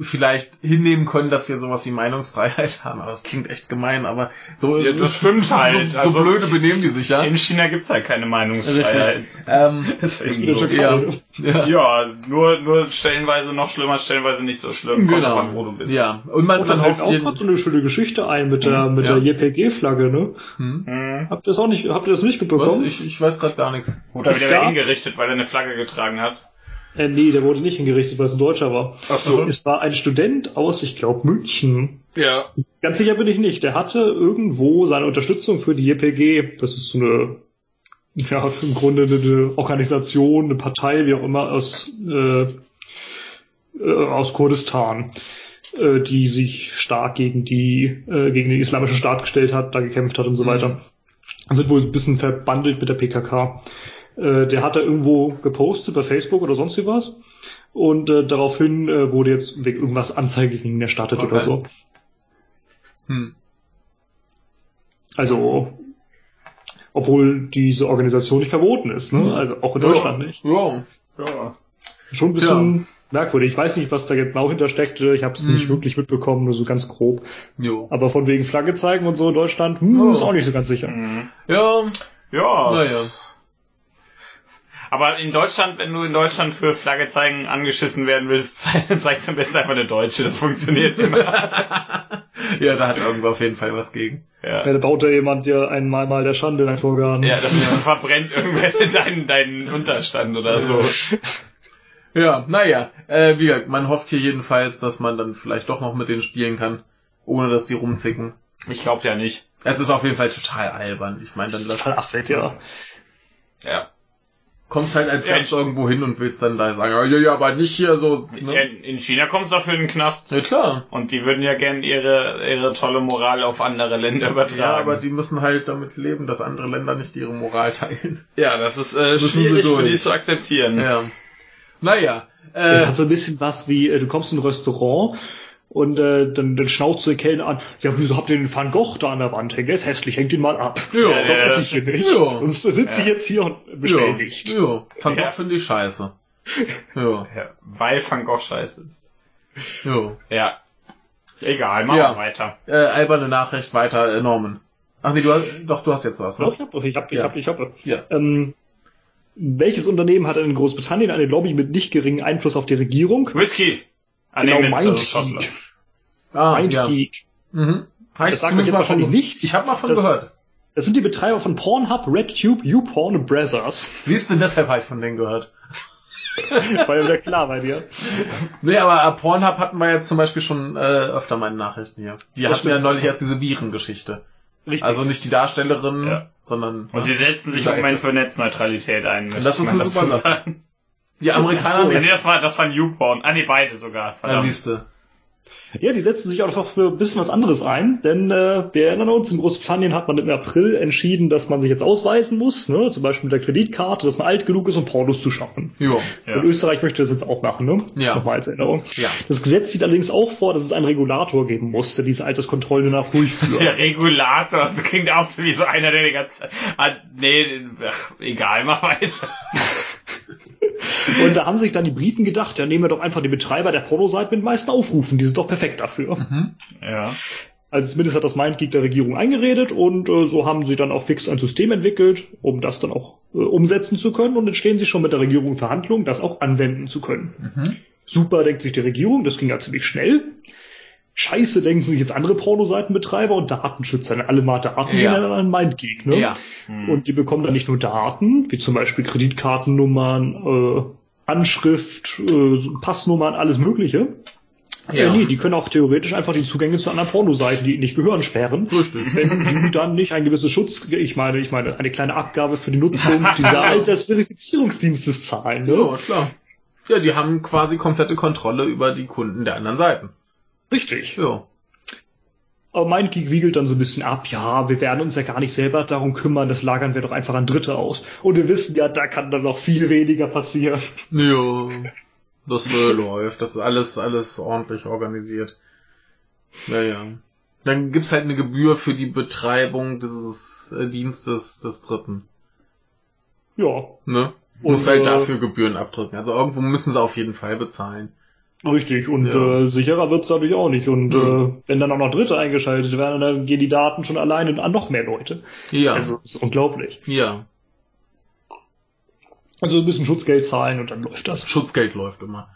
vielleicht hinnehmen können, dass wir sowas wie Meinungsfreiheit haben. Aber das klingt echt gemein, aber so, Ja, das stimmt so, halt. so, Also- blöde benehmen die sich ja. In China gibt's halt keine Meinungsfreiheit. Ähm, Das ist Türkei. ja. so. Ja, nur, nur stellenweise noch schlimmer, stellenweise nicht so schlimm. Genau. an, wo du bist. Ja, und man, Und dann man hofft auch gerade so eine schöne Geschichte ein mit der, mit Ja. der JPG-Flagge, ne? hm? Habt ihr das auch nicht, habt ihr das nicht Was? mitbekommen? Ich, ich weiß gerade gar nichts. Wurde Es er wieder hingerichtet, weil er eine Flagge getragen hat. Äh, nee, der wurde nicht hingerichtet, weil es ein Deutscher war. Ach so. Es war ein Student aus, ich glaube, München. Ja. Ganz sicher bin ich nicht. Der hatte irgendwo seine Unterstützung für die JPG. Das ist so eine, ja, im Grunde eine, eine Organisation, eine Partei, wie auch immer, aus, äh, äh, aus Kurdistan, äh, die sich stark gegen die, äh, gegen den islamischen Staat gestellt hat, da gekämpft hat und so Mhm. weiter. Sind wohl ein bisschen verbandelt mit der PKK. Äh, der hat da irgendwo gepostet bei Facebook oder sonst wie was. Und äh, daraufhin äh, wurde jetzt wegen irgendwas Anzeige gegen ihn erstattet Okay. oder so. Hm. Also, obwohl diese Organisation nicht verboten ist, ne? Also auch in Deutschland nicht. Ja. Ja. Schon ein bisschen merkwürdig. Ich weiß nicht, was da genau hintersteckte. Ich habe es nicht Mhm. wirklich mitbekommen, nur so ganz grob. Jo. Aber von wegen Flagge zeigen und so in Deutschland, hm, Oh. ist auch nicht so ganz sicher. Ja, Ja. naja. Aber in Deutschland, wenn du in Deutschland für Flagge zeigen angeschissen werden willst, ze- zeigst du am besten einfach eine deutsche. Das funktioniert immer. Ja, da hat irgendwo auf jeden Fall was gegen. ja. Ja, da baut ja jemand dir einmal mal der Schande in ein Torgan. Ja, dann verbrennt irgendwer deinen, deinen Unterstand oder so. Ja, naja, äh, wie gesagt, man hofft hier jedenfalls, dass man dann vielleicht doch noch mit denen spielen kann, ohne dass die rumzicken. Ich glaube ja nicht. Es ist auf jeden Fall total albern. Ich meine, das dann ist total lass, affig, ja. Ja. Kommst halt als Gast irgendwo hin und willst dann da sagen, ja, ja, ja, aber nicht hier so. Ne? In in China kommst du dafür in den Knast. Ja klar. Und die würden ja gern ihre, ihre tolle Moral auf andere Länder übertragen. Ja, aber die müssen halt damit leben, dass andere Länder nicht ihre Moral teilen. ja das ist äh, schwierig für die zu akzeptieren. Ja. Naja. Es Äh, hat so ein bisschen was wie, äh, du kommst in ein Restaurant und äh, dann, dann schnauzt der Kellner an, ja, wieso habt ihr den Van Gogh da an der Wand hängen? Der ist hässlich, hängt ihn mal ab. Ja, das ja, esse ich hier nicht. ja. Sonst sitze ich Ja. jetzt hier und bestell nicht. Ja, Van Gogh Ja. finde ich scheiße. Ja, Ja, weil Van Gogh scheiße ist. ja. Ja. Egal, machen Ja. wir weiter. Äh, alberne Nachricht weiter, äh, Norman. Ach nee, du hast, doch, du hast jetzt was, Doch, ne? ich hab, ich hab, ich Ja. hab, ich hab. Ja. Ähm, welches Unternehmen hat in Großbritannien eine Lobby mit nicht geringem Einfluss auf die Regierung? Whisky. Ah, Genau, nee, Mist, das ist MindGeek. Schottland. Ah, ja. MindGeek. Mhm. Habe ich Das sagt zumindest mir mal von nichts. Ich habe mal von Das- gehört. Das sind die Betreiber von Pornhub, RedTube, YouPorn und Brazzers. Siehst du, deshalb habe ich von denen gehört. War ja wieder klar bei dir. Nee, aber äh, Pornhub hatten wir jetzt zum Beispiel schon äh, öfter mal in Nachrichten hier. Die Das hatten ja stimmt. neulich erst diese Virengeschichte. Richtig. Also nicht die Darstellerin, Ja. sondern Und die setzen sich im. Moment für Netzneutralität ein. Und das ist eine super Sache. Die Amerikaner Nee, nicht. das war, das war Newborn. Ah, nee, beide sogar. Da Verdammt. siehst du. Ja, die setzen sich auch einfach für ein bisschen was anderes ein, denn äh, wir erinnern uns, in Großbritannien hat man im April entschieden, dass man sich jetzt ausweisen muss, ne? zum Beispiel mit der Kreditkarte, dass man alt genug ist, um Pornos zu schauen. Jo. Ja. Und Österreich möchte das jetzt auch machen, ne? Ja. Nochmal als Erinnerung. Ja. Das Gesetz sieht allerdings auch vor, dass es einen Regulator geben muss, der diese Alterskontrollen danach durchführt. Der Regulator, das klingt auch so wie so einer, der die ganze Zeit, ah, nee, ach, egal, mach weiter. Und da haben sich dann die Briten gedacht, ja, nehmen wir doch einfach die Betreiber der Pornoseiten mit den meisten Aufrufen, die sind doch perfekt dafür. Mhm. Ja. Also zumindest hat das MindGeek der Regierung eingeredet und äh, so haben sie dann auch fix ein System entwickelt, um das dann auch äh, umsetzen zu können und jetzt stehen sie schon mit der Regierung in Verhandlungen, das auch anwenden zu können. Mhm. Super, denkt sich die Regierung, das ging ja ziemlich schnell. Scheiße, denken sich jetzt andere Pornoseitenbetreiber und Datenschützer, alle mal Daten Ja. gehen dann an MindGeek, ne? Ja. Und die bekommen dann nicht nur Daten, wie zum Beispiel Kreditkartennummern, äh, Anschrift, äh, Passnummern, alles Mögliche. Ja. Äh, nee, die können auch theoretisch einfach die Zugänge zu anderen Pornoseiten, die ihnen nicht gehören, sperren. Richtig. Wenn die dann nicht ein gewisses Schutz, ich meine, ich meine, eine kleine Abgabe für die Nutzung dieser Altersverifizierungsdienstes zahlen, ne? Ja, klar. Ja, die haben quasi komplette Kontrolle über die Kunden der anderen Seiten. Richtig. Ja. Aber MindGeek wiegelt dann so ein bisschen ab, ja, wir werden uns ja gar nicht selber darum kümmern, das lagern wir doch einfach an Dritte aus. Und wir wissen ja, da kann dann noch viel weniger passieren. Ja. Das äh, läuft. Das ist alles, alles ordentlich organisiert. Naja. Dann gibt's halt eine Gebühr für die Betreibung dieses äh, Dienstes des Dritten. Ja, Ne? Und, Muss halt äh, dafür Gebühren abdrücken. Also irgendwo müssen sie auf jeden Fall bezahlen. Richtig. Und Ja. äh, sicherer wird's dadurch auch nicht. Und Mhm. äh, wenn dann auch noch Dritte eingeschaltet werden, dann gehen die Daten schon alleine an noch mehr Leute. Ja. Also das ist unglaublich. ja. Also ein bisschen Schutzgeld zahlen und dann läuft das. Schutzgeld läuft immer.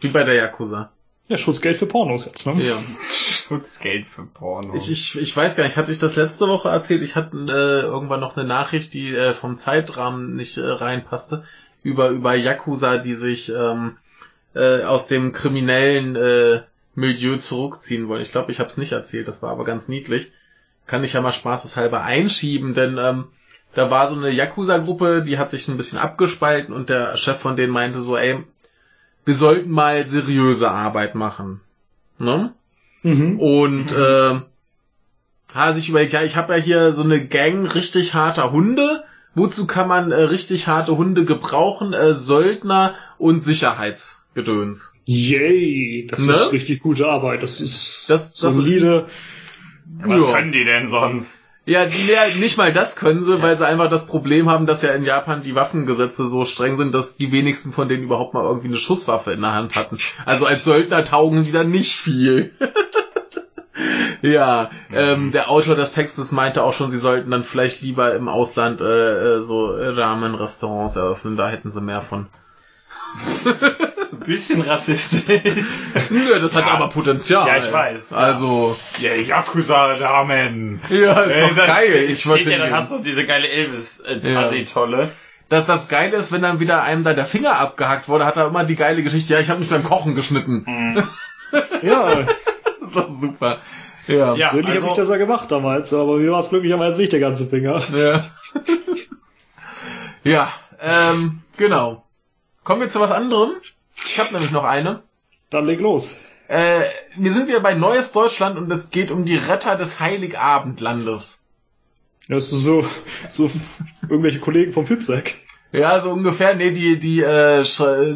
Wie bei der Yakuza. Ja, Schutzgeld für Pornos jetzt, ne? Ja. Schutzgeld für Porno. Ich, ich, ich weiß gar nicht, hatte ich das letzte Woche erzählt? Ich hatte äh, irgendwann noch eine Nachricht, die äh, vom Zeitrahmen nicht äh, reinpasste, über, über Yakuza, die sich ähm, äh, aus dem kriminellen äh, Milieu zurückziehen wollen. Ich glaube, ich habe es nicht erzählt, das war aber ganz niedlich. Kann ich ja mal spaßeshalber einschieben, denn ähm, da war so eine Yakuza-Gruppe, die hat sich ein bisschen abgespalten und der Chef von denen meinte so, ey, wir sollten mal seriöse Arbeit machen. Ne? Mhm. Und äh, hat sich überlegt, ja, ich habe ja hier so eine Gang richtig harter Hunde. Wozu kann man äh, richtig harte Hunde gebrauchen? Äh, Söldner und Sicherheitsgedöns. Yay, das Ne? ist richtig gute Arbeit. Das ist Das- das- solide. Was Ja. können die denn sonst? Ja, nee, nicht mal das können sie, weil sie einfach das Problem haben, dass ja in Japan die Waffengesetze so streng sind, dass die wenigsten von denen überhaupt mal irgendwie eine Schusswaffe in der Hand hatten. Also als Söldner taugen die dann nicht viel. ja, ähm, der Autor des Textes meinte auch schon, sie sollten dann vielleicht lieber im Ausland äh, äh, so Ramen-Restaurants eröffnen, da hätten sie mehr von. So ein bisschen rassistisch. Nö, das hat Ja. aber Potenzial. Ja, ich weiß, ja. Also, Ja, Yakuza-Ramen. ja, ist doch Äh, das geil. steht- Ich steht wollte ja dann hat so diese geile Elvis-Tassi-Tolle. dass das Geile ist, wenn dann wieder einem da der Finger abgehackt wurde, hat er immer die geile Geschichte, ja, ich habe mich beim Kochen geschnitten. Mhm. Ja, Das ist doch super. Ja. Ja, persönlich also- habe ich das ja gemacht damals, aber mir war es glücklicherweise nicht der ganze Finger. Ja, ja ähm, genau. Kommen wir zu was anderem. Ich habe nämlich noch eine. Dann leg los. Äh, wir sind wieder bei Neues Deutschland und es geht um die Retter des Heiligabendlandes. Das ist so, so irgendwelche Kollegen vom Fitzek. Ja, so ungefähr. Nee, die, die, äh,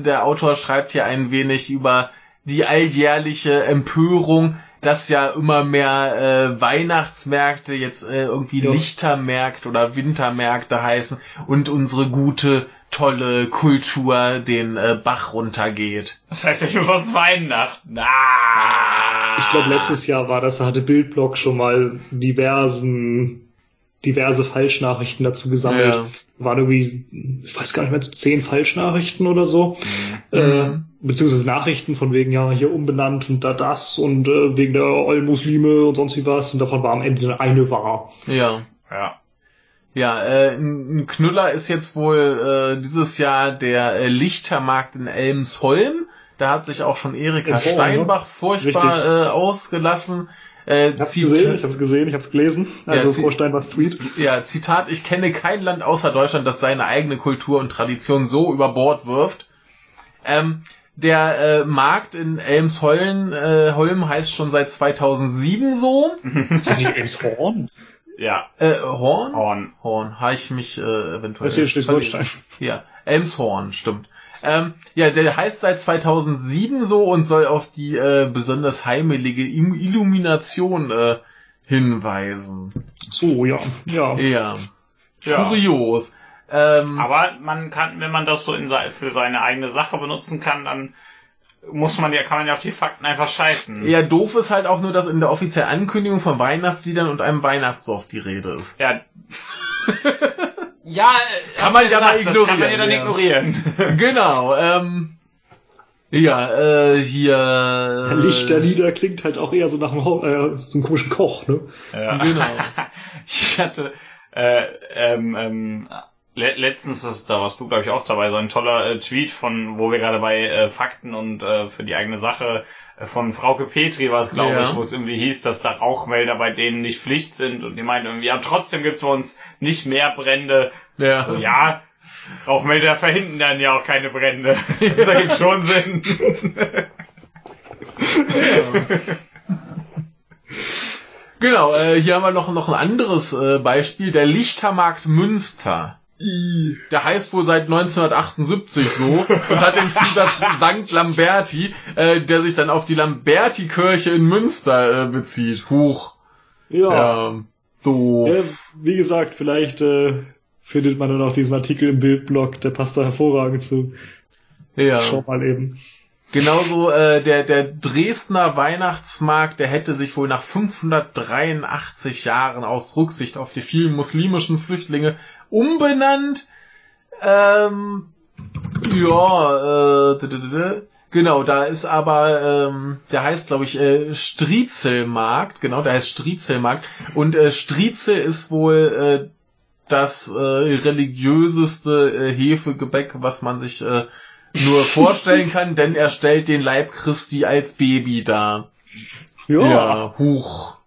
der Autor schreibt hier ein wenig über die alljährliche Empörung, dass ja immer mehr äh, Weihnachtsmärkte jetzt äh, irgendwie Ja. Lichtermärkte oder Wintermärkte heißen und unsere gute, tolle Kultur den äh, Bach runtergeht. Das heißt ja schon fast Weihnachten. Ah. Ich glaube, letztes Jahr war das, da hatte Bildblock schon mal diversen, diverse Falschnachrichten dazu gesammelt. Ja. Waren irgendwie, ich weiß gar nicht mehr, zehn Falschnachrichten oder so. Mhm. Äh, beziehungsweise Nachrichten von wegen, ja, hier umbenannt und da das und äh, wegen der Oll-Muslime und sonst wie was. Und davon war am Ende nur eine wahr. Ja. Ja. Ja, äh, ein Knüller ist jetzt wohl äh, dieses Jahr der äh, Lichtermarkt in Elmsholm. Da hat sich auch schon Erika Form, Steinbach ne? furchtbar Richtig. äh, ausgelassen. Äh, Ich hab's Zit- gesehen, ich hab's gesehen, ich hab's gelesen. Also Ja, Frau Steinbachs Tweet. Ja, Zitat, ich kenne kein Land außer Deutschland, das seine eigene Kultur und Tradition so über Bord wirft. Ähm, der äh, Markt in Elmsholm äh, Holm heißt schon seit 2007 so. Ist das nicht Elmshorn? Ja, Äh, Horn? Horn. Horn. Habe ich mich äh, eventuell. Das ist hier Schleswig-Holstein. Ja, Elmshorn, stimmt. Ähm, ja, der heißt seit 2007 so und soll auf die äh, besonders heimelige Im- Illumination äh, hinweisen. So, ja. Ja. Ja. Ja. Kurios. Ähm, Aber man kann, wenn man das so in für seine eigene Sache benutzen kann, dann muss man ja, kann man ja auf die Fakten einfach scheißen. ja, doof ist halt auch nur, dass in der offiziellen Ankündigung von Weihnachtsliedern und einem Weihnachtsdorf die Rede ist. Ja. ja, Kann man ja mal das Kann man ja ignorieren, dann ja. ignorieren. genau, ähm, ja, äh, hier... Lichterlieder klingt halt auch eher so nach einem, äh, so einem komischen Koch, ne? Ja. Genau. Ich hatte äh, ähm, ähm, le letztens, ist, da warst du glaube ich auch dabei, so ein toller äh, Tweet von, wo wir gerade bei äh, Fakten und äh, für die eigene Sache äh, von Frauke Petri war es, glaube Ja. ich, wo es irgendwie hieß, dass da Rauchmelder bei denen nicht Pflicht sind und die meinten irgendwie, ja trotzdem gibt's bei uns nicht mehr Brände. Ja. So, ja, Rauchmelder verhindern dann ja auch keine Brände. das ergibt schon Sinn. Genau, äh, hier haben wir noch, noch ein anderes äh, Beispiel, der Lichtermarkt Münster. Der heißt wohl seit 1978 so und hat den Zusatz St. Lamberti, äh, der sich dann auf die Lamberti-Kirche in Münster äh, bezieht. Huch. Ja. Ja, doof. Ja, wie gesagt, vielleicht äh, findet man dann auch diesen Artikel im Bildblog, der passt da hervorragend zu. Ja. Schau mal eben. Genauso äh, der, der Dresdner Weihnachtsmarkt, der hätte sich wohl nach 583 Jahren aus Rücksicht auf die vielen muslimischen Flüchtlinge umbenannt. Ähm, ja, äh, genau, da ist aber, ähm, der heißt, glaube ich, äh, Striezelmarkt, genau, der heißt Striezelmarkt. Und äh, Striezel ist wohl äh, das äh, religiöseste äh, Hefegebäck, was man sich äh, nur vorstellen kann, denn er stellt den Leib Christi als Baby dar. Ja. huch.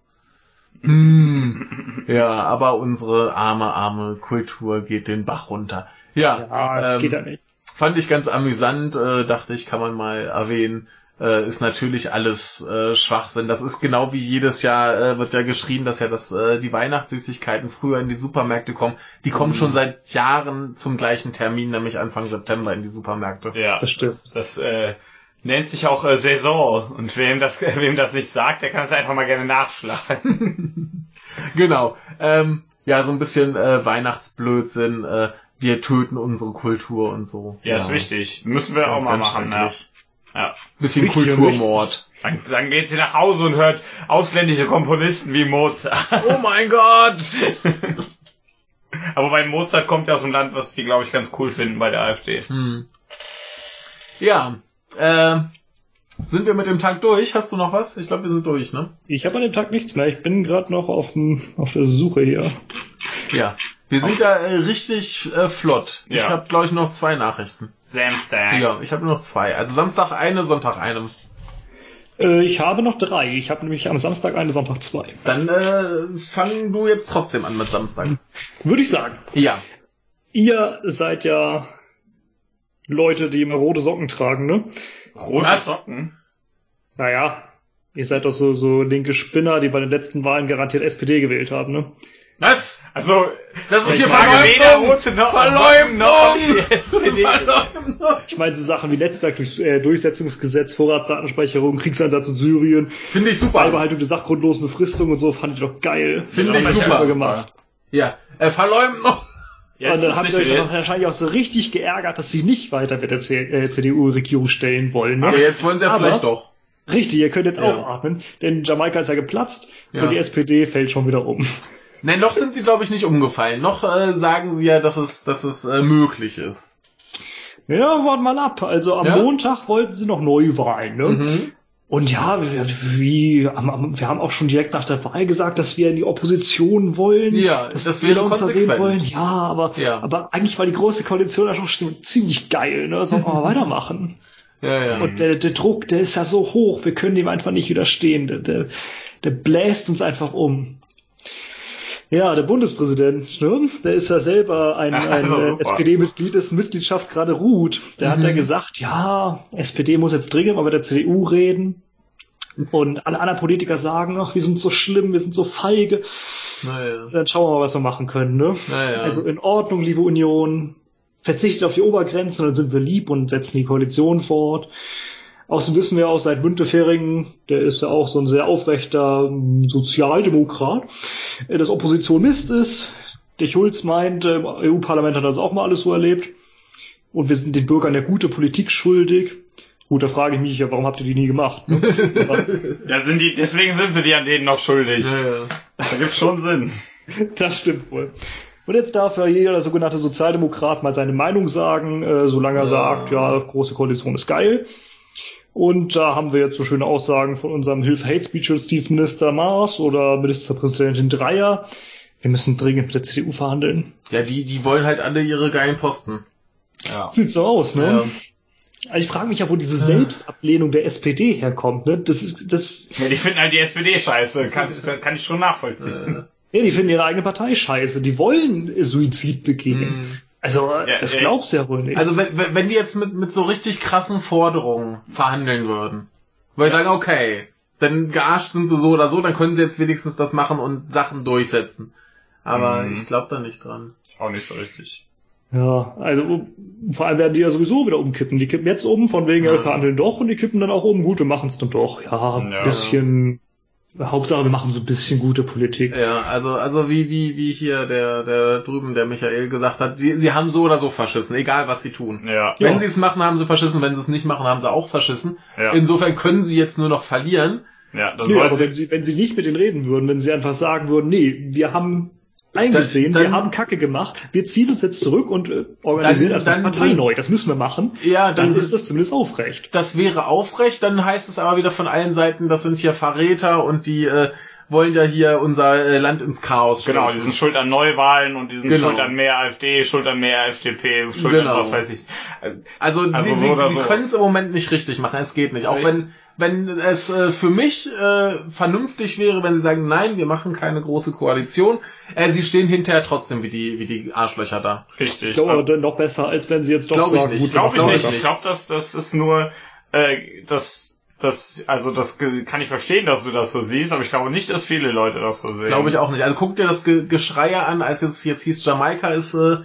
Hm. Ja, aber unsere arme, arme Kultur geht den Bach runter. Ja, Ja, es ähm, geht ja nicht. fand ich ganz amüsant, äh, dachte ich, kann man mal erwähnen. Äh, ist natürlich alles äh, Schwachsinn. Das ist genau wie jedes Jahr äh, wird ja geschrien, dass ja das, äh, die Weihnachtssüßigkeiten früher in die Supermärkte kommen. Die kommen schon seit Jahren zum gleichen Termin, nämlich Anfang September in die Supermärkte. Ja, Das stimmt. das äh, nennt sich auch äh, Saison. Und wem das, wem das nicht sagt, der kann es einfach mal gerne nachschlagen. Genau. Ähm, ja, so ein bisschen äh, Weihnachtsblödsinn. Äh, wir töten unsere Kultur und so. Ja, ist wichtig. Müssen wir auch Ganz, mal ganz machen. Ja. Ja. Bisschen Kulturmord. Dann, dann geht sie nach Hause und hört ausländische Komponisten wie Mozart. Oh mein Gott! Aber bei Mozart kommt ja aus einem Land, was die, glaube ich, ganz cool finden bei der AfD. Hm. Ja, äh, sind wir mit dem Tag durch? Hast du noch was? Ich glaube, wir sind durch, ne? Ich habe an dem Tag nichts mehr. Ich bin gerade noch auf, dem, auf der Suche hier. Ja. Wir sind da äh, richtig äh, flott. Ich Ja. habe, glaube ich, noch zwei Nachrichten. Samstag. Ja, ich habe nur noch zwei. Also Samstag eine, Sonntag eine. Äh, ich habe noch drei. Ich habe nämlich am Samstag eine, Sonntag zwei. Dann äh, fang du jetzt trotzdem an mit Samstag. Würde ich sagen. Ja. Ihr seid ja Leute, die immer rote Socken tragen, ne? Rote Was? Socken. Naja, ihr seid doch so, so linke Spinner, die bei den letzten Wahlen garantiert SPD gewählt haben, ne? Was? Also, Das ist ich hier Verleumdung! Verleumdung! Verleumdung! Ich meine, so Sachen wie Netzwerkdurchsetzungsgesetz, Vorratsdatenspeicherung, Kriegseinsatz in Syrien, Finde ich super. Beibehaltung der sachgrundlosen Befristung und so, fand ich doch geil. Finde Das ich ihr super. gemacht. Ja. Äh, Verleumdung! Jetzt und dann habt ihr euch doch wahrscheinlich auch so richtig geärgert, dass sie nicht weiter mit der C äh, CDU-Regierung stellen wollen. Ne? Aber jetzt wollen sie ja Aber- vielleicht doch. Richtig, ihr könnt jetzt Ja. aufatmen, denn Jamaika ist ja geplatzt Ja. und die SPD fällt schon wieder um. Nein, noch sind sie, glaube ich, nicht umgefallen. Noch äh, sagen sie ja, dass es, dass es äh, möglich ist. Ja, warten mal ab. Also am Ja? Montag wollten sie noch Neuwahlen. Ne? Mhm. Und ja, wir, am- wir haben auch schon direkt nach der Wahl gesagt, dass wir in die Opposition wollen. Ja, dass das wir uns da sehen wollen. Ja, aber, Ja. aber eigentlich war die große Koalition ja schon ziemlich geil. Ne? Sollen wir mal weitermachen. Ja, ja. Und der, der Druck, der ist ja so hoch, wir können dem einfach nicht widerstehen. Der, der, der bläst uns einfach um. Ja, der Bundespräsident, ne? der ist ja selber ein, ein Also äh. SPD-Mitglied, dessen Mitgliedschaft gerade ruht. Der hat Mhm. ja gesagt, ja, SPD muss jetzt dringend mal mit der CDU reden. Und alle anderen Politiker sagen, ach, wir sind so schlimm, wir sind so feige. Naja. Dann schauen wir mal, was wir machen können. Ne? Naja. Also in Ordnung, liebe Union. Verzichtet auf die Obergrenzen, dann sind wir lieb und setzen die Koalition fort. Außerdem wissen wir auch seit Müntefering, der ist ja auch so ein sehr aufrechter ähm, Sozialdemokrat, äh, dass Opposition Mist ist. Der Schulz meint, äh, im EU-Parlament hat das auch mal alles so erlebt. Und wir sind den Bürgern ja gute Politik schuldig. Gut, da frage ich mich ja, warum habt ihr die nie gemacht? Ne? Ja, sind die, deswegen sind sie die an denen noch schuldig. Naja. Da gibt's schon Sinn. Das stimmt wohl. Und jetzt darf ja jeder sogenannte Sozialdemokrat mal seine Meinung sagen, äh, solange er Ja. sagt, ja, große Koalition ist geil. Und da haben wir jetzt so schöne Aussagen von unserem Hilfe-Hate-Speech-Justizminister Maas oder Ministerpräsidentin Dreier. Wir müssen dringend mit der CDU verhandeln. Ja, die, die wollen halt alle ihre geilen Posten. Ja. Sieht so aus, ne? Ja. Also ich frage mich ja, wo diese Selbstablehnung der SPD herkommt, ne? Das ist, das, ja die finden halt die SPD scheiße. Kann, kann ich schon nachvollziehen. Äh, ja, die finden ihre eigene Partei scheiße. Die wollen Suizid begehen. Also, das ja. glaubst du ja wohl nicht. Also wenn, wenn wenn die jetzt mit, mit so richtig krassen Forderungen verhandeln würden, weil sie sagen, okay, dann gearscht sind sie so oder so, dann können sie jetzt wenigstens das machen und Sachen durchsetzen. Aber Mhm. ich glaube da nicht dran. Auch nicht so richtig. Ja, also vor allem werden die ja sowieso wieder umkippen. Die kippen jetzt um, von wegen, ja, wir Ja. verhandeln doch, und die kippen dann auch um, gut, wir machen es dann doch. Ja, ein Ja. bisschen, Hauptsache, wir machen so ein bisschen gute Politik. Ja, also also wie wie wie hier der der drüben der Michael gesagt hat, sie, sie haben so oder so verschissen, egal was sie tun. Ja. Wenn Ja. sie es machen, haben sie verschissen, wenn sie es nicht machen, haben sie auch verschissen. Ja. Insofern können sie jetzt nur noch verlieren. Ja, dann Nee, sollte aber wenn sie, wenn sie nicht mit denen reden würden, wenn sie einfach sagen würden, nee, wir haben eingesehen, Dann- wir haben Kacke gemacht, wir ziehen uns jetzt zurück und äh, organisieren Dann- erstmal dann Partei neu, das müssen wir machen, Ja, dann dann ist das zumindest aufrecht. das wäre aufrecht, dann heißt es aber wieder von allen Seiten, das sind hier Verräter und die äh, wollen ja hier unser äh, Land ins Chaos Genau, die stürzen. sind schuld an Neuwahlen und die sind Genau. schuld an mehr AfD, schuld an mehr FDP, schuld Genau. an was weiß ich. Also, Also sie, so sie, so. können es im Moment nicht richtig machen, es geht nicht. Auch Richtig. wenn wenn es äh, für mich äh, vernünftig wäre, wenn sie sagen, nein, wir machen keine große Koalition, äh, sie stehen hinterher trotzdem wie die wie die Arschlöcher da. Richtig. Ich glaube aber dann noch besser, als wenn sie jetzt doch Glaub ich sagen, nicht. gut, Glaube ich Glaub nicht. ich Ich nicht. glaube, das, das ist nur, äh, das, das, also das kann ich verstehen, dass du das so siehst, aber ich glaube nicht, dass viele Leute das so sehen. Glaube ich auch nicht. Also guck dir das Ge Geschreie an, als jetzt jetzt hieß Jamaika ist äh,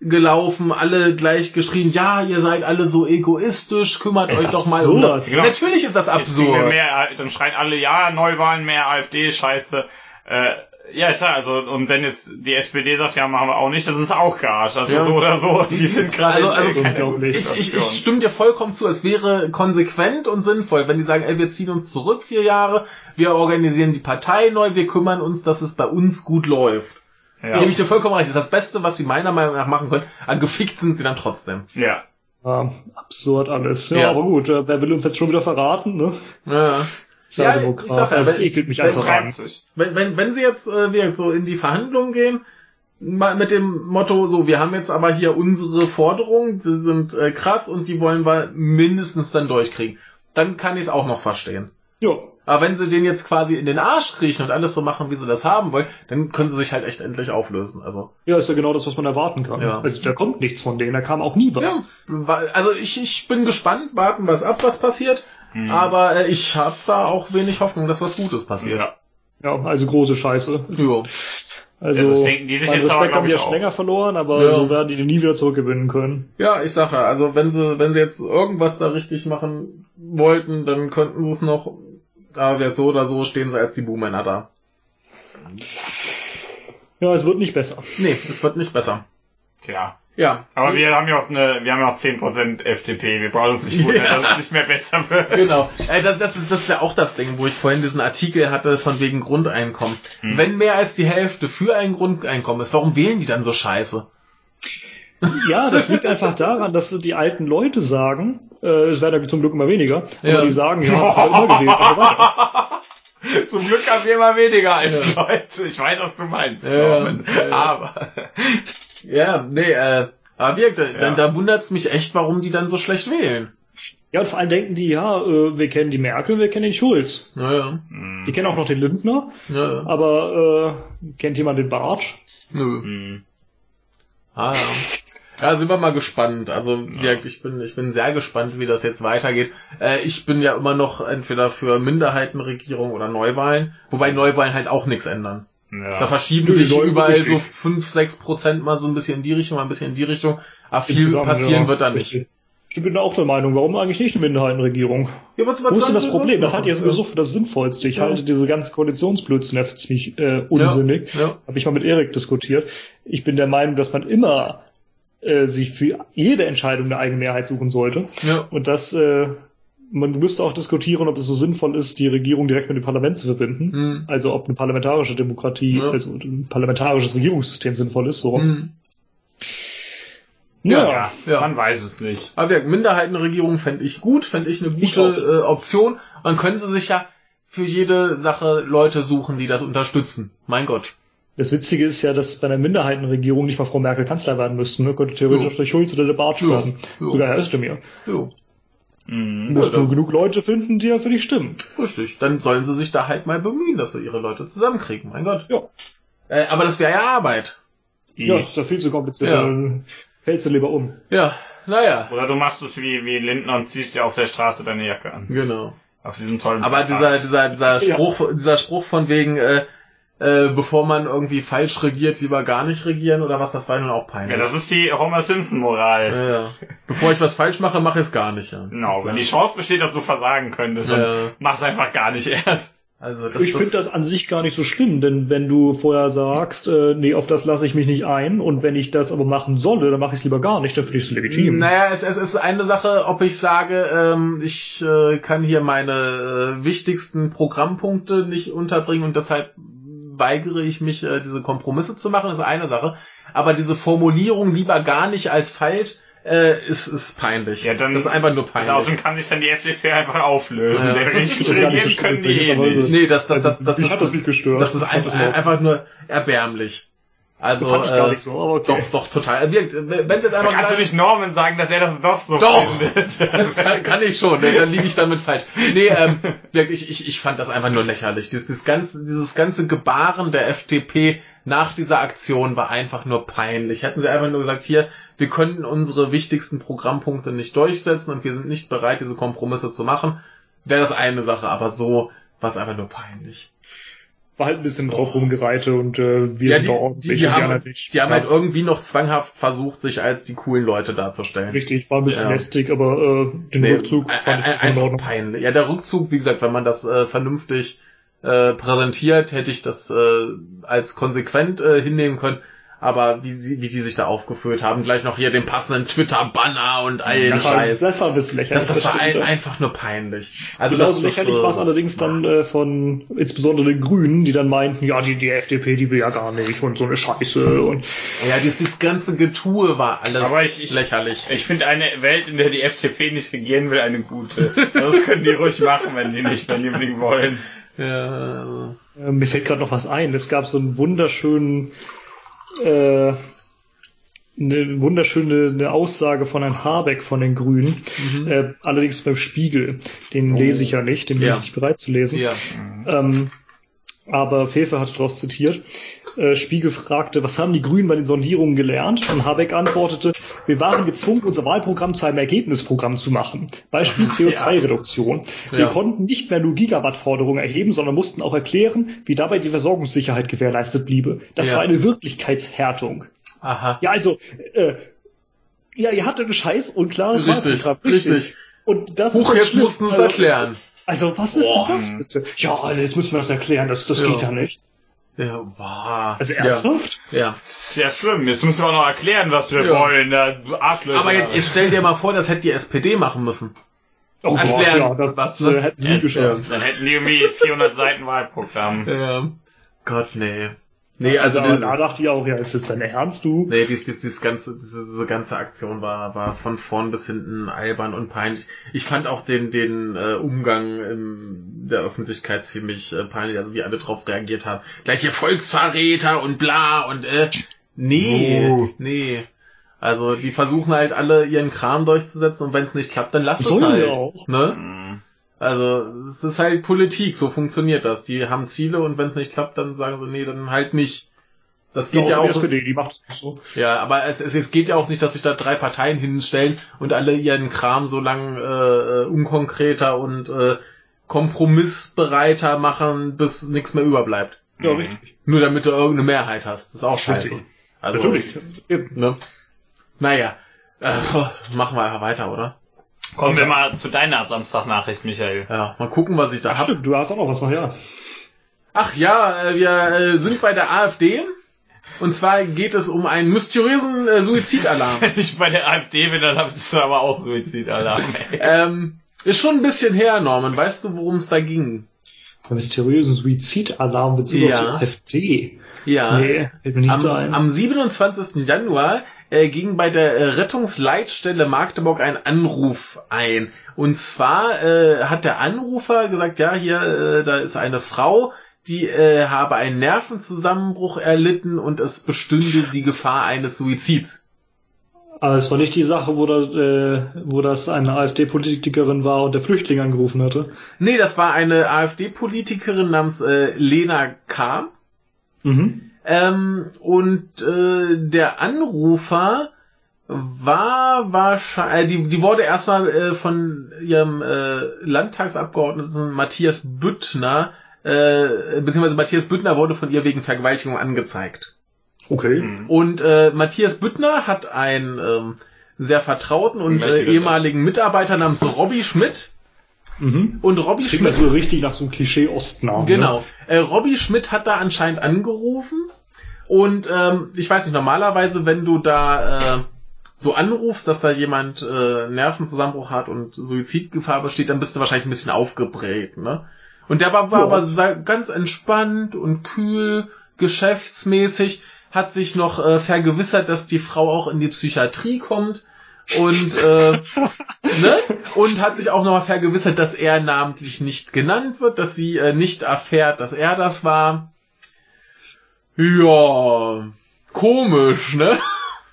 gelaufen, alle gleich geschrien, ja, ihr seid alle so egoistisch, kümmert Es euch ist doch mal um das. Genau. Natürlich ist das absurd. Mehr, dann schreien alle, ja, Neuwahlen, mehr AfD, scheiße. Äh, ja, ist ja, also, und wenn jetzt die SPD sagt, ja, machen wir auch nicht, dann ist auch gearscht. Also Ja. so oder so, die sind gerade Also- also Ich, ich, ich stimme dir vollkommen zu. Es wäre konsequent und sinnvoll, wenn die sagen, ey, wir ziehen uns zurück vier Jahre, wir organisieren die Partei neu, wir kümmern uns, dass es bei uns gut läuft. ja. Gebe ich dir vollkommen recht. Das ist das Beste, was sie meiner Meinung nach machen können. Aber gefickt sind sie dann trotzdem. ja. Ja, absurd alles. Ja, Ja. aber gut, äh, wer will uns jetzt schon wieder verraten, ne? Ja. Sozialdemokrat. ich sag ja, das wenn- ekelt mich wenn- einfach an. Wenn, wenn, wenn sie jetzt äh, wir so in die Verhandlungen gehen, mal mit dem Motto, so, wir haben jetzt aber hier unsere Forderungen, die sind äh, krass und die wollen wir mindestens dann durchkriegen. Dann kann ich es auch noch verstehen. Ja, Aber wenn sie den jetzt quasi in den Arsch kriechen und alles so machen, wie sie das haben wollen, dann können sie sich halt echt endlich auflösen. Also, ja, ist ja genau das, was man erwarten kann. Ja. Also da kommt nichts von denen, da kam auch nie was. ja, also ich, ich bin gespannt, warten wir es ab, was passiert. Mhm. Aber äh, ich habe da auch wenig Hoffnung, dass was Gutes passiert. Ja. Ja, also große Scheiße. Jo. Also, Ja, das denken die sich mein jetzt aber, Respekt glaub haben die ja schon länger verloren, aber Ja. so werden die nie wieder zurückgewinnen können. Ja, ich sage ja, also wenn sie, wenn sie jetzt irgendwas da richtig machen wollten, dann könnten sie es noch. Aber jetzt so oder so stehen sie als die Buhmänner da. Ja, es wird nicht besser. Nee, es wird nicht besser. Ja. Ja. Aber wir haben ja auch eine, wir haben ja auch 10% FDP. Wir brauchen uns nicht wundern, Ja. dass es nicht mehr besser wird. Genau. Äh, das, das, ist, das ist ja auch das Ding, wo ich vorhin diesen Artikel hatte von wegen Grundeinkommen. Hm. Wenn mehr als die Hälfte für ein Grundeinkommen ist, warum wählen die dann so scheiße? Ja, das liegt einfach daran, dass die alten Leute sagen, äh, es werden ja zum Glück immer weniger, Ja. aber die sagen, ja, immer gewählt, also. Zum Glück haben wir immer weniger als Leute. Ich weiß, was du meinst. Ja, Norman. ja, ja. Aber. Ja, nee, äh, aber wirkt, Ja. dann, da wundert's mich echt, warum die dann so schlecht wählen. Ja, und vor allem denken die, ja, äh, wir kennen die Merkel, wir kennen den Schulz. Naja. Die kennen auch noch den Lindner, Ja, ja. aber äh, kennt jemand den Bartsch? Nö. Hm. Ah, ja. Ja, sind wir mal gespannt. Also wirklich, ich bin, ich bin sehr gespannt, wie das jetzt weitergeht. Äh, ich bin ja immer noch entweder für Minderheitenregierung oder Neuwahlen, wobei Neuwahlen halt auch nichts ändern. Da Ja. verschieben Nö, sich überall richtig. so 5, 6 Prozent mal so ein bisschen in die Richtung, mal ein bisschen in die Richtung. Aber viel Insgesamt, passieren ja, wird da nicht. richtig. Ich bin auch der Meinung, warum eigentlich nicht eine Minderheitenregierung? Ja, was, Wo ist denn das Problem? Das hat ja machen? sowieso für das Sinnvollste. Ich Ja. halte diese ganze Koalitionsblödsinn für ziemlich äh, unsinnig. Ja. Habe ich mal mit Erik diskutiert. Ich bin der Meinung, dass man immer äh, sich für jede Entscheidung eine eigene Mehrheit suchen sollte. Ja. Und dass äh, man müsste auch diskutieren, ob es so sinnvoll ist, die Regierung direkt mit dem Parlament zu verbinden. Hm. Also ob eine parlamentarische Demokratie, Ja. also ein parlamentarisches Regierungssystem sinnvoll ist. So. Hm. Ja, Ja, ja. man weiß es nicht. Aber ja, Minderheitenregierung fände ich gut, fände ich eine Ich gute äh, Option. Man können sie sich ja für jede Sache Leute suchen, die das unterstützen. Mein Gott. Das Witzige ist ja, dass bei einer Minderheitenregierung nicht mal Frau Merkel Kanzler werden müsste. Ne? Könnte theoretisch Jo. auch der Schulz oder der Bartsch Jo. werden. Jo. Sogar Herr Özdemir. Jo, Hm. Muss Ja, nur genug Leute finden, die ja für dich stimmen. richtig. Dann sollen sie sich da halt mal bemühen, dass sie ihre Leute zusammenkriegen. Mein Gott. Ja. Äh, aber das wäre ja Arbeit. Ja, das ist ja viel zu kompliziert. Ja. Dann fällst du lieber um. Ja, naja. Oder du machst es wie, wie Lindner und ziehst dir auf der Straße deine Jacke an. Genau. Auf diesem tollen Aber dieser, dieser, dieser Ja. Spruch, dieser Spruch von wegen, äh, äh, bevor man irgendwie falsch regiert, lieber gar nicht regieren oder was, das war nun auch peinlich. Ja, das ist die Homer Simpson Moral. ja, ja. Bevor ich was falsch mache, mache ich es gar nicht. Ja. Genau, wenn Ja. die Chance besteht, dass du versagen könntest, dann Ja. mach's einfach gar nicht erst. Also das, ich finde das an sich gar nicht so schlimm, denn wenn du vorher sagst, äh, nee, auf das lasse ich mich nicht ein und wenn ich das aber machen solle, dann mache ich es lieber gar nicht, dann finde ich es legitim. Naja, es, es ist eine Sache, ob ich sage, ähm, ich äh, kann hier meine äh, wichtigsten Programmpunkte nicht unterbringen und deshalb weigere ich mich, äh, diese Kompromisse zu machen, ist eine Sache. Aber diese Formulierung lieber gar nicht als falsch, äh, ist, ist peinlich. Ja, dann- das ist einfach nur peinlich. außerdem kann sich dann die FDP einfach auflösen. Ja. Der das nicht so regieren können die eh nicht. nee, das, das, das, Also, das, das nicht gestört. das ist Ich fand ein, das überhaupt- einfach nur erbärmlich. Also, fand ich gar äh, nicht so, aber okay. doch, doch, total. Wirkt, wenn jetzt einfach kannst du nicht Norman sagen, dass er das doch so Doch. findet. kann, kann ich schon, ne? dann liege ich damit falsch. Nee, ähm, wirklich, ich, ich fand das einfach nur lächerlich. Dieses, dieses, ganze, dieses ganze Gebaren der FDP nach dieser Aktion war einfach nur peinlich. Hätten sie einfach nur gesagt, hier, wir können unsere wichtigsten Programmpunkte nicht durchsetzen und wir sind nicht bereit, diese Kompromisse zu machen, wäre das eine Sache, aber so war es einfach nur peinlich. War halt ein bisschen drauf rumgereite und äh, wir Ja, sind die, da die, ordentlich die, und haben, die haben Ja, halt irgendwie noch zwanghaft versucht, sich als die coolen Leute darzustellen. Richtig, war ein bisschen Ja. lästig, aber äh, den Nee, Rückzug fand ich ein- in einfach peinlich. Ja, der Rückzug, wie gesagt, wenn man das äh, vernünftig äh, präsentiert, hätte ich das äh, als konsequent äh, hinnehmen können. Aber wie, sie, wie die sich da aufgeführt haben, gleich noch hier den passenden Twitter-Banner und all den Das war, Scheiß. das war ein bisschen lächerlich. Das, das war ein, einfach nur peinlich. Also Genauso das, das, lächerlich war es allerdings dann äh, von insbesondere den Grünen, die dann meinten, ja, die, die FDP, die will ja gar nicht und so eine Scheiße und Ja, dieses, dieses ganze Getue war alles Aber ich- ich- lächerlich. Ich finde eine Welt, in der die FDP nicht regieren will, eine gute. Das können die ruhig machen, wenn die nicht, wenn die unbedingt wollen. Ja, äh, mir fällt gerade noch was ein. Es gab so einen wunderschönen äh, eine wunderschöne eine Aussage von Herrn Habeck von den Grünen, mhm. äh, allerdings beim Spiegel. Den Oh. lese ich ja nicht, den bin Ja. ich nicht bereit zu lesen. ja. Ähm, aber Fefe hat daraus zitiert. Äh, Spiegel fragte, was haben die Grünen bei den Sondierungen gelernt? Und Habeck antwortete, wir waren gezwungen, unser Wahlprogramm zu einem Ergebnisprogramm zu machen. Beispiel CO2-Reduktion. Wir Ja. konnten nicht mehr nur Gigawatt-Forderungen erheben, sondern mussten auch erklären, wie dabei die Versorgungssicherheit gewährleistet bliebe. Das Ja. war eine Wirklichkeitshärtung. Aha. Ja, also, äh, ja, ihr hattet ein scheiß unklares Richtig, Wahlprogramm. richtig. Und das Huch, ist jetzt mussten es erklären. also, was ist Boah. denn das bitte? Ja, also jetzt müssen wir das erklären, das, das Ja. geht ja nicht. Ja, boah. Also ernsthaft? Ja. ja. Ja schlimm. Jetzt müssen wir auch noch erklären, was wir Ja. wollen. Da, du Arschlöcher. Aber jetzt, jetzt stell dir mal vor, das hätte die SPD machen müssen. Oh Gott, ja, das was, ne? äh, hätten sie nie geschafft. Dann hätten die irgendwie 400 Seiten Wahlprogramm. Ja. Gott, nee. Nee, also, Also, das da dachte ich auch, ja, ist das dein Ernst, du? Nee, dies, dies, dies ganze, diese, diese ganze Aktion war, war von vorn bis hinten albern und peinlich. Ich fand auch den, den äh, Umgang in der Öffentlichkeit ziemlich äh, peinlich, also wie alle drauf reagiert haben. Gleich hier Volksverräter und bla und äh. Nee, Oh. nee. Also die versuchen halt alle ihren Kram durchzusetzen und wenn es nicht klappt, dann lass es Sollen sie halt. auch. Ne? Also es ist halt Politik, so funktioniert das. Die haben Ziele und wenn es nicht klappt, dann sagen sie, nee, dann halt nicht. Das geht ja die auch. SPD, die macht es so. Ja, aber es, es, es geht ja auch nicht, dass sich da drei Parteien hinstellen und alle ihren Kram so lang äh, äh, unkonkreter und äh, kompromissbereiter machen, bis nichts mehr überbleibt. Ja, Mhm. richtig. Nur damit du irgendeine Mehrheit hast. Das ist auch scheiße. Richtig. Also, Natürlich. Eben. Ne? Naja, äh, machen wir einfach weiter, oder? Kommen wir mal zu deiner Samstagnachricht, Michael. Ja, mal gucken, was ich da Ach, hab. stimmt, du hast auch noch was noch, ja. Ach ja, äh, wir äh, sind bei der AfD. Und zwar geht es um einen mysteriösen äh, Suizidalarm. Wenn ich bei der AfD bin, dann ist es aber auch Suizidalarm, ähm, ist schon ein bisschen her, Norman. Weißt du, worum es da ging? Ein mysteriösen Suizidalarm bezug Ja. auf die AfD. Ja. Nee, fällt mir nicht Am, ein. am 27. Januar äh, ging bei der äh, Rettungsleitstelle Magdeburg ein Anruf ein. Und zwar äh, hat der Anrufer gesagt, ja, hier, äh, da ist eine Frau, die äh, habe einen Nervenzusammenbruch erlitten und es bestünde die Gefahr eines Suizids. Aber es war nicht die Sache, wo, da, äh, wo das eine AfD-Politikerin war und der Flüchtling angerufen hatte. Nee, das war eine AfD-Politikerin namens äh, Lena K. Mhm. Ähm, und äh, der Anrufer war wahrscheinlich, äh, die, die wurde erstmal äh, von ihrem äh, Landtagsabgeordneten Matthias Büttner, äh, beziehungsweise Matthias Büttner wurde von ihr wegen Vergewaltigung angezeigt. Okay. Mhm. Und äh, Matthias Büttner hat einen ähm, sehr vertrauten und äh, ehemaligen Mitarbeiter namens Robbie Schmidt. Mhm. Und Robbie Das Schmidt so richtig nach so einem Klischee-Ostnamen. Genau. Äh, Robbie Schmidt hat da anscheinend angerufen. Und ähm, ich weiß nicht, normalerweise, wenn du da äh, so anrufst, dass da jemand äh, Nervenzusammenbruch hat und Suizidgefahr besteht, dann bist du wahrscheinlich ein bisschen aufgeprägt, ne? Und der war, war Ja. aber ganz entspannt und kühl, geschäftsmäßig, hat sich noch äh, vergewissert, dass die Frau auch in die Psychiatrie kommt und äh, ne? und hat sich auch nochmal vergewissert, dass er namentlich nicht genannt wird, dass sie äh, nicht erfährt, dass er das war. Ja, komisch, ne?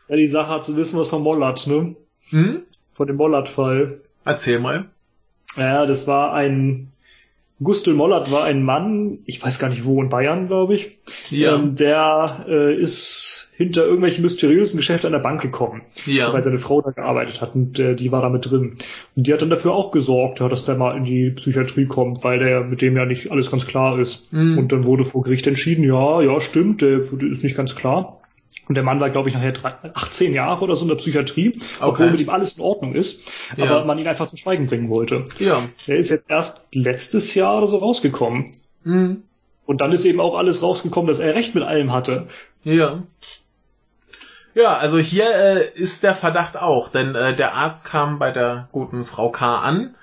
Ja, die Sache hat zu wissen, was von Mollert, ne? Hm? Von dem Mollert-Fall. Erzähl mal. Ja, das war ein Gustl Mollert war ein Mann, ich weiß gar nicht wo, in Bayern, glaube ich. Ja, Ähm, der äh, ist hinter irgendwelche mysteriösen Geschäfte an der Bank gekommen, weil ja, seine Frau da gearbeitet hat und äh, die war da mit drin. Und die hat dann dafür auch gesorgt, ja, dass der mal in die Psychiatrie kommt, weil der mit dem ja nicht alles ganz klar ist. Hm. Und dann wurde vor Gericht entschieden, ja, ja, stimmt, der ist nicht ganz klar. Und der Mann war, glaube ich, nachher drei- 18 Jahre oder so in der Psychiatrie, obwohl Okay. mit ihm alles in Ordnung ist, Ja. aber man ihn einfach zum Schweigen bringen wollte. ja. Der ist jetzt erst letztes Jahr oder so rausgekommen. Hm. Und dann ist eben auch alles rausgekommen, dass er recht mit allem hatte. Ja. Ja, also hier äh, ist der Verdacht auch, denn äh, der Arzt kam bei der guten Frau K. an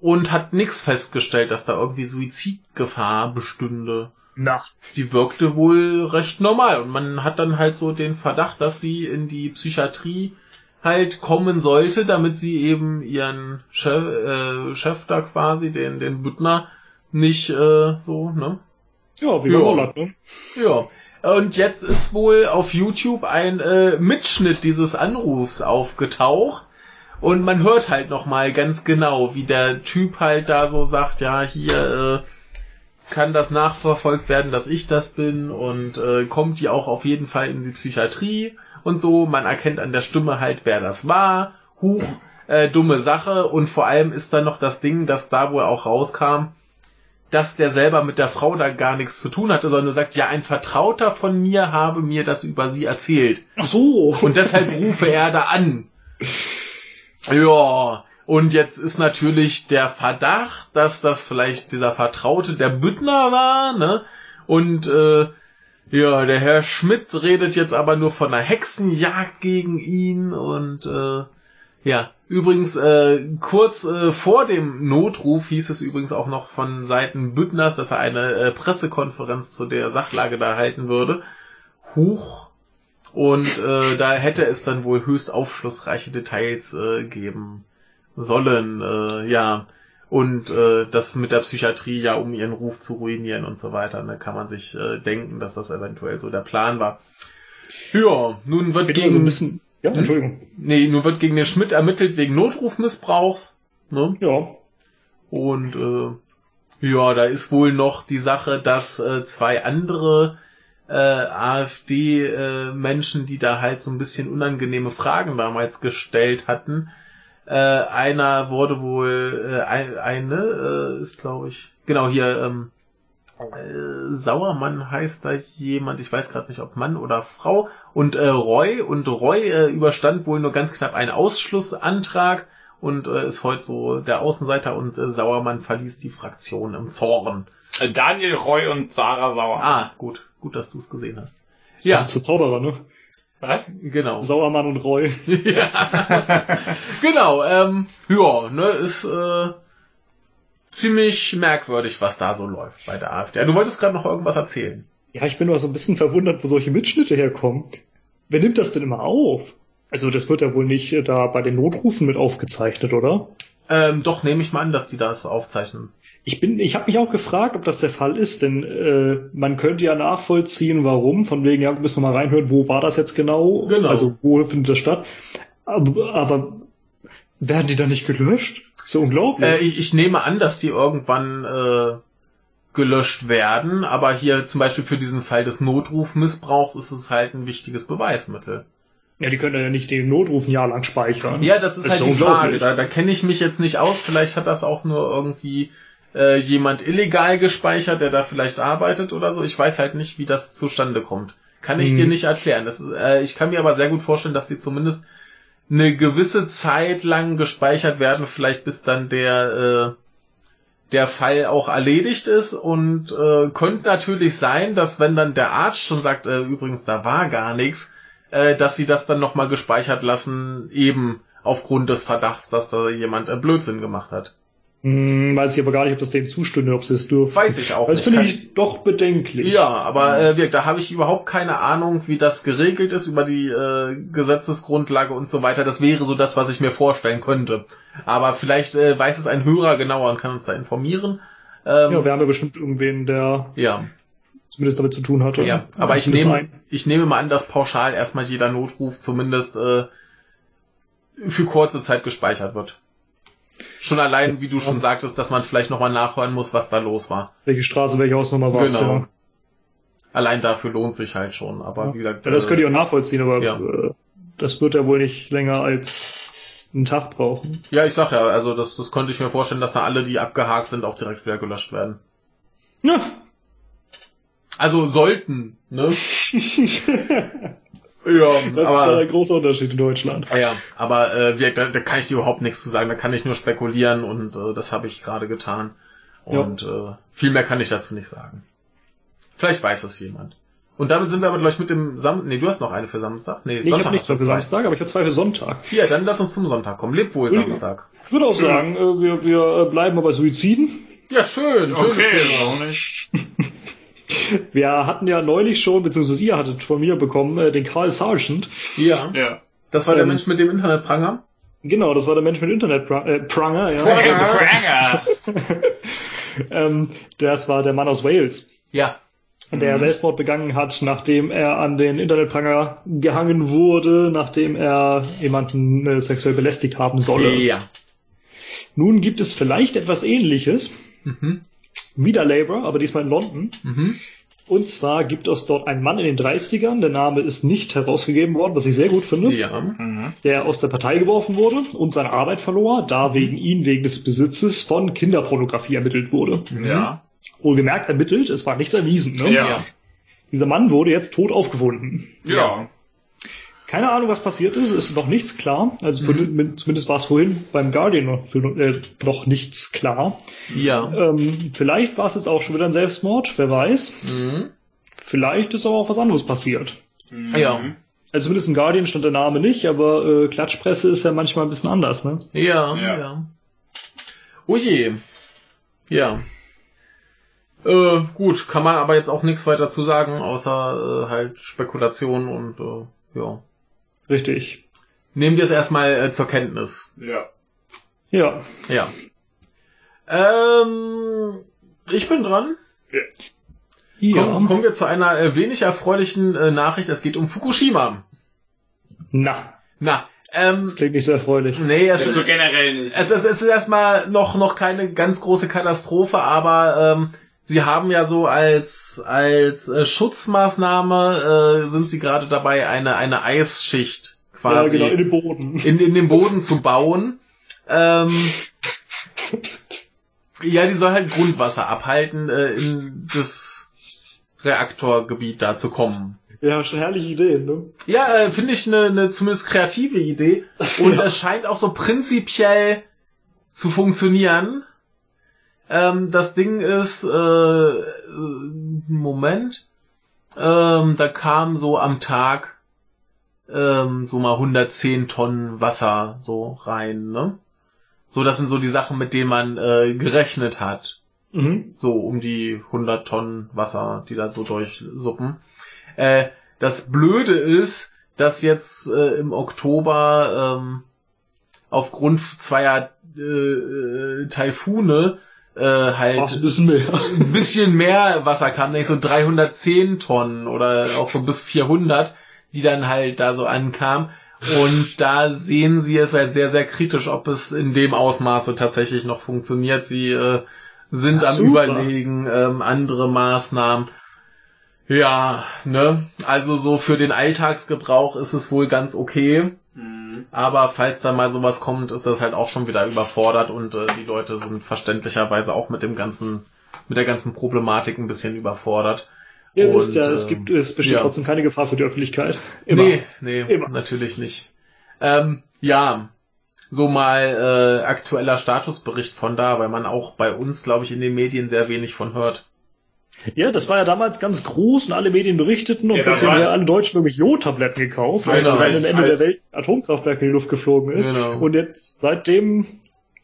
und hat nichts festgestellt, dass da irgendwie Suizidgefahr bestünde. Na. Die wirkte wohl recht normal und man hat dann halt so den Verdacht, dass sie in die Psychiatrie halt kommen sollte, damit sie eben ihren Chef, äh, Chef da quasi, den, den Büttner, nicht äh, so, ne? Ja, wie Ja. Roland, ne? Ja. Und jetzt ist wohl auf YouTube ein äh, Mitschnitt dieses Anrufs aufgetaucht. Und man hört halt nochmal ganz genau, wie der Typ halt da so sagt, ja, hier äh, kann das nachverfolgt werden, dass ich das bin und äh, kommt die auch auf jeden Fall in die Psychiatrie und so. Man erkennt an der Stimme halt, wer das war. Huch, äh, dumme Sache. Und vor allem ist dann noch das Ding, dass da wohl auch rauskam, dass der selber mit der Frau da gar nichts zu tun hatte, sondern sagt, ja, ein Vertrauter von mir habe mir das über sie erzählt. Ach so. Und deshalb rufe er da an. Ja, und jetzt ist natürlich der Verdacht, dass das vielleicht dieser Vertraute der Büttner war, ne? Und äh, ja, der Herr Schmidt redet jetzt aber nur von einer Hexenjagd gegen ihn und äh, ja, übrigens äh, kurz äh, vor dem Notruf hieß es übrigens auch noch von Seiten Büttners, dass er eine äh, Pressekonferenz zu der Sachlage da halten würde. Huch. Und äh, da hätte es dann wohl höchst aufschlussreiche Details äh, geben sollen, äh, ja. Und äh, das mit der Psychiatrie ja, um ihren Ruf zu ruinieren und so weiter, da kann man sich äh, denken, dass das eventuell so der Plan war. Ja, nun wird ein gegen... bisschen, Ja, Entschuldigung. Nee, nur wird gegen den Schmidt ermittelt wegen Notrufmissbrauchs. Ne? Ja. Und äh, ja, da ist wohl noch die Sache, dass äh, zwei andere äh, AfD-Menschen, die da halt so ein bisschen unangenehme Fragen damals gestellt hatten, äh, einer wurde wohl, äh, ein, eine äh, ist glaube ich, genau hier, ähm, äh, Sauermann heißt da jemand, ich weiß gerade nicht, ob Mann oder Frau, und äh, Roy, und Roy äh, überstand wohl nur ganz knapp einen Ausschlussantrag und äh, ist heute so der Außenseiter und äh, Sauermann verließ die Fraktion im Zorn. Äh, Daniel Roy und Sarah Sauer. Ah, gut, gut, dass du es gesehen hast. Ja. Ja, Das ist zu Zauberer, ne? Was? genau. Sauermann und Roy. ja. genau, ähm, ja, ne, ist äh, ziemlich merkwürdig, was da so läuft bei der AfD. Du wolltest gerade noch irgendwas erzählen. Ja, ich bin nur so ein bisschen verwundert, wo solche Mitschnitte herkommen. Wer nimmt das denn immer auf? Also das wird ja wohl nicht äh, da bei den Notrufen mit aufgezeichnet, oder? Ähm, doch, nehme ich mal an, dass die das aufzeichnen. Ich bin, ich habe mich auch gefragt, ob das der Fall ist, denn äh, man könnte ja nachvollziehen, warum. Von wegen, ja, wir müssen noch mal reinhören, wo war das jetzt genau? Genau. Also wo findet das statt? Aber, aber werden die dann nicht gelöscht? So unglaublich. Äh, ich, nehme an, dass die irgendwann äh, gelöscht werden, aber hier zum Beispiel für diesen Fall des Notrufmissbrauchs ist es halt ein wichtiges Beweismittel. ja, die können ja nicht den Notruf ein Jahr lang speichern. Ja, das ist Das halt ist die Frage. Da, da kenne ich mich jetzt nicht aus. Vielleicht hat das auch nur irgendwie äh, jemand illegal gespeichert, der da vielleicht arbeitet oder so. Ich weiß halt nicht, wie das zustande kommt. Kann ich Hm. dir nicht erklären. Das ist, äh, ich kann mir aber sehr gut vorstellen, dass sie zumindest eine gewisse Zeit lang gespeichert werden, vielleicht bis dann der äh, der Fall auch erledigt ist und äh, könnte natürlich sein, dass wenn dann der Arzt schon sagt, äh, übrigens da war gar nichts, äh, dass sie das dann nochmal gespeichert lassen, eben aufgrund des Verdachts, dass da jemand äh, Blödsinn gemacht hat. Hm, weiß ich aber gar nicht, ob das denen zustünde, ob sie es dürfen. Weiß ich auch Das nicht. finde ich doch bedenklich. Ja, aber äh, wirklich, da habe ich überhaupt keine Ahnung, wie das geregelt ist über die äh, Gesetzesgrundlage und so weiter. Das wäre so das, was ich mir vorstellen könnte. Aber vielleicht äh, weiß es ein Hörer genauer und kann uns da informieren. Ähm, Ja, wir haben ja bestimmt irgendwen, der ja. zumindest damit zu tun hatte. Ja, aber ich nehme, ein. ich nehme mal an, dass pauschal erstmal jeder Notruf zumindest äh, für kurze Zeit gespeichert wird. Schon allein, wie du schon sagtest, dass man vielleicht nochmal nachhören muss, was da los war. welche Straße, welche Hausnummer war es. Genau. Ja. Allein dafür lohnt sich halt schon. Aber Ja. wie gesagt, ja, das äh, könnt ihr auch nachvollziehen, aber ja. äh, das wird ja wohl nicht länger als einen Tag brauchen. ja, ich sag ja, also das, das konnte ich mir vorstellen, dass da alle, die abgehakt sind, auch direkt wieder gelöscht werden. Ja. Also sollten, ne? ja, Das ist aber ja ein großer Unterschied in Deutschland. Ja, ja, aber äh, wir, da, da kann ich dir überhaupt nichts zu sagen. Da kann ich nur spekulieren und äh, das habe ich gerade getan. Ja. Und äh, viel mehr kann ich dazu nicht sagen. Vielleicht weiß es jemand. Und damit sind wir aber gleich mit dem Sam. Nee, du hast noch eine für Samstag. Nee, Nee, ich habe nichts mehr für zwei. Samstag, aber ich habe zwei für Sonntag. Ja, dann lass uns zum Sonntag kommen. Leb wohl Ja. Samstag. Ich würde auch sagen, äh, wir, wir äh, bleiben aber bei Suiziden. Ja, schön. schön Okay, warum nicht? Wir hatten ja neulich schon, beziehungsweise ihr hattet von mir bekommen, äh, den Carl Sargent. Ja, Ja. das war der Ähm, Mensch mit dem Internetpranger. Genau, das war der Mensch mit Internet äh, Pranger, ja. Pranger. ähm, das war der Mann aus Wales. Ja. der Selbstmord begangen hat, nachdem er an den Internetpranger gehangen wurde, nachdem er jemanden äh, sexuell belästigt haben solle. Ja. Nun gibt es vielleicht etwas ähnliches, Mhm. wieder Labour, aber diesmal in London. Mhm. Und zwar gibt es dort einen Mann in den 30ern, der Name ist nicht herausgegeben worden, was ich sehr gut finde, Ja. Mhm. der aus der Partei geworfen wurde und seine Arbeit verlor, da wegen ihn wegen des Besitzes von Kinderpornografie ermittelt wurde. Mhm. Ja. Wohlgemerkt ermittelt, es war nichts erwiesen. Ne? Ja. Ja. Dieser Mann wurde jetzt tot aufgefunden. Ja. Keine Ahnung, was passiert ist, ist noch nichts klar. Also für, Mhm. zumindest war es vorhin beim Guardian noch, für, äh, noch nichts klar. Ja. Ähm, vielleicht war es jetzt auch schon wieder ein Selbstmord, wer weiß. Mhm. Vielleicht ist aber auch was anderes passiert. Mhm. Ja. Also zumindest im Guardian stand der Name nicht, aber äh, Klatschpresse ist ja manchmal ein bisschen anders, ne? Ja, Ja. ja. Je. Ja. Äh, gut, kann man aber jetzt auch nichts weiter zu sagen, außer äh, halt Spekulation und äh, ja. Richtig. Nehmen wir es erstmal äh, zur Kenntnis. Ja. Ja. Ja. Ähm, ich bin dran. Ja. Kommen, kommen wir zu einer äh, wenig erfreulichen äh, Nachricht. Es geht um Fukushima. Na. Na, ähm, Das klingt nicht so erfreulich. nee, es Also ist, so generell nicht. es, ist, es ist erstmal noch, noch keine ganz große Katastrophe, aber ähm, sie haben ja so als, als äh, Schutzmaßnahme äh, sind sie gerade dabei, eine, eine Eisschicht Ja, quasi genau, in den Boden. in, in den Boden zu bauen. Ähm, ja, die soll halt Grundwasser abhalten, äh, in das Reaktorgebiet da zu kommen. Ja, schon herrliche Ideen, ne? Ja, äh, finde ich eine ne zumindest kreative Idee. Und es scheint auch so prinzipiell zu funktionieren. Ähm, das Ding ist, äh, Moment, ähm, da kam so am Tag ähm, so mal 110 Tonnen Wasser so rein, ne? So, das sind so die Sachen, mit denen man äh, gerechnet hat Mhm. so um die 100 Tonnen Wasser, die da so durchsuppen. Äh, das Blöde ist, dass jetzt äh, im Oktober ähm, aufgrund zweier äh, äh, Taifune äh, halt Ach, ein bisschen mehr. ein bisschen mehr Wasser kam, nämlich so 310 Tonnen oder auch so bis 400, die dann halt da so ankamen. Und da sehen sie es halt sehr, sehr kritisch, ob es in dem Ausmaße tatsächlich noch funktioniert. Sie äh, sind Ja, am super. Überlegen, ähm, andere Maßnahmen. Ja, ne? Also so für den Alltagsgebrauch ist es wohl ganz okay. Aber falls da mal sowas kommt, ist das halt auch schon wieder überfordert und äh, die Leute sind verständlicherweise auch mit dem ganzen, mit der ganzen Problematik ein bisschen überfordert. Ihr Und, wisst ja, es ähm, gibt, es besteht ja. trotzdem keine Gefahr für die Öffentlichkeit. Immer. Nee, nee, Immer. natürlich nicht. Ähm, ja, so mal äh, aktueller Statusbericht von da, weil man auch bei uns, glaube ich, in den Medien sehr wenig von hört. Ja, das war ja damals ganz groß und alle Medien berichteten und Ja, plötzlich haben ja alle Deutschen irgendwie Jodtabletten gekauft, weil Genau. es am Ende der Welt Atomkraftwerk in die Luft geflogen ist. Genau. Und jetzt seitdem,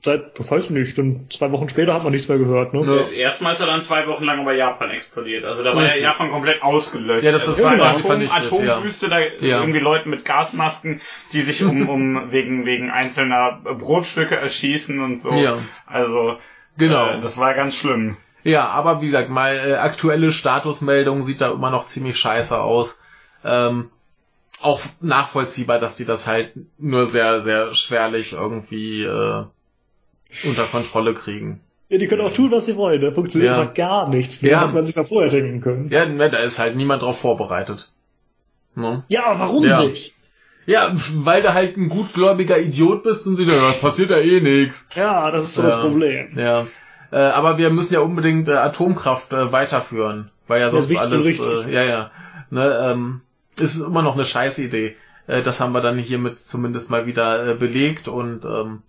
seit, das weiß ich nicht, dann zwei Wochen später hat man nichts mehr gehört, ne? Ja. Erstmal ist er dann zwei Wochen lang über Japan explodiert. Also da war Richtig. ja Japan komplett ausgelöscht. Ja, das also ist eine genau, Atom, das, ja. Atomwüste, da Ja. irgendwie Leute mit Gasmasken, die sich um, um wegen, wegen einzelner Brotstücke erschießen und so. Ja. Also Genau. äh, das war ganz schlimm. Ja, aber wie gesagt, mal äh, aktuelle Statusmeldung sieht da immer noch ziemlich scheiße aus. Ähm, auch nachvollziehbar, dass die das halt nur sehr, sehr schwerlich irgendwie äh, unter Kontrolle kriegen. Ja, die können auch tun, was sie wollen, da funktioniert Ja. gar nichts. Nur Ja. hat man sich mal vorher denken können. Ja, da ist halt niemand drauf vorbereitet. Ne? Ja, aber warum Ja. nicht? Ja, weil du halt ein gutgläubiger Idiot bist und sie "Ja, passiert ja eh nix. Ja, das ist so Ja. das Problem. Ja. Äh, aber wir müssen ja unbedingt äh, Atomkraft äh, weiterführen. Weil ja Ja, sonst und alles. Äh, ja, ja. Ne, ähm, ist immer noch eine Scheißidee. Äh, das haben wir dann hiermit zumindest mal wieder äh, belegt und ähm,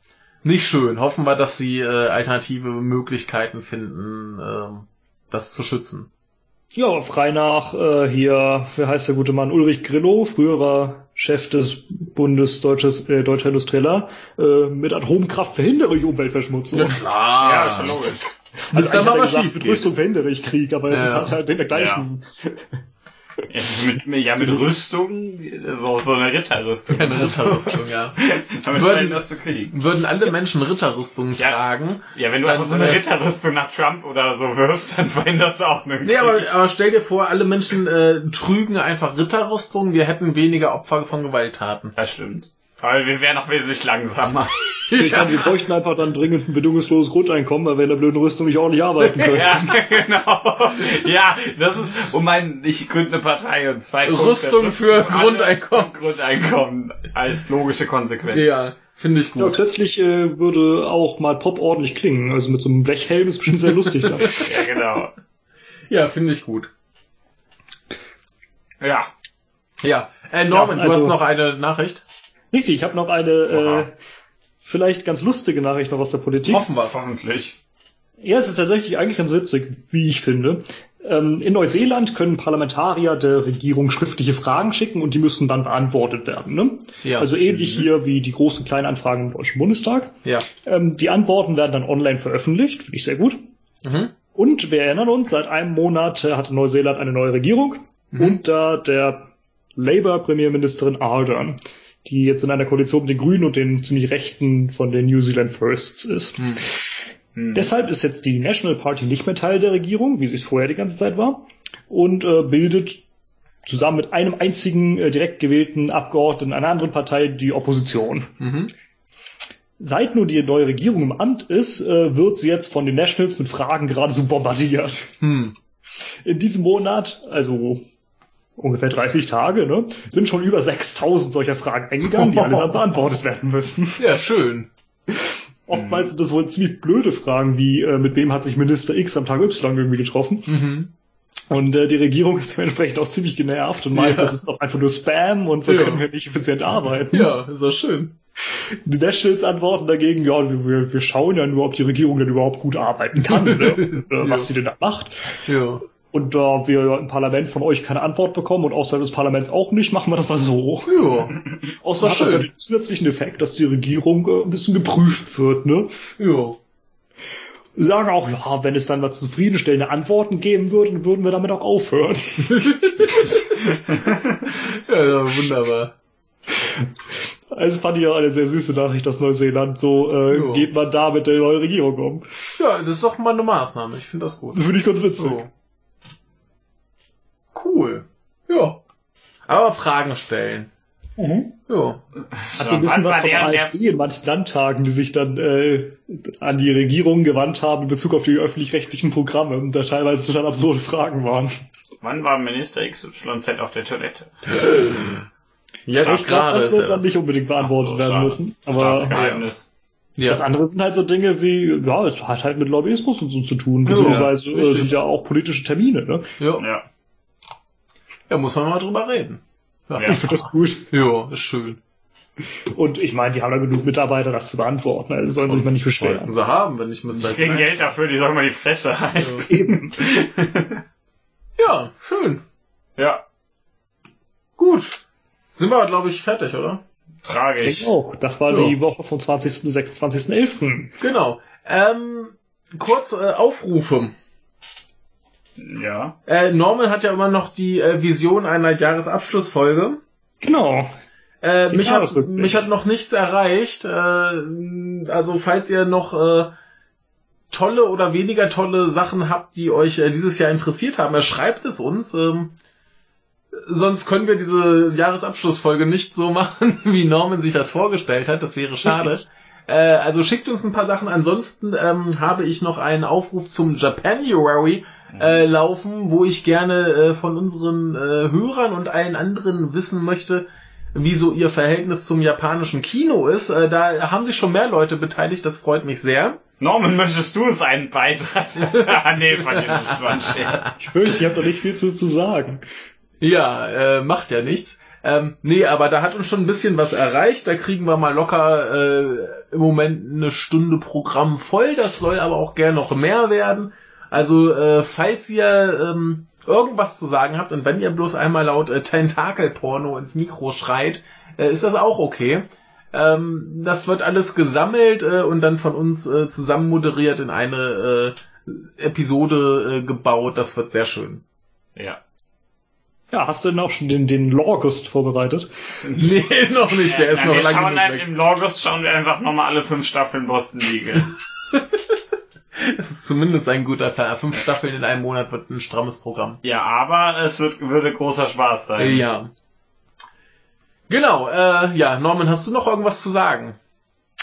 nicht schön. Hoffen wir, dass sie äh, alternative Möglichkeiten finden, ähm, das zu schützen. Ja, frei nach äh, hier, wie heißt der gute Mann? Ulrich Grillo, früher war Chef des Bundes Deutsches, äh, Deutscher Industrieller, äh, mit Atomkraft verhindere ich Umweltverschmutzung. klar. ja, ist ja logisch. Also dann eigentlich mal hat er was gesagt, schief mit. Rüstung verhindere ich Krieg, aber es Ja. ist halt, halt in der gleichen. Ja, mit, ja, mit Rüstung, so, so eine Ritterrüstung. Eine Ritterrüstung, ja. Damit Würden- verhinderst du Krieg. Würden alle Menschen Ritterrüstungen Ja. tragen, Ja, wenn du einfach so eine wir- Ritterrüstung nach Trump oder so wirfst, dann verhinderst du auch einen Nee, aber, aber stell dir vor, alle Menschen äh, trügen einfach Ritterrüstung, wir hätten weniger Opfer von Gewalttaten. Das stimmt. Aber wir wären noch wesentlich langsamer. Ich meine, wir bräuchten einfach dann dringend ein bedingungsloses Grundeinkommen, weil wir in der blöden Rüstung nicht ordentlich arbeiten können. ja, genau. Ja, das ist, um mein, ich gründe eine Partei und zwei Punkte. Rüstung für Rüstung, Grundeinkommen. Grundeinkommen als logische Konsequenz. Ja, finde ich Ja, gut. plötzlich äh, würde auch mal Pop ordentlich klingen. Also mit so einem Blechhelm ist bestimmt sehr lustig dann. Ja, genau. Ja, finde ich gut. Ja. Ja, äh, Norman, Ja, du also- hast noch eine Nachricht? Richtig, ich habe noch eine äh, vielleicht ganz lustige Nachricht noch aus der Politik. Hoffen wir's. Hoffentlich. Ja, es ist tatsächlich eigentlich ganz witzig, wie ich finde. Ähm, in Neuseeland können Parlamentarier der Regierung schriftliche Fragen schicken und die müssen dann beantwortet werden. Ne? Ja. Also ähnlich hier wie die großen kleinen Anfragen im Deutschen Bundestag. Ja. Ähm, die Antworten werden dann online veröffentlicht, finde ich sehr gut. Mhm. Und wir erinnern uns, seit einem Monat äh, hatte Neuseeland eine neue Regierung Mhm. unter der Labour-Premierministerin Ardern, die jetzt in einer Koalition mit den Grünen und den ziemlich Rechten von den New Zealand Firsts ist. Hm. Hm. Deshalb ist jetzt die National Party nicht mehr Teil der Regierung, wie sie es vorher die ganze Zeit war, und äh, bildet zusammen mit einem einzigen äh, direkt gewählten Abgeordneten einer anderen Partei die Opposition. Mhm. Seit nur die neue Regierung im Amt ist, äh, wird sie jetzt von den Nationals mit Fragen geradezu bombardiert. Hm. In diesem Monat, also ungefähr 30 Tage, ne, sind schon über 6000 solcher Fragen eingegangen, die allesamt beantwortet werden müssen. Ja, schön. Oftmals sind das wohl ziemlich blöde Fragen, wie äh, mit wem hat sich Minister X am Tag Y irgendwie getroffen. Mhm. Und äh, die Regierung ist dementsprechend auch ziemlich genervt und meint, Ja. das ist doch einfach nur Spam und so Ja. können wir nicht effizient arbeiten. Ja, ist doch schön. Die Nationals antworten dagegen, ja, wir, wir- schauen ja nur, ob die Regierung denn überhaupt gut arbeiten kann, ne? Oder Ja. was sie denn da macht. Ja. Und da wir im Parlament von euch keine Antwort bekommen und außerhalb des Parlaments auch nicht, machen wir das mal so. Ja. Außer Ach, hat das ja den zusätzlichen Effekt, dass die Regierung äh, ein bisschen geprüft wird, ne? Ja. Sagen auch, ja, wenn es dann mal zufriedenstellende Antworten geben würde, dann würden wir damit auch aufhören. Ja, wunderbar. Also fand ich auch eine sehr süße Nachricht aus Neuseeland. So äh, geht man da mit der neuen Regierung um. Ja, das ist doch mal eine Maßnahme. Ich finde das gut. Das finde ich ganz witzig. So. Cool. Ja. Aber Fragen stellen. Mhm. Ja. Hat so ein bisschen was von der- AfD in manchen Landtagen, die sich dann äh, an die Regierung gewandt haben in Bezug auf die öffentlich-rechtlichen Programme und da teilweise total absurde Fragen waren. Wann war Minister XYZ auf der Toilette? Jetzt Ich glaube, gerade das wird ja dann nicht unbedingt beantwortet so, werden schade. müssen. Aber Staatsgeheimnis. Ja. das andere sind halt so Dinge wie, ja, es hat halt mit Lobbyismus und so zu tun, Ja, beziehungsweise äh, richtig. sind ja auch politische Termine, ne? Ja. Ja. Ja, muss man mal drüber reden. Ja. Ja. Ich finde das gut. Ja, ist schön. Und ich meine, die haben da genug Mitarbeiter, das zu beantworten. Also sollen sich mal nicht Sollten beschweren. sie haben, wenn ich müsste Die halt kriegen Geld dafür, die sollen mal die Fresse halten. Eben. Ja, schön. Ja, Gut. Sind wir aber, glaube ich, fertig, oder? Ich tragisch. denke auch. Das war Ja. die Woche vom 20. bis 26.11. Genau. Ähm, kurz äh, Aufrufe. Ja. Äh, Norman hat ja immer noch die äh, Vision einer Jahresabschlussfolge. Genau. Äh, mich, hat, mich hat noch nichts erreicht. Äh, also falls ihr noch äh, tolle oder weniger tolle Sachen habt, die euch äh, dieses Jahr interessiert haben, äh, schreibt es uns. Ähm, sonst können wir diese Jahresabschlussfolge nicht so machen, wie Norman sich das vorgestellt hat. Das wäre schade. Richtig. Äh, also schickt uns ein paar Sachen. Ansonsten ähm, habe ich noch einen Aufruf zum Japanuary äh, laufen, wo ich gerne äh, von unseren äh, Hörern und allen anderen wissen möchte, wie so ihr Verhältnis zum japanischen Kino ist. Äh, da haben sich schon mehr Leute beteiligt, das freut mich sehr. Norman, möchtest du uns einen Beitrag? ah, nee, vergiss es. Ich fürchte, ich habe da nicht viel zu, zu sagen. Ja, äh, macht ja nichts. Ähm, nee, aber da hat uns schon ein bisschen was erreicht. Da kriegen wir mal locker äh, im Moment eine Stunde Programm voll. Das soll aber auch gern noch mehr werden. Also, äh, falls ihr ähm, irgendwas zu sagen habt und wenn ihr bloß einmal laut äh, Tentakelporno ins Mikro schreit, äh, ist das auch okay. Ähm, das wird alles gesammelt äh, und dann von uns äh, zusammen moderiert in eine äh, Episode äh, gebaut. Das wird sehr schön. Ja. Ja, hast du denn auch schon den, den Lorgust vorbereitet? Nee, noch nicht. Der ist Ja, noch wir lange schauen genug weg. Im Logos schauen wir einfach nochmal alle fünf Staffeln Boston League. Es ist zumindest ein guter Plan. Fünf Staffeln in einem Monat wird ein strammes Programm. ja, aber es wird, würde großer Spaß sein. Ja. Genau, äh, ja, Norman, hast du noch irgendwas zu sagen?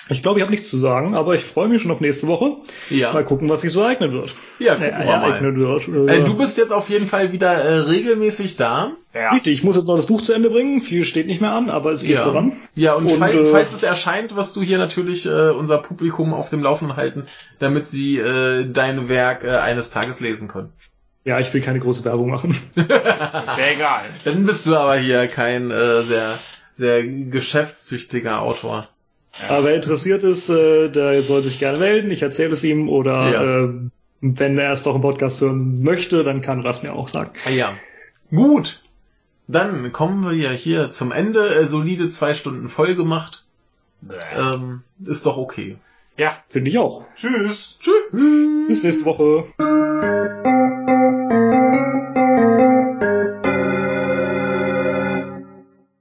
Ich glaube, ich habe nichts zu sagen, aber ich freue mich schon auf nächste Woche. Ja. Mal gucken, was sich so ereignen wird. Ja, Äh, gucken mal. ereignen wird. Äh, du bist jetzt auf jeden Fall wieder äh, regelmäßig da. Ja. Richtig, ich muss jetzt noch das Buch zu Ende bringen. Viel steht nicht mehr an, aber es geht Ja. voran. Ja, und, Und, fall, äh, falls es erscheint, wirst du hier natürlich äh, unser Publikum auf dem Laufenden halten, damit sie äh, dein Werk äh, eines Tages lesen können. Ja, ich will keine große Werbung machen. Ist ja egal. Dann bist du aber hier kein äh, sehr, sehr geschäftstüchtiger Autor. Aber wer interessiert ist, äh, der soll sich gerne melden. Ich erzähle es ihm oder Ja. äh, wenn er es doch im Podcast hören möchte, dann kann er das mir auch sagen. Ah, Ja. Gut. Dann kommen wir ja hier zum Ende. Äh, solide zwei Stunden voll gemacht. Ähm, ist doch okay. Ja. Finde ich auch. Tschüss. Tschüss. Bis nächste Woche.